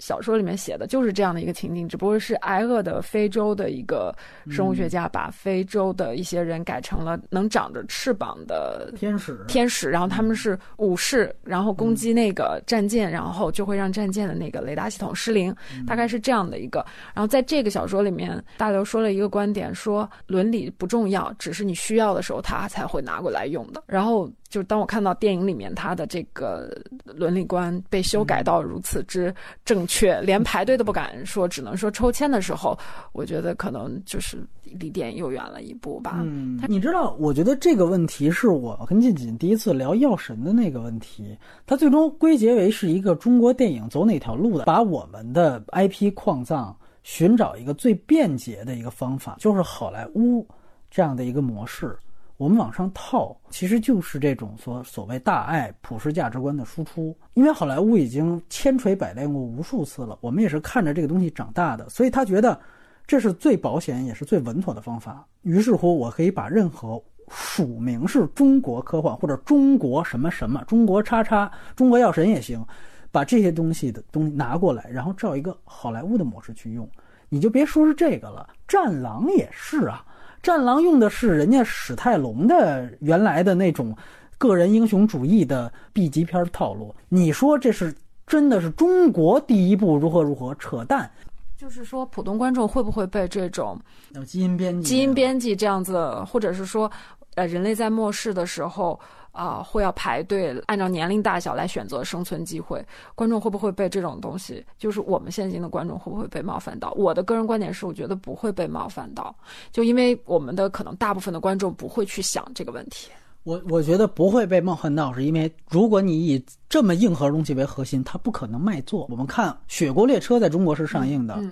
小说里面写的就是这样的一个情景，只不过是挨饿的非洲的一个生物学家把非洲的一些人改成了能长着翅膀的天使，天使，然后他们是武士，然后攻击那个战舰，然后就会让战舰的那个雷达系统失灵，大概是这样的一个。然后在这个小说里面，大刘说了一个观点，说伦理不重要，只是你需要的时候他才会拿过来用的。然后。就当我看到电影里面他的这个伦理观被修改到如此之正确，连排队都不敢说，只能说抽签的时候，我觉得可能就是离电影又远了一步吧。嗯，你知道，我觉得这个问题是我跟静静第一次聊《药神》的那个问题，它最终归结为是一个中国电影走哪条路的，把我们的 IP 矿藏寻找一个最便捷的一个方法，就是好莱坞这样的一个模式。我们往上套，其实就是这种所所谓大爱、普世价值观的输出。因为好莱坞已经千锤百炼过无数次了，我们也是看着这个东西长大的，所以他觉得这是最保险也是最稳妥的方法。于是乎，我可以把任何署名是中国科幻或者中国什么什么、中国叉叉、中国药神也行，把这些东西的东西拿过来，然后照一个好莱坞的模式去用。你就别说是这个了，战狼也是啊，战狼用的是人家史泰龙的原来的那种个人英雄主义的 B 级片套路。你说这是真的是中国第一部如何如何？扯淡！就是说，普通观众会不会被这种基因编辑、基因编辑这样子，或者是说，呃，人类在末世的时候？啊，会要排队，按照年龄大小来选择生存机会。观众会不会被这种东西？就是我们现今的观众会不会被冒犯到？我的个人观点是，我觉得不会被冒犯到，就因为我们的可能大部分的观众不会去想这个问题。我我觉得不会被冒犯到，是因为如果你以这么硬核东西为核心，它不可能卖座。我们看《雪国列车》在中国是上映的。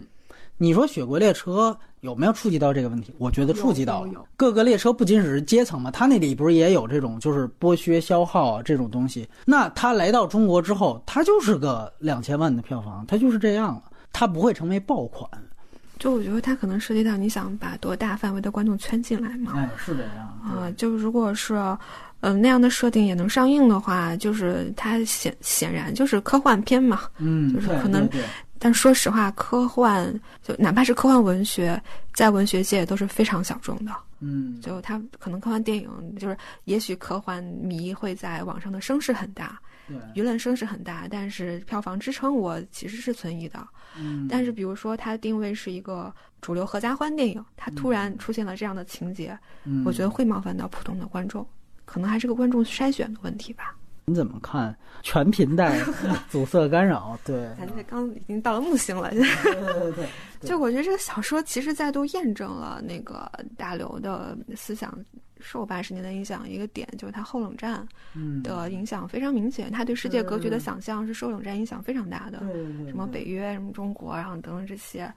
你说《雪国列车》有没有触及到这个问题？我觉得触及到了。各个列车不仅只是阶层嘛，它那里不是也有这种就是剥削消耗啊这种东西？那它来到中国之后，它就是个两千万的票房，它就是这样了，它不会成为爆款。就我觉得它可能涉及到你想把多大范围的观众圈进来嘛？哎，是这样啊。就如果是嗯那样的设定也能上映的话，就是它显显然就是科幻片嘛。嗯，就是可能。但说实话，科幻就哪怕是科幻文学，在文学界都是非常小众的。嗯，就它可能科幻电影，就是也许科幻迷会在网上的声势很大，舆论声势很大，但是票房支撑我其实是存疑的。嗯，但是比如说它定位是一个主流合家欢电影，它突然出现了这样的情节，我觉得会冒犯到普通的观众，可能还是个观众筛选的问题吧。你怎么看全频带 阻塞干扰？对，咱这刚已经到了木星了。对对对，就我觉得这个小说其实再度验证了那个大刘的思想受八十年代影响一个点，就是他后冷战的影响非常明显。他对世界格局的想象是受冷战影响非常大的。什么北约，什么中国，然后等等这些。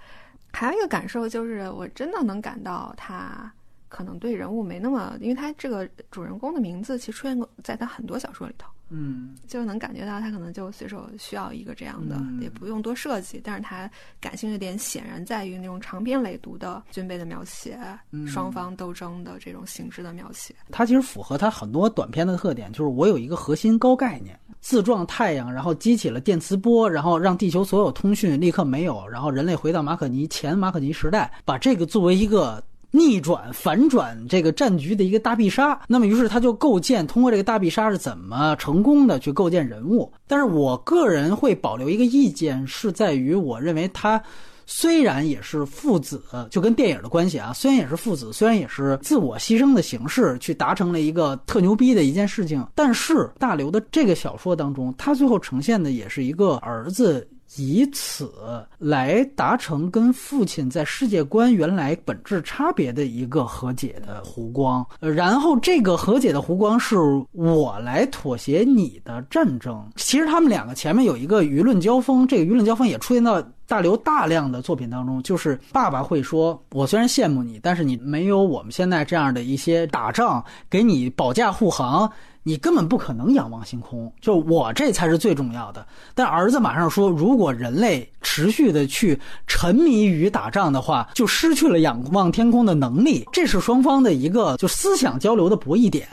还有一个感受就是，我真的能感到他。可能对人物没那么，因为他这个主人公的名字其实出现过在他很多小说里头，嗯，就能感觉到他可能就随手需要一个这样的，也不用多设计。但是他感兴趣点显然在于那种长篇累读的军备的描写，双方斗争的这种形式的描写。它其实符合他很多短篇的特点，就是我有一个核心高概念，自撞太阳，然后激起了电磁波，然后让地球所有通讯立刻没有，然后人类回到马可尼前马可尼时代，把这个作为一个。逆转、反转这个战局的一个大必杀，那么于是他就构建通过这个大必杀是怎么成功的去构建人物。但是我个人会保留一个意见，是在于我认为他虽然也是父子，就跟电影的关系啊，虽然也是父子，虽然也是自我牺牲的形式去达成了一个特牛逼的一件事情，但是大刘的这个小说当中，他最后呈现的也是一个儿子。以此来达成跟父亲在世界观原来本质差别的一个和解的弧光，然后这个和解的弧光是我来妥协你的战争。其实他们两个前面有一个舆论交锋，这个舆论交锋也出现到大刘大量的作品当中，就是爸爸会说：“我虽然羡慕你，但是你没有我们现在这样的一些打仗给你保驾护航。”你根本不可能仰望星空，就我这才是最重要的。但儿子马上说，如果人类持续的去沉迷于打仗的话，就失去了仰望天空的能力。这是双方的一个就思想交流的博弈点。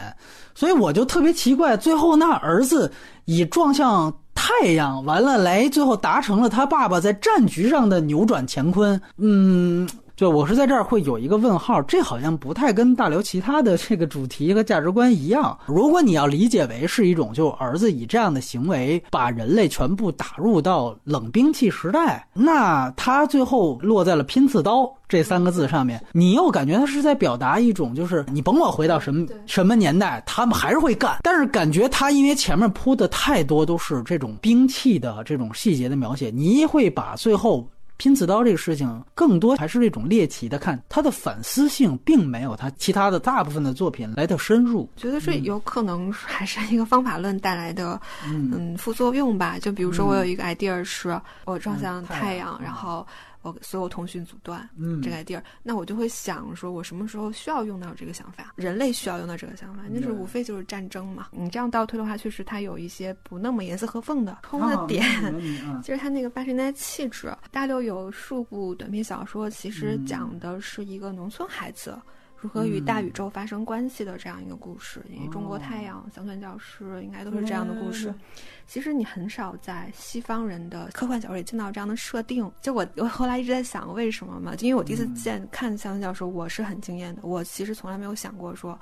所以我就特别奇怪，最后那儿子以撞向太阳，完了来最后达成了他爸爸在战局上的扭转乾坤。嗯。对，我是在这儿会有一个问号，这好像不太跟大刘其他的这个主题和价值观一样。如果你要理解为是一种，就儿子以这样的行为把人类全部打入到冷兵器时代，那他最后落在了拼刺刀这三个字上面，你又感觉他是在表达一种，就是你甭管回到什么什么年代，他们还是会干。但是感觉他因为前面铺的太多都是这种兵器的这种细节的描写，你会把最后。拼刺刀这个事情，更多还是这种猎奇的看，他的反思性并没有他其他的大部分的作品来的深入。觉得这有可能还是一个方法论带来的，嗯，副作用吧。就比如说，我有一个 idea 是，我撞向太阳，然后我所有通讯阻断，嗯，这个地儿，那我就会想说，我什么时候需要用到这个想法？人类需要用到这个想法，那是无非就是战争嘛。你这样倒推的话，确实它有一些不那么严丝合缝的通的点，就是它那个八十年代气质。大六有数部短篇小说，其实讲的是一个农村孩子。如何与大宇宙发生关系的这样一个故事，因为中国太阳、乡村教师应该都是这样的故事。其实你很少在西方人的科幻小说里见到这样的设定。就我我后来一直在想，为什么嘛？因为我第一次见看乡村教师，我是很惊艳的。我其实从来没有想过说，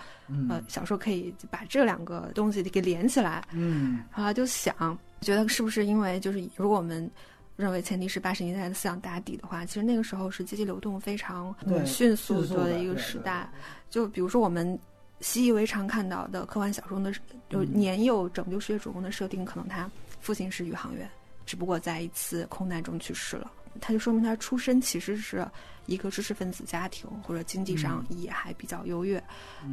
呃，小说可以把这两个东西给连起来。嗯，后来就想，觉得是不是因为就是如果我们。认为前提是八十年代的思想打底的话，其实那个时候是阶级流动非常迅速的一个时代。就比如说我们习以为常看到的科幻小说的，就年幼拯救世界主公的设定，可能他父亲是宇航员，只不过在一次空难中去世了，他就说明他出身其实是。一个知识分子家庭，或者经济上也还比较优越，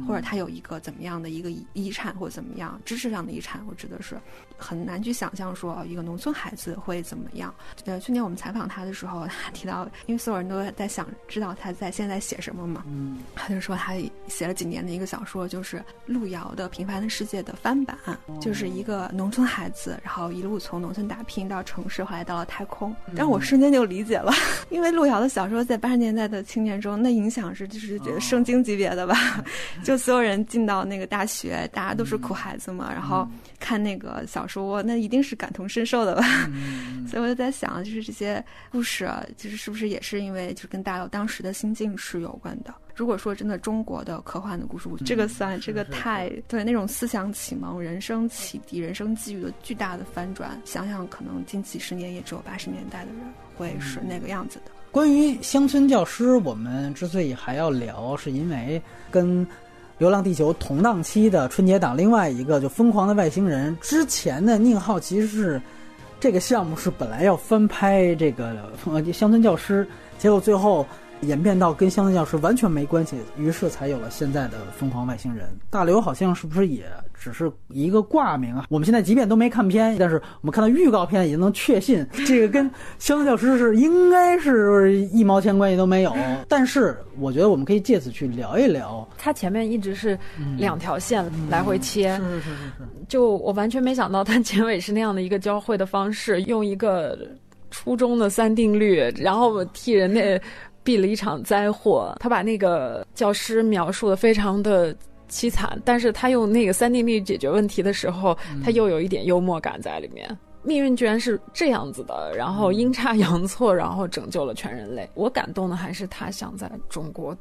或者他有一个怎么样的一个遗产，或者怎么样知识上的遗产，我指的是很难去想象说一个农村孩子会怎么样。呃，去年我们采访他的时候，他提到，因为所有人都在想知道他在现在写什么嘛，嗯，他就说他写了几年的一个小说，就是路遥的《平凡的世界》的翻版，就是一个农村孩子，然后一路从农村打拼到城市，后来到了太空。但我瞬间就理解了，因为路遥的小说在八十年。现在的青年中，那影响是就是觉得圣经级别的吧，就所有人进到那个大学，大家都是苦孩子嘛，然后看那个小说，那一定是感同身受的吧。所以我就在想，就是这些故事，就是是不是也是因为就跟大家当时的心境是有关的。如果说真的中国的科幻的故事，这个算这个太对那种思想启蒙、人生启迪、人生际遇的巨大的翻转，想想可能近几十年也只有八十年代的人会是那个样子的。关于乡村教师，我们之所以还要聊，是因为跟《流浪地球》同档期的春节档另外一个就《疯狂的外星人》之前的宁浩，其实是这个项目是本来要翻拍这个乡村教师，结果最后。演变到跟乡村教师完全没关系，于是才有了现在的疯狂外星人。大刘好像是不是也只是一个挂名啊？我们现在即便都没看片，但是我们看到预告片已经能确信，这个跟乡村教师是应该是一毛钱关系都没有。但是我觉得我们可以借此去聊一聊，他前面一直是两条线来回切，是是是是。就我完全没想到他结尾是那样的一个交汇的方式，用一个初中的三定律，然后替人类。避了一场灾祸，他把那个教师描述的非常的凄惨，但是他用那个三定律解决问题的时候，他又有一点幽默感在里面。命运居然是这样子的，然后阴差阳错，然后拯救了全人类。我感动的还是他想在中国。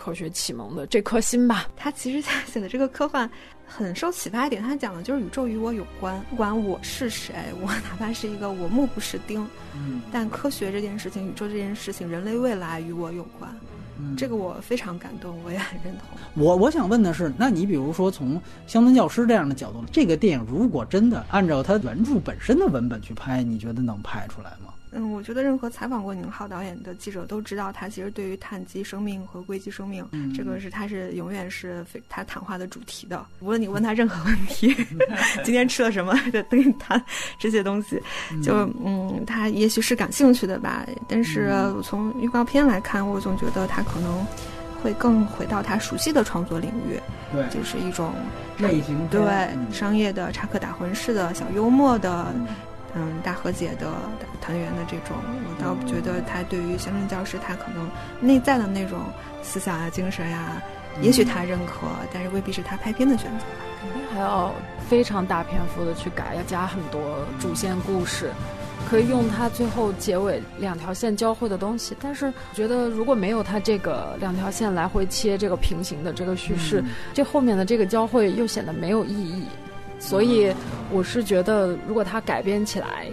科学启蒙的这颗心吧，他其实他写的这个科幻很受启发一点，他讲的就是宇宙与我有关，不管我是谁，我哪怕是一个我目不识丁，嗯，但科学这件事情，宇宙这件事情，人类未来与我有关，这个我非常感动，我也很认同。我我想问的是，那你比如说从乡村教师这样的角度，这个电影如果真的按照他原著本身的文本去拍，你觉得能拍出来吗？嗯，我觉得任何采访过宁浩导演的记者都知道，他其实对于碳基生命和硅基生命，这个是他是永远是非他谈话的主题的。无论你问他任何问题，今天吃了什么，都跟你谈这些东西。就嗯，他也许是感兴趣的吧。但是从预告片来看，我总觉得他可能会更回到他熟悉的创作领域，对，就是一种类型对商业的插科打诨式的小幽默的。嗯，大和解的团圆的这种，我倒觉得他对于乡村教师，他可能内在的那种思想啊、精神呀，也许他认可，但是未必是他拍片的选择。肯定还要非常大篇幅的去改，要加很多主线故事，可以用他最后结尾两条线交汇的东西。但是我觉得如果没有他这个两条线来回切这个平行的这个叙事，这后面的这个交汇又显得没有意义。所以，我是觉得，如果它改编起来，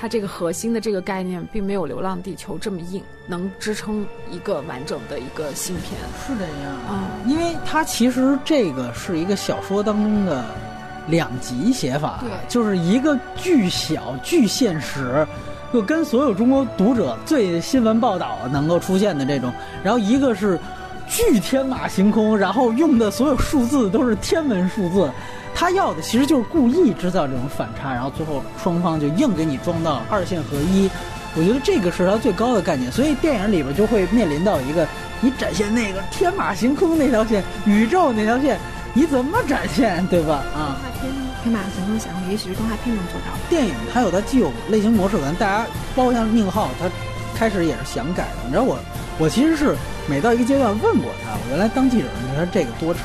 它这个核心的这个概念，并没有《流浪地球》这么硬，能支撑一个完整的一个新片。是这样啊，因为它其实这个是一个小说当中的两极写法，对，就是一个巨小、巨现实，就跟所有中国读者最新闻报道能够出现的这种，然后一个是巨天马行空，然后用的所有数字都是天文数字。他要的其实就是故意制造这种反差，然后最后双方就硬给你装到二线合一。我觉得这个是他最高的概念，所以电影里边就会面临到一个，你展现那个天马行空那条线，宇宙那条线，你怎么展现，对吧？啊，动画片天马行空想象，也许是动画片能做到。电影它有它既有类型模式，咱大家包括像宁浩，他开始也是想改的。你知道我，我其实是每到一个阶段问过他，我原来当记者，你说这个多长？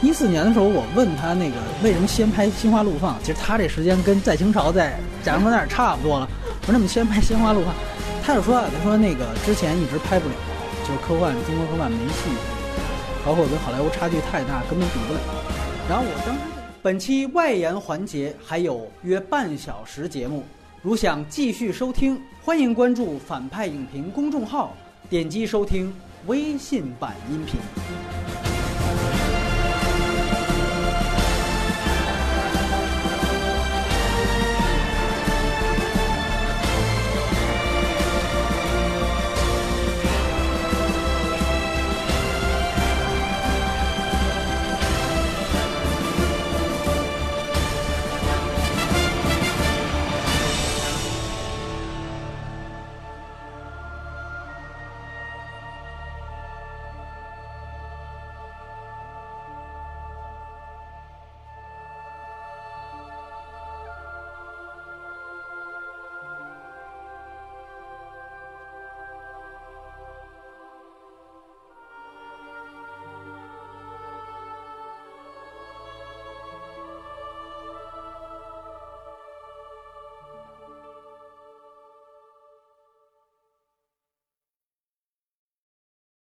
一四年的时候，我问他那个为什么先拍《心花怒放》，其实他这时间跟在清朝在贾樟柯那儿差不多了。我说那么先拍《心花怒放》，他就说啊，他说那个之前一直拍不了，就是科幻中国科幻没戏，包括跟好莱坞差距太大，根本比不了。然后我当时本期外延环节还有约半小时节目，如想继续收听，欢迎关注反派影评公众号，点击收听微信版音频。